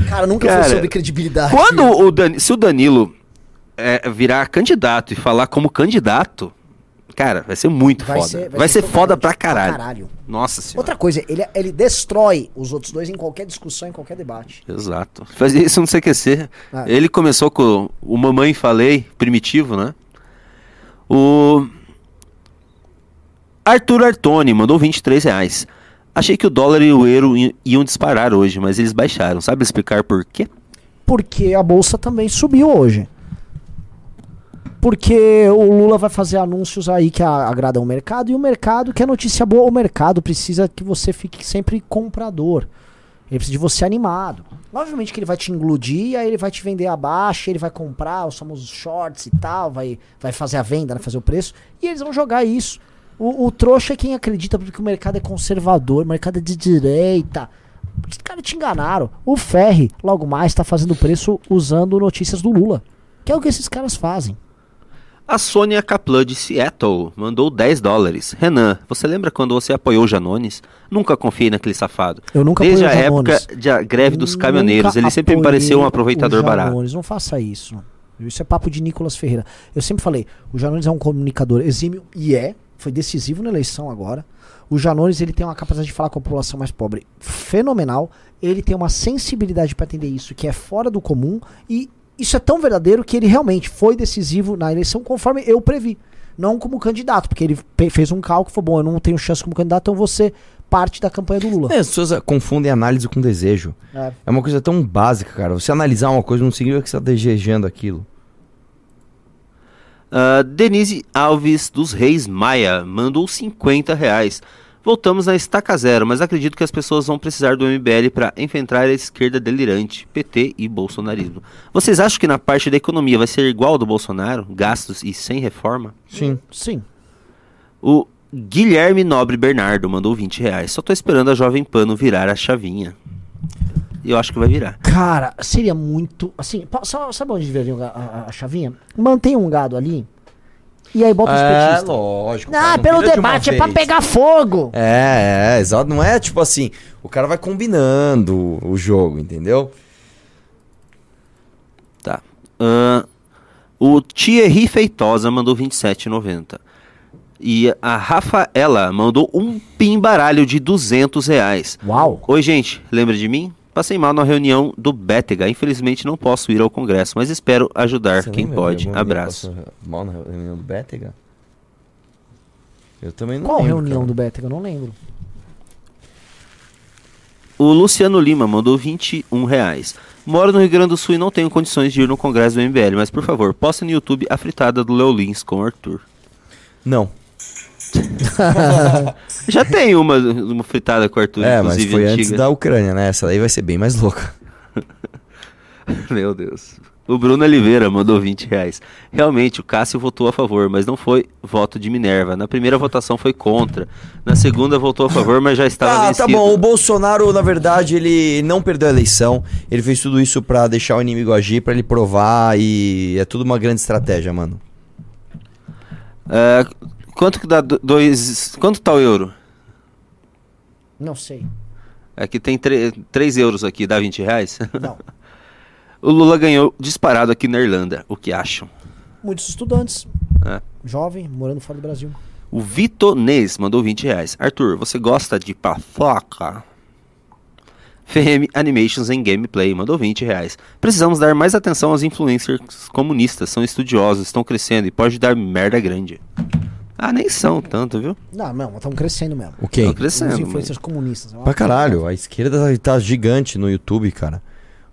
Cara, nunca Cara, foi sobre credibilidade. Quando o Dan- se o Danilo é, virar candidato e falar como candidato, cara, vai ser muito foda. Vai, ser, foda tocante, pra caralho. Nossa senhora. Outra coisa, ele, ele destrói os outros dois em qualquer discussão, em qualquer debate. Exato. Fazia isso no CQC. Ah. Ele começou com o Mamãe Falei, primitivo, né? O Arthur Artoni mandou 23 reais. Achei que o dólar e o euro iam disparar hoje, mas eles baixaram. Sabe explicar por quê? Porque a bolsa também subiu hoje. Porque o Lula vai fazer anúncios aí que agradam o mercado e o mercado quer notícia boa. O mercado precisa que você fique sempre comprador. Ele precisa de você animado. Obviamente que ele vai te engludir, aí ele vai te vender abaixo, ele vai comprar os famosos shorts e tal, vai, vai fazer a venda, né, fazer o preço, e eles vão jogar isso. O, o trouxa é quem acredita porque o mercado é conservador, o mercado é de direita. Os caras te enganaram. O Ferri, logo mais, tá fazendo preço usando notícias do Lula. Que é o que esses caras fazem. A Sônia Kaplan de Seattle mandou 10 dólares. Renan, você lembra quando você apoiou o Janones? Nunca confiei naquele safado. Eu nunca Desde a época de a greve dos caminhoneiros, ele sempre me pareceu um aproveitador barato. Janones. Não faça isso. Isso é papo de Nicolas Ferreira. Eu sempre falei, o Janones é um comunicador exímio e é, foi decisivo na eleição agora. O Janones ele tem uma capacidade de falar com a população mais pobre fenomenal. Ele tem uma sensibilidade para atender isso que é fora do comum e isso é tão verdadeiro que ele realmente foi decisivo na eleição conforme eu previ. Não como candidato, porque ele fez um cálculo e falou: bom, eu não tenho chance como candidato, então você parte da campanha do Lula. É, as pessoas ah, confundem análise com desejo. É. É uma coisa tão básica, cara. Você analisar uma coisa não significa que você tá desejando aquilo. Ah, Denise Alves dos Reis Maia mandou 50 reais. Voltamos na estaca zero, mas acredito que as pessoas vão precisar do MBL para enfrentar a esquerda delirante, PT e bolsonarismo. Vocês acham que na parte da economia vai ser igual ao do Bolsonaro, gastos e sem reforma? Sim. Sim. O Guilherme Nobre Bernardo mandou 20 reais. Só tô esperando a Jovem Pano virar a chavinha. E eu acho que vai virar. Cara, seria muito. Assim, sabe onde deveria a, a, a chavinha? Mantém um gado ali. E aí bota os petistas. É, lógico. Não, cara, pelo vira de debate, é pra pegar fogo. É, é, exato. Não é tipo assim, o cara vai combinando o jogo, entendeu? Tá. Ahn, o Thierry Feitosa mandou 27,90. E a Rafaela mandou um pimbaralho de 200 reais. Uau. Oi, gente, lembra de mim? Passei mal na reunião do Bétega. Infelizmente não posso ir ao congresso, mas espero ajudar Você quem pode. Abraço. Mal na reunião do Bétega? Eu também não Qual lembro, reunião cara. do Bétega? Eu não lembro. O Luciano Lima mandou 21 reais. Moro no Rio Grande do Sul e não tenho condições de ir no congresso do MBL, mas por favor, posta no YouTube a fritada do Leo Lins com o Arthur. Não. [laughs] Já tem uma, uma fritada com o Arthur, é, mas foi antiga. antes da Ucrânia, né? Essa daí vai ser bem mais louca. [laughs] Meu Deus. O Bruno Oliveira mandou 20 reais. Realmente, o Cássio votou a favor, mas não foi voto de Minerva. Na primeira votação foi contra. Na segunda votou a favor, mas já estava Ah, vencido. tá bom. O Bolsonaro, na verdade, ele não perdeu a eleição. Ele fez tudo isso pra deixar o inimigo agir, pra ele provar e é tudo uma grande estratégia, mano. É, quanto que dá do- dois... Quanto tá o euro? Não sei. Aqui tem 3 euros aqui, dá 20 reais? Não. [laughs] o Lula ganhou disparado aqui na Irlanda. O que acham? Muitos estudantes. É. Jovem, morando fora do Brasil. O Vitonês mandou 20 reais. Arthur, você gosta de pafoca? FM Animations em Gameplay mandou 20 reais. Precisamos dar mais atenção aos influencers comunistas. São estudiosos, estão crescendo e pode dar merda grande. Ah, nem são tanto, viu? Não, não, estão crescendo mesmo. O quê? Estão Os crescendo. influencers comunistas. é uma- Pra caralho, a esquerda tá, gigante no YouTube, cara.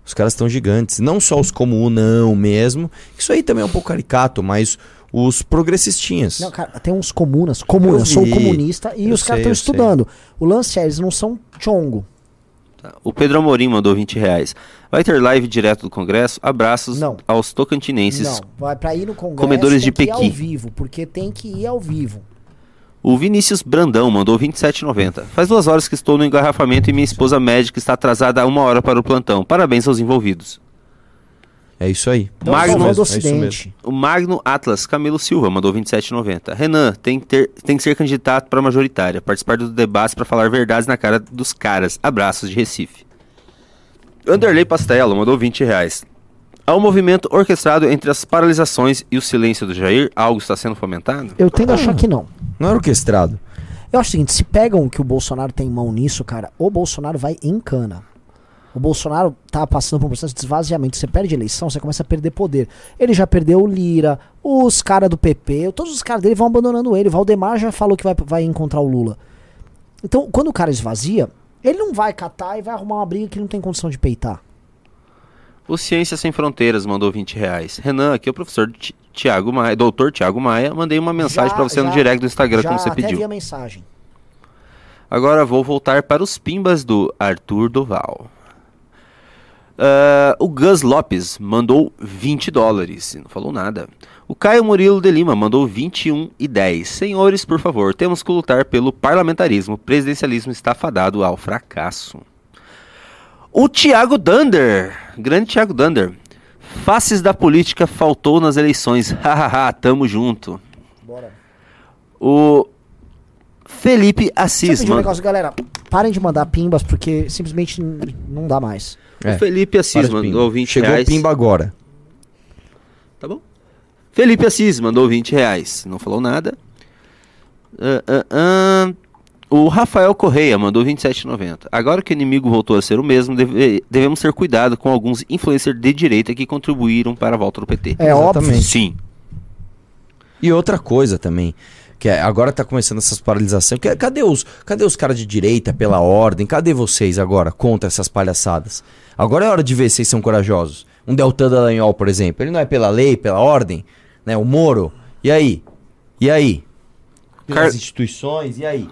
Os caras estão gigantes. Não só os como o não mesmo. Isso aí também é um pouco caricato, mas os progressistinhas. Não, cara, tem uns comunas. Comunas, Eu sou comunista e Eu os caras estão eu sei. estudando. O lance é, eles não são chongo. O Pedro Amorim mandou 20 reais. Vai ter live direto do Congresso? Abraços Não. aos tocantinenses. Não, vai pra ir no congresso Comedores tem de que ir pequi. ao vivo, porque tem que ir ao vivo. O Vinícius Brandão mandou 27,90. Faz duas horas que estou no engarrafamento e minha esposa médica está atrasada há uma hora para o plantão. Parabéns aos envolvidos. É isso aí. Então, Magno- É isso mesmo. Ocidente. O Magno Atlas Camilo Silva mandou 27,90. Renan, tem que, ter, tem que ser candidato para majoritária. Participar do debate para falar verdades na cara dos caras. Abraços de Recife. Anderley Pastelo mandou 20 reais. Há um movimento orquestrado entre as paralisações e o silêncio do Jair? Algo está sendo fomentado? Eu tendo a achar que não. Não era orquestrado. Eu acho o seguinte, se pegam que o Bolsonaro tem mão nisso, cara, o Bolsonaro vai em cana. O Bolsonaro tá passando por um processo de esvaziamento. Você perde a eleição, você começa a perder poder. Ele já perdeu o Lira, os caras do PP, todos os caras dele vão abandonando ele. Valdemar já falou que vai, vai encontrar o Lula. Então, quando o cara esvazia, ele não vai catar e vai arrumar uma briga que não tem condição de peitar. O Ciência Sem Fronteiras mandou 20 reais. Renan, aqui é o professor Ti- Tiago Maia, doutor Tiago Maia. Mandei uma mensagem para você no já- direct do Instagram, já como você até pediu. vi a mensagem. Agora vou voltar para os pimbas do Arthur Doval. Ah, o Gus Lopes mandou 20 dólares, não falou nada. O Caio Murilo de Lima mandou 21 e 10. Senhores, por favor, temos que lutar pelo parlamentarismo. O presidencialismo está fadado ao fracasso. O Thiago Dunder, grande Thiago Dunder. Faces da política faltou nas eleições. [laughs] Hahaha, tamo junto. Bora. O Felipe Deixa eu Assis, pedir um mano. negócio, galera. Parem de mandar pimbas, porque simplesmente não dá mais. É, O Felipe Assis mandou pimba. 20 Chegou reais. o pimba agora. Tá bom. Felipe Assis mandou 20 reais. Não falou nada. Ah, ah, ah. O Rafael Correia mandou 27,90. Agora que o inimigo voltou a ser o mesmo, deve- devemos ter cuidado com alguns influencers de direita que contribuíram para a volta do PT. É óbvio. Exatamente. Sim. E outra coisa também, que é- agora tá começando essas paralisações. Que- Cadê os, cadê os caras de direita pela ordem? Cadê vocês agora contra essas palhaçadas? Agora é hora de ver se vocês são corajosos. Um Deltan Dallagnol, por exemplo, ele não é pela lei, pela ordem, né? O Moro. E aí? E aí? Car- As instituições, e aí?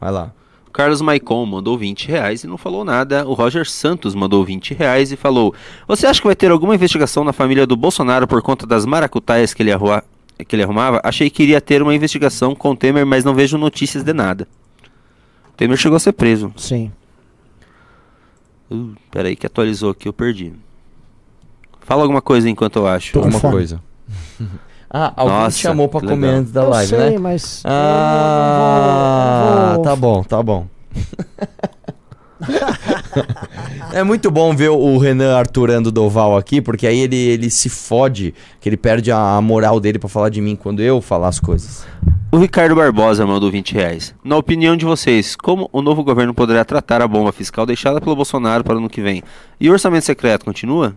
Vai lá. Carlos Maicon mandou 20 reais e não falou nada. O Roger Santos mandou 20 reais e falou: Você acha que vai ter alguma investigação na família do Bolsonaro por conta das maracutaias que ele, arrua- que ele arrumava? Achei que iria ter uma investigação com o Temer, mas não vejo notícias de nada. O Temer chegou a ser preso. Sim. Uh, peraí, que atualizou aqui, eu perdi. Fala alguma coisa enquanto eu acho. Alguma coisa. Ah, alguém Nossa, te chamou pra comer legal. antes da eu live, sei, né? mas. Ah, vou- tá bom, tá bom. [laughs] É muito bom ver o Renan Arturando Doval aqui, porque aí ele, ele se fode, que ele perde a, a moral dele pra falar de mim quando eu falar as coisas. O Ricardo Barbosa mandou 20 reais. Na opinião de vocês, como o novo governo poderá tratar a bomba fiscal deixada pelo Bolsonaro para o ano que vem? E o orçamento secreto continua?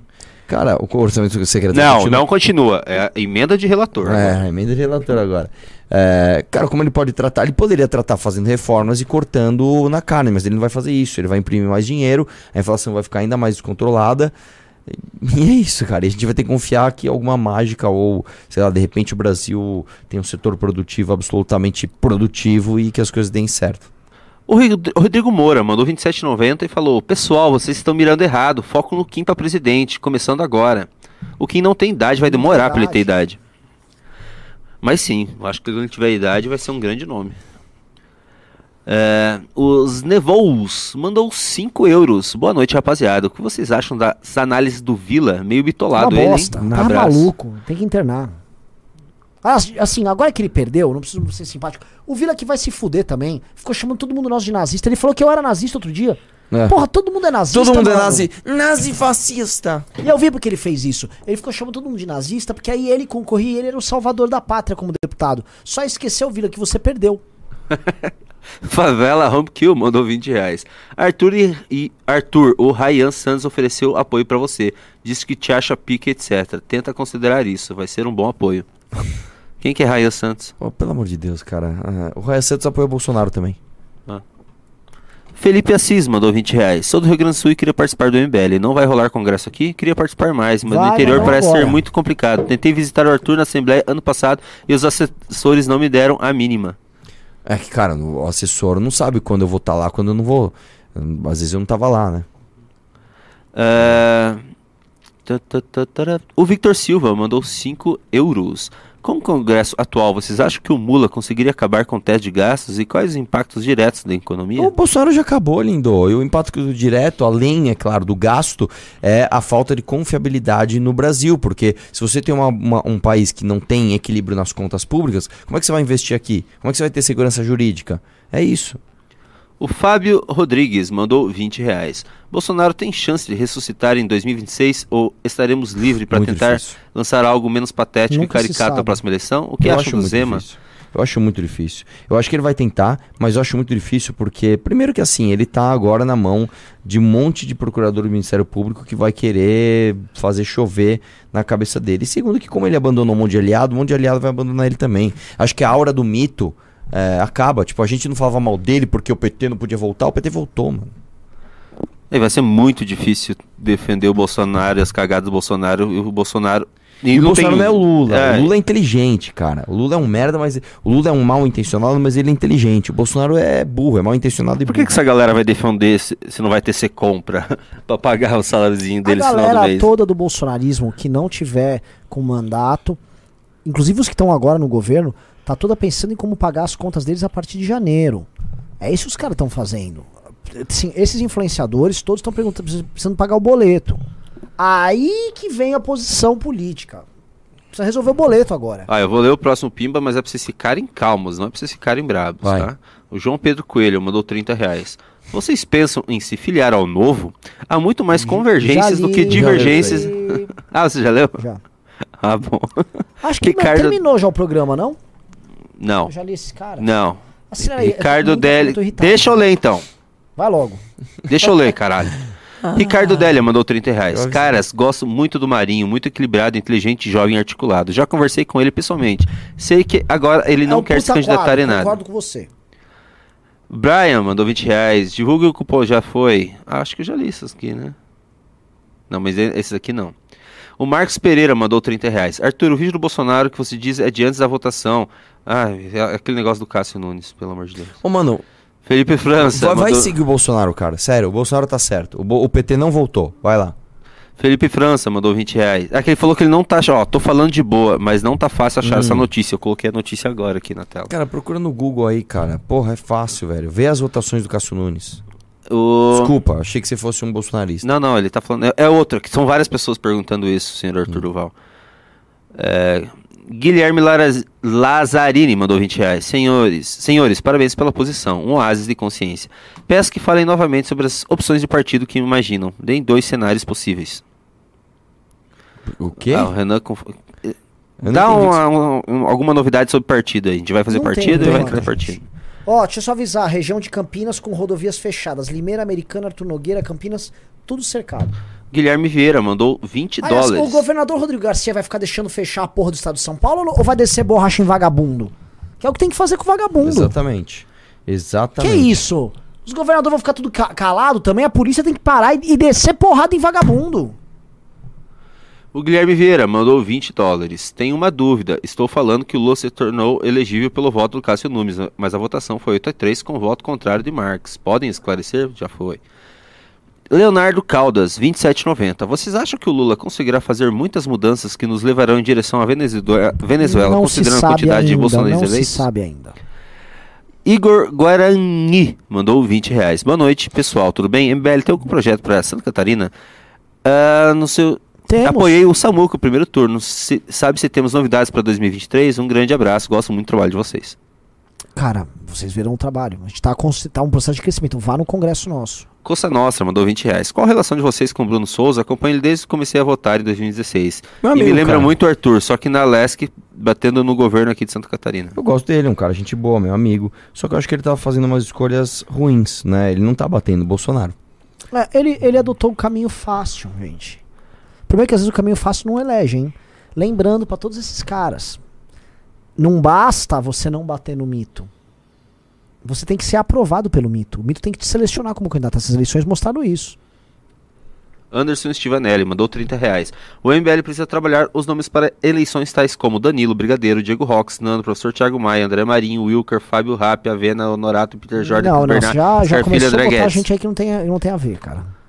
Cara, o orçamento secretário. Não, continua- não continua. É emenda de relator. É, emenda de relator agora. É, cara, como ele pode tratar? Ele poderia tratar fazendo reformas e cortando na carne, mas ele não vai fazer isso. Ele vai imprimir mais dinheiro, a inflação vai ficar ainda mais descontrolada. E é isso, cara. E a gente vai ter que confiar que alguma mágica ou, sei lá, de repente o Brasil tem um setor produtivo absolutamente produtivo e que as coisas deem certo. O Ri- o Rodrigo Moura mandou 27,90 e falou: Pessoal, vocês estão mirando errado. Foco no Kim para presidente, começando agora. O Kim não tem idade, vai demorar para ele ter idade. Mas sim, acho que quando ele tiver idade vai ser um grande nome. É, os Nevous mandou 5 euros. Boa noite, rapaziada. O que vocês acham das análises do Vila? Meio bitolado Uma ele, hein? bosta. Tá Abraço. maluco. Tem que internar. Ah, Assim, agora que ele perdeu, não preciso ser simpático. O Vila que vai se fuder também. Ficou chamando todo mundo nosso de nazista. Ele falou que eu era nazista outro dia. É. Porra, todo mundo é nazista. Todo mundo é mano. nazi. Nazi fascista. E eu vi porque ele fez isso. Ele ficou chamando todo mundo de nazista, porque aí ele concorria e ele era o salvador da pátria como deputado. Só esqueceu, Vila, que você perdeu. [laughs] Favela Home Kill mandou 20 reais. Arthur e, e- Arthur, o Ryan Santos ofereceu apoio pra você. Disse que te acha pique, etc. Tenta considerar isso, vai ser um bom apoio. Quem que é Ryan Santos? Pô, pelo amor de Deus, cara. Ah, o Raia Santos apoia o Bolsonaro também. Felipe Assis mandou 20 reais. Sou do Rio Grande do Sul e queria participar do MBL. Não vai rolar congresso aqui? Queria participar mais, mas Vai, no interior vai parece ser muito complicado. Tentei visitar o Arthur na Assembleia ano passado e os assessores não me deram a mínima. É que, cara, o assessor não sabe quando eu vou estar lá, quando eu não vou. Às vezes eu não tava lá, né? Tá, tá, tá, tará. O Victor Silva mandou 5 euros. Com o Congresso atual, vocês acham que o Mula conseguiria acabar com o teto de gastos e quais os impactos diretos da economia? O Bolsonaro já acabou, lindo. E o impacto direto, além, é claro, do gasto, é a falta de confiabilidade no Brasil. Porque se você tem uma- uma- um país que não tem equilíbrio nas contas públicas, como é que você vai investir aqui? Como é que você vai ter segurança jurídica? É isso. O Fábio Rodrigues mandou 20 reais. Bolsonaro tem chance de ressuscitar em 2026 ou estaremos livres para tentar difícil. lançar algo menos patético Nunca e caricato na próxima eleição? O que Eu acham do Zema? difícil. Eu acho muito difícil. Eu acho que ele vai tentar, mas eu acho muito difícil porque, primeiro que assim, ele tá agora na mão de um monte de procurador do Ministério Público que vai querer fazer chover na cabeça dele. E segundo que como ele abandonou um monte de aliado, um monte de aliado vai abandonar ele também. Acho que a aura do mito é, acaba. Tipo, a gente não falava mal dele porque o PT não podia voltar, o PT voltou, mano. E vai ser muito difícil defender o Bolsonaro e as cagadas do Bolsonaro e o Bolsonaro. E o não Bolsonaro tem- não é o Lula. É, O Lula é inteligente, cara. O Lula é um merda, mas. O Lula é um mal intencionado, mas ele é inteligente. O Bolsonaro é burro, é mal intencionado e Por burro. que, que essa galera vai defender se, se não vai ter ser compra [laughs] pra pagar o saláriozinho A deles no final do galera mês? toda do bolsonarismo que não tiver com mandato, inclusive os que estão agora no governo, tá toda pensando em como pagar as contas deles a partir de janeiro. É isso que os caras estão fazendo. Assim, esses influenciadores todos estão precisando pagar o boleto. Aí que vem a posição política. Precisa resolver o boleto agora. Ah, eu vou ler o próximo Pimba, mas é pra vocês ficarem calmos, não é pra vocês ficarem brabos, Vai. tá? O João Pedro Coelho mandou 30 reais. Vocês pensam em se filiar ao novo? Há muito mais convergências do li, que já divergências. li. [laughs] ah, você já leu? Já. Ah, bom. Acho que Ricardo- terminou já o programa, não? Não, Eu já li esses caras. não. Assina aí, eu Ricardo muito- Deli. Deixa eu ler então. Vai logo. Deixa eu ler, caralho. [laughs] Ricardo Délia mandou 30 reais. Eu- Caras, gosto muito do Marinho, muito equilibrado, inteligente, jovem e articulado. Já conversei com ele pessoalmente. Sei que agora ele não É um quer se candidatar quadro, em nada. Concordo com você. Brian mandou 20 reais. Divulgue o cupom, já foi. Ah, acho que eu já li essas aqui, né? Não, mas esses aqui não. O Marcos Pereira mandou 30 reais. Arthur, o vídeo do Bolsonaro que você diz é de antes da votação. Ah, é aquele negócio do Cássio Nunes, pelo amor de Deus. Ô, mano, Felipe França. vai, vai mandou- seguir o Bolsonaro, cara. Sério, o Bolsonaro tá certo. O, o PT não voltou. Vai lá. Felipe França mandou 20 reais. É que ele falou que ele não tá. Ó, tô falando de boa, mas não tá fácil achar Hum. essa notícia. Eu coloquei a notícia agora aqui na tela. Cara, procura no Google aí, cara. Porra, é fácil, velho. Vê as votações do Cássio Nunes. O... Desculpa, achei que você fosse um bolsonarista. Não, não, ele tá falando. É, é outra, que são várias pessoas perguntando isso, senhor Hum. Arthur Duval. É, Guilherme Laraz- Lazzarini mandou 20 reais. Senhores, senhores, parabéns pela posição. Um oásis de consciência. Peço que falem novamente sobre as opções de partido que imaginam. Deem dois cenários possíveis. O quê? Ah, o Renan. conf- não Dá uma- um- um- alguma novidade sobre partido aí. A gente vai fazer Não partido e vai entrar partido. Ó, deixa eu só avisar, região de Campinas com rodovias fechadas. Limeira, Americana, Arthur Nogueira, Campinas, tudo cercado. Guilherme Vieira mandou 20 Aliás, dólares. o governador Rodrigo Garcia vai ficar deixando fechar a porra do estado de São Paulo ou vai descer borracha em vagabundo? Que é o que tem que fazer com o vagabundo. Exatamente. Que Exatamente. isso? Os governadores vão ficar tudo ca- calado também, a polícia tem que parar e, e descer porrada em vagabundo. O Guilherme Vieira mandou 20 dólares. Tenho uma dúvida. Estou falando que o Lula se tornou elegível pelo voto do Cássio Nunes, mas a votação foi 8 a 3 com o voto contrário de Marx. Podem esclarecer? Já foi. Leonardo Caldas, 27,90. Vocês acham que o Lula conseguirá fazer muitas mudanças que nos levarão em direção à Venezuela, não se considerando a quantidade de ainda, bolsonaristas não se eleitos? sabe ainda. Igor Guarani mandou 20 reais. Boa noite, pessoal. Tudo bem? MBL tem algum projeto para Santa Catarina? Ah, no seu... Temos. Apoiei o Samuca, o primeiro turno. Se- sabe se temos novidades para 2023? Um grande abraço. Gosto muito do trabalho de vocês. Cara, vocês viram o trabalho. A gente tá, com tá um processo de crescimento. Vá no congresso nosso. Costa Nostra mandou 20 reais. Qual a relação de vocês com o Bruno Souza? Acompanho ele desde que comecei a votar em 2016. Meu e me amigo, lembra cara. muito o Arthur, só que na Lesc, batendo no governo aqui de Santa Catarina. Eu gosto dele, é um cara gente boa, meu amigo. Só que eu acho que ele tava fazendo umas escolhas ruins, né? Ele não tá batendo o Bolsonaro. É, ele, ele adotou o caminho fácil, gente. O problema é que às vezes o caminho fácil não elege, hein? Lembrando pra todos esses caras. Não basta você não bater no mito. Você tem que ser aprovado pelo mito. O mito tem que te selecionar como candidato. Essas eleições mostraram isso. Anderson Stivanelli mandou 30 reais. O MBL precisa trabalhar os nomes para eleições tais como Danilo, Brigadeiro, Diego Rox, Nando, Professor Thiago Maia, André Marinho, Wilker, Fábio Rapp, Avena, Honorato, Peter Jordan, não, não, Bernard, já, já Scarfilho, começou a botar gente aí que não tem, não tem a ver, cara.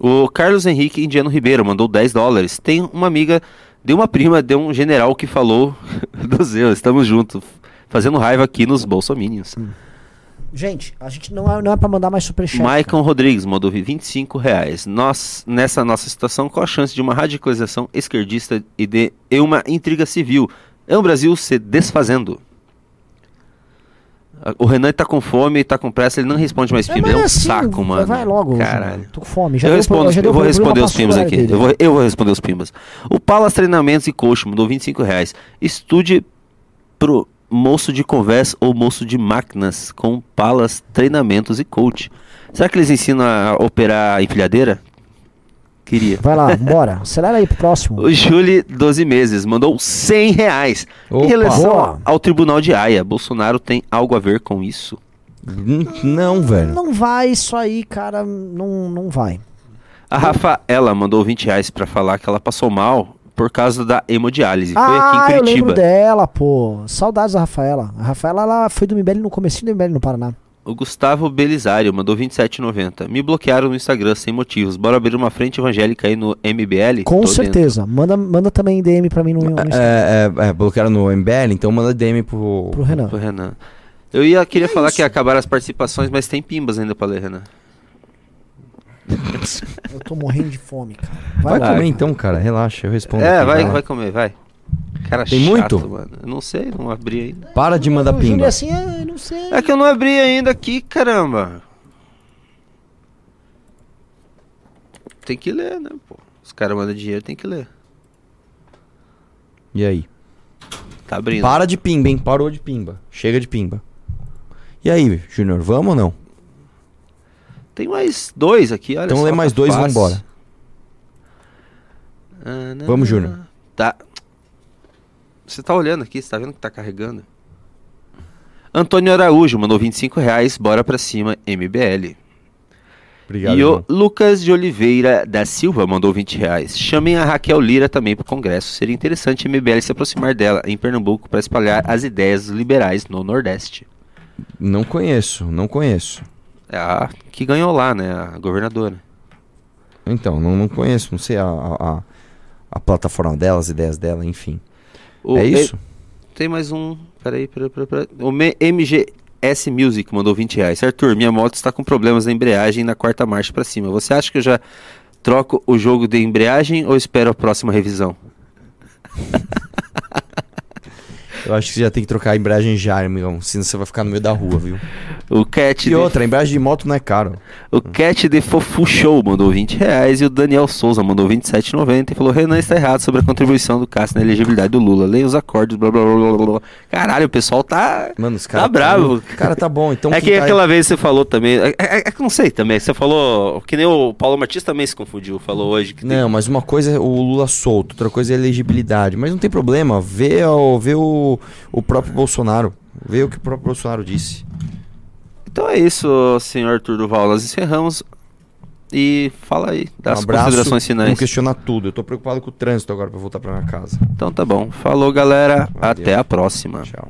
O Carlos Henrique Indiano Ribeiro mandou 10 dólares. Tem uma amiga de uma prima de um general que falou [laughs] do Zeu, estamos juntos, fazendo raiva aqui nos Bolsominions. Gente, a gente não é, não é pra mandar mais superchat. cara. Maicon Rodrigues mandou 25 reais. Nós, nessa nossa situação, qual a chance de uma radicalização esquerdista e de uma intriga civil? É o Brasil se desfazendo. O Renan tá com fome, tá com pressa, ele não responde mais É, filmes. Ele é um assim, saco, mano. Vai logo. Caralho. Tô com fome. Já eu respondo, pro- eu vou responder os pimbas aqui. dele. Eu vou, eu vou responder os pimbas. O Palas Treinamentos e Coach mandou 25 reais. Estude pro moço de conversa ou moço de máquinas com Palas Treinamentos e Coach. Será que eles ensinam a operar empilhadeira? Queria. Vai lá, bora. [laughs] Acelera aí pro próximo. O Júli, 12 meses, mandou 100 reais. Opa. Em relação Boa. ao Tribunal de Haia, Bolsonaro tem algo a ver com isso? Não, velho. Não vai isso aí, cara. Não, não vai. A Rafaela mandou 20 reais pra falar que ela passou mal por causa da hemodiálise. Foi ah, aqui em eu lembro Curitiba. dela, pô. Saudades da Rafaela. A Rafaela, ela foi do MBL no comecinho do MBL no Paraná. O Gustavo Belisário mandou 27,90. Me bloquearam no Instagram sem motivos. Bora abrir uma frente evangélica aí no MBL? Com Tô certeza. Manda, manda também DM pra mim no, no Instagram. É, é, é, bloquearam no MBL, então manda DM pro. Pro Renan. Pro Renan. Eu ia queria É falar isso. que ia acabar as participações, mas tem pimbas ainda pra ler, Renan. [laughs] Eu tô morrendo de fome, cara. Vai, lá. comer então, cara. Relaxa, eu respondo. é, aqui, vai, vai comer, vai. Cara Tem chato, muito? mano. Eu não sei, não abri ainda. Para de mandar pimba. assim, eu não sei. É que eu não abri ainda aqui, caramba. Tem que ler, né, pô? Os caras mandam dinheiro, tem que ler. E aí? Tá abrindo. Para de pimba, hein? Parou de pimba. Chega de pimba. E aí, Júnior, vamos ou não? Tem mais dois aqui, olha Então só, lê mais tá dois e vambora. Ah, não, Vamos, não. Júnior. Tá. Você tá olhando aqui, você tá vendo que tá carregando? Antônio Araújo mandou 25 reais, bora pra cima, MBL. Obrigado. e o irmão. Lucas de Oliveira da Silva mandou 20 reais. Chamem a Raquel Lira também pro Congresso. Seria interessante a MBL se aproximar dela em Pernambuco para espalhar as ideias liberais no Nordeste. Não conheço, não conheço. É a que ganhou lá, né? A governadora. Então, não, não conheço, não sei a, a- a plataforma dela, as ideias dela, enfim. O- é isso? e- Tem mais um. Peraí, peraí, peraí. peraí. O Me- MGS Music mandou 20 reais. Arthur, minha moto está com problemas na embreagem na quarta marcha para cima. Você acha que eu já Troco o jogo de embreagem ou espero a próxima revisão? [laughs] Eu acho que você já tem que trocar a embreagem já, amigão. Senão você vai ficar no meio da rua, viu? O Cat E de, outra, a embreagem de moto não é caro. o Cat de Fofu Show mandou 20 reais e o Daniel Souza mandou 27,90 e falou: Renan está errado sobre a contribuição do Cássio na elegibilidade do Lula. Leia os acordes, blá blá blá blá blá. Caralho, o pessoal tá. Mano, os caras. Tá bravo. Cara, tá bom. Então é que tá- aquela vez você falou também. É, é- é que não sei também. Você falou. Que nem o Paulo Martins também se confundiu. Falou hoje que tem- Não, mas uma coisa é o Lula solto, outra coisa é a elegibilidade. Mas não tem problema, vê, o, vê o, o próprio Bolsonaro. Vê o que o próprio Bolsonaro disse. Então é isso, senhor Arthur Duval. Nós encerramos. E fala aí das um abraço, considerações Não finais. questionar tudo. Eu tô preocupado com o trânsito agora pra voltar pra minha casa. Então tá bom. Falou, galera. Valeu. Até a próxima. Tchau.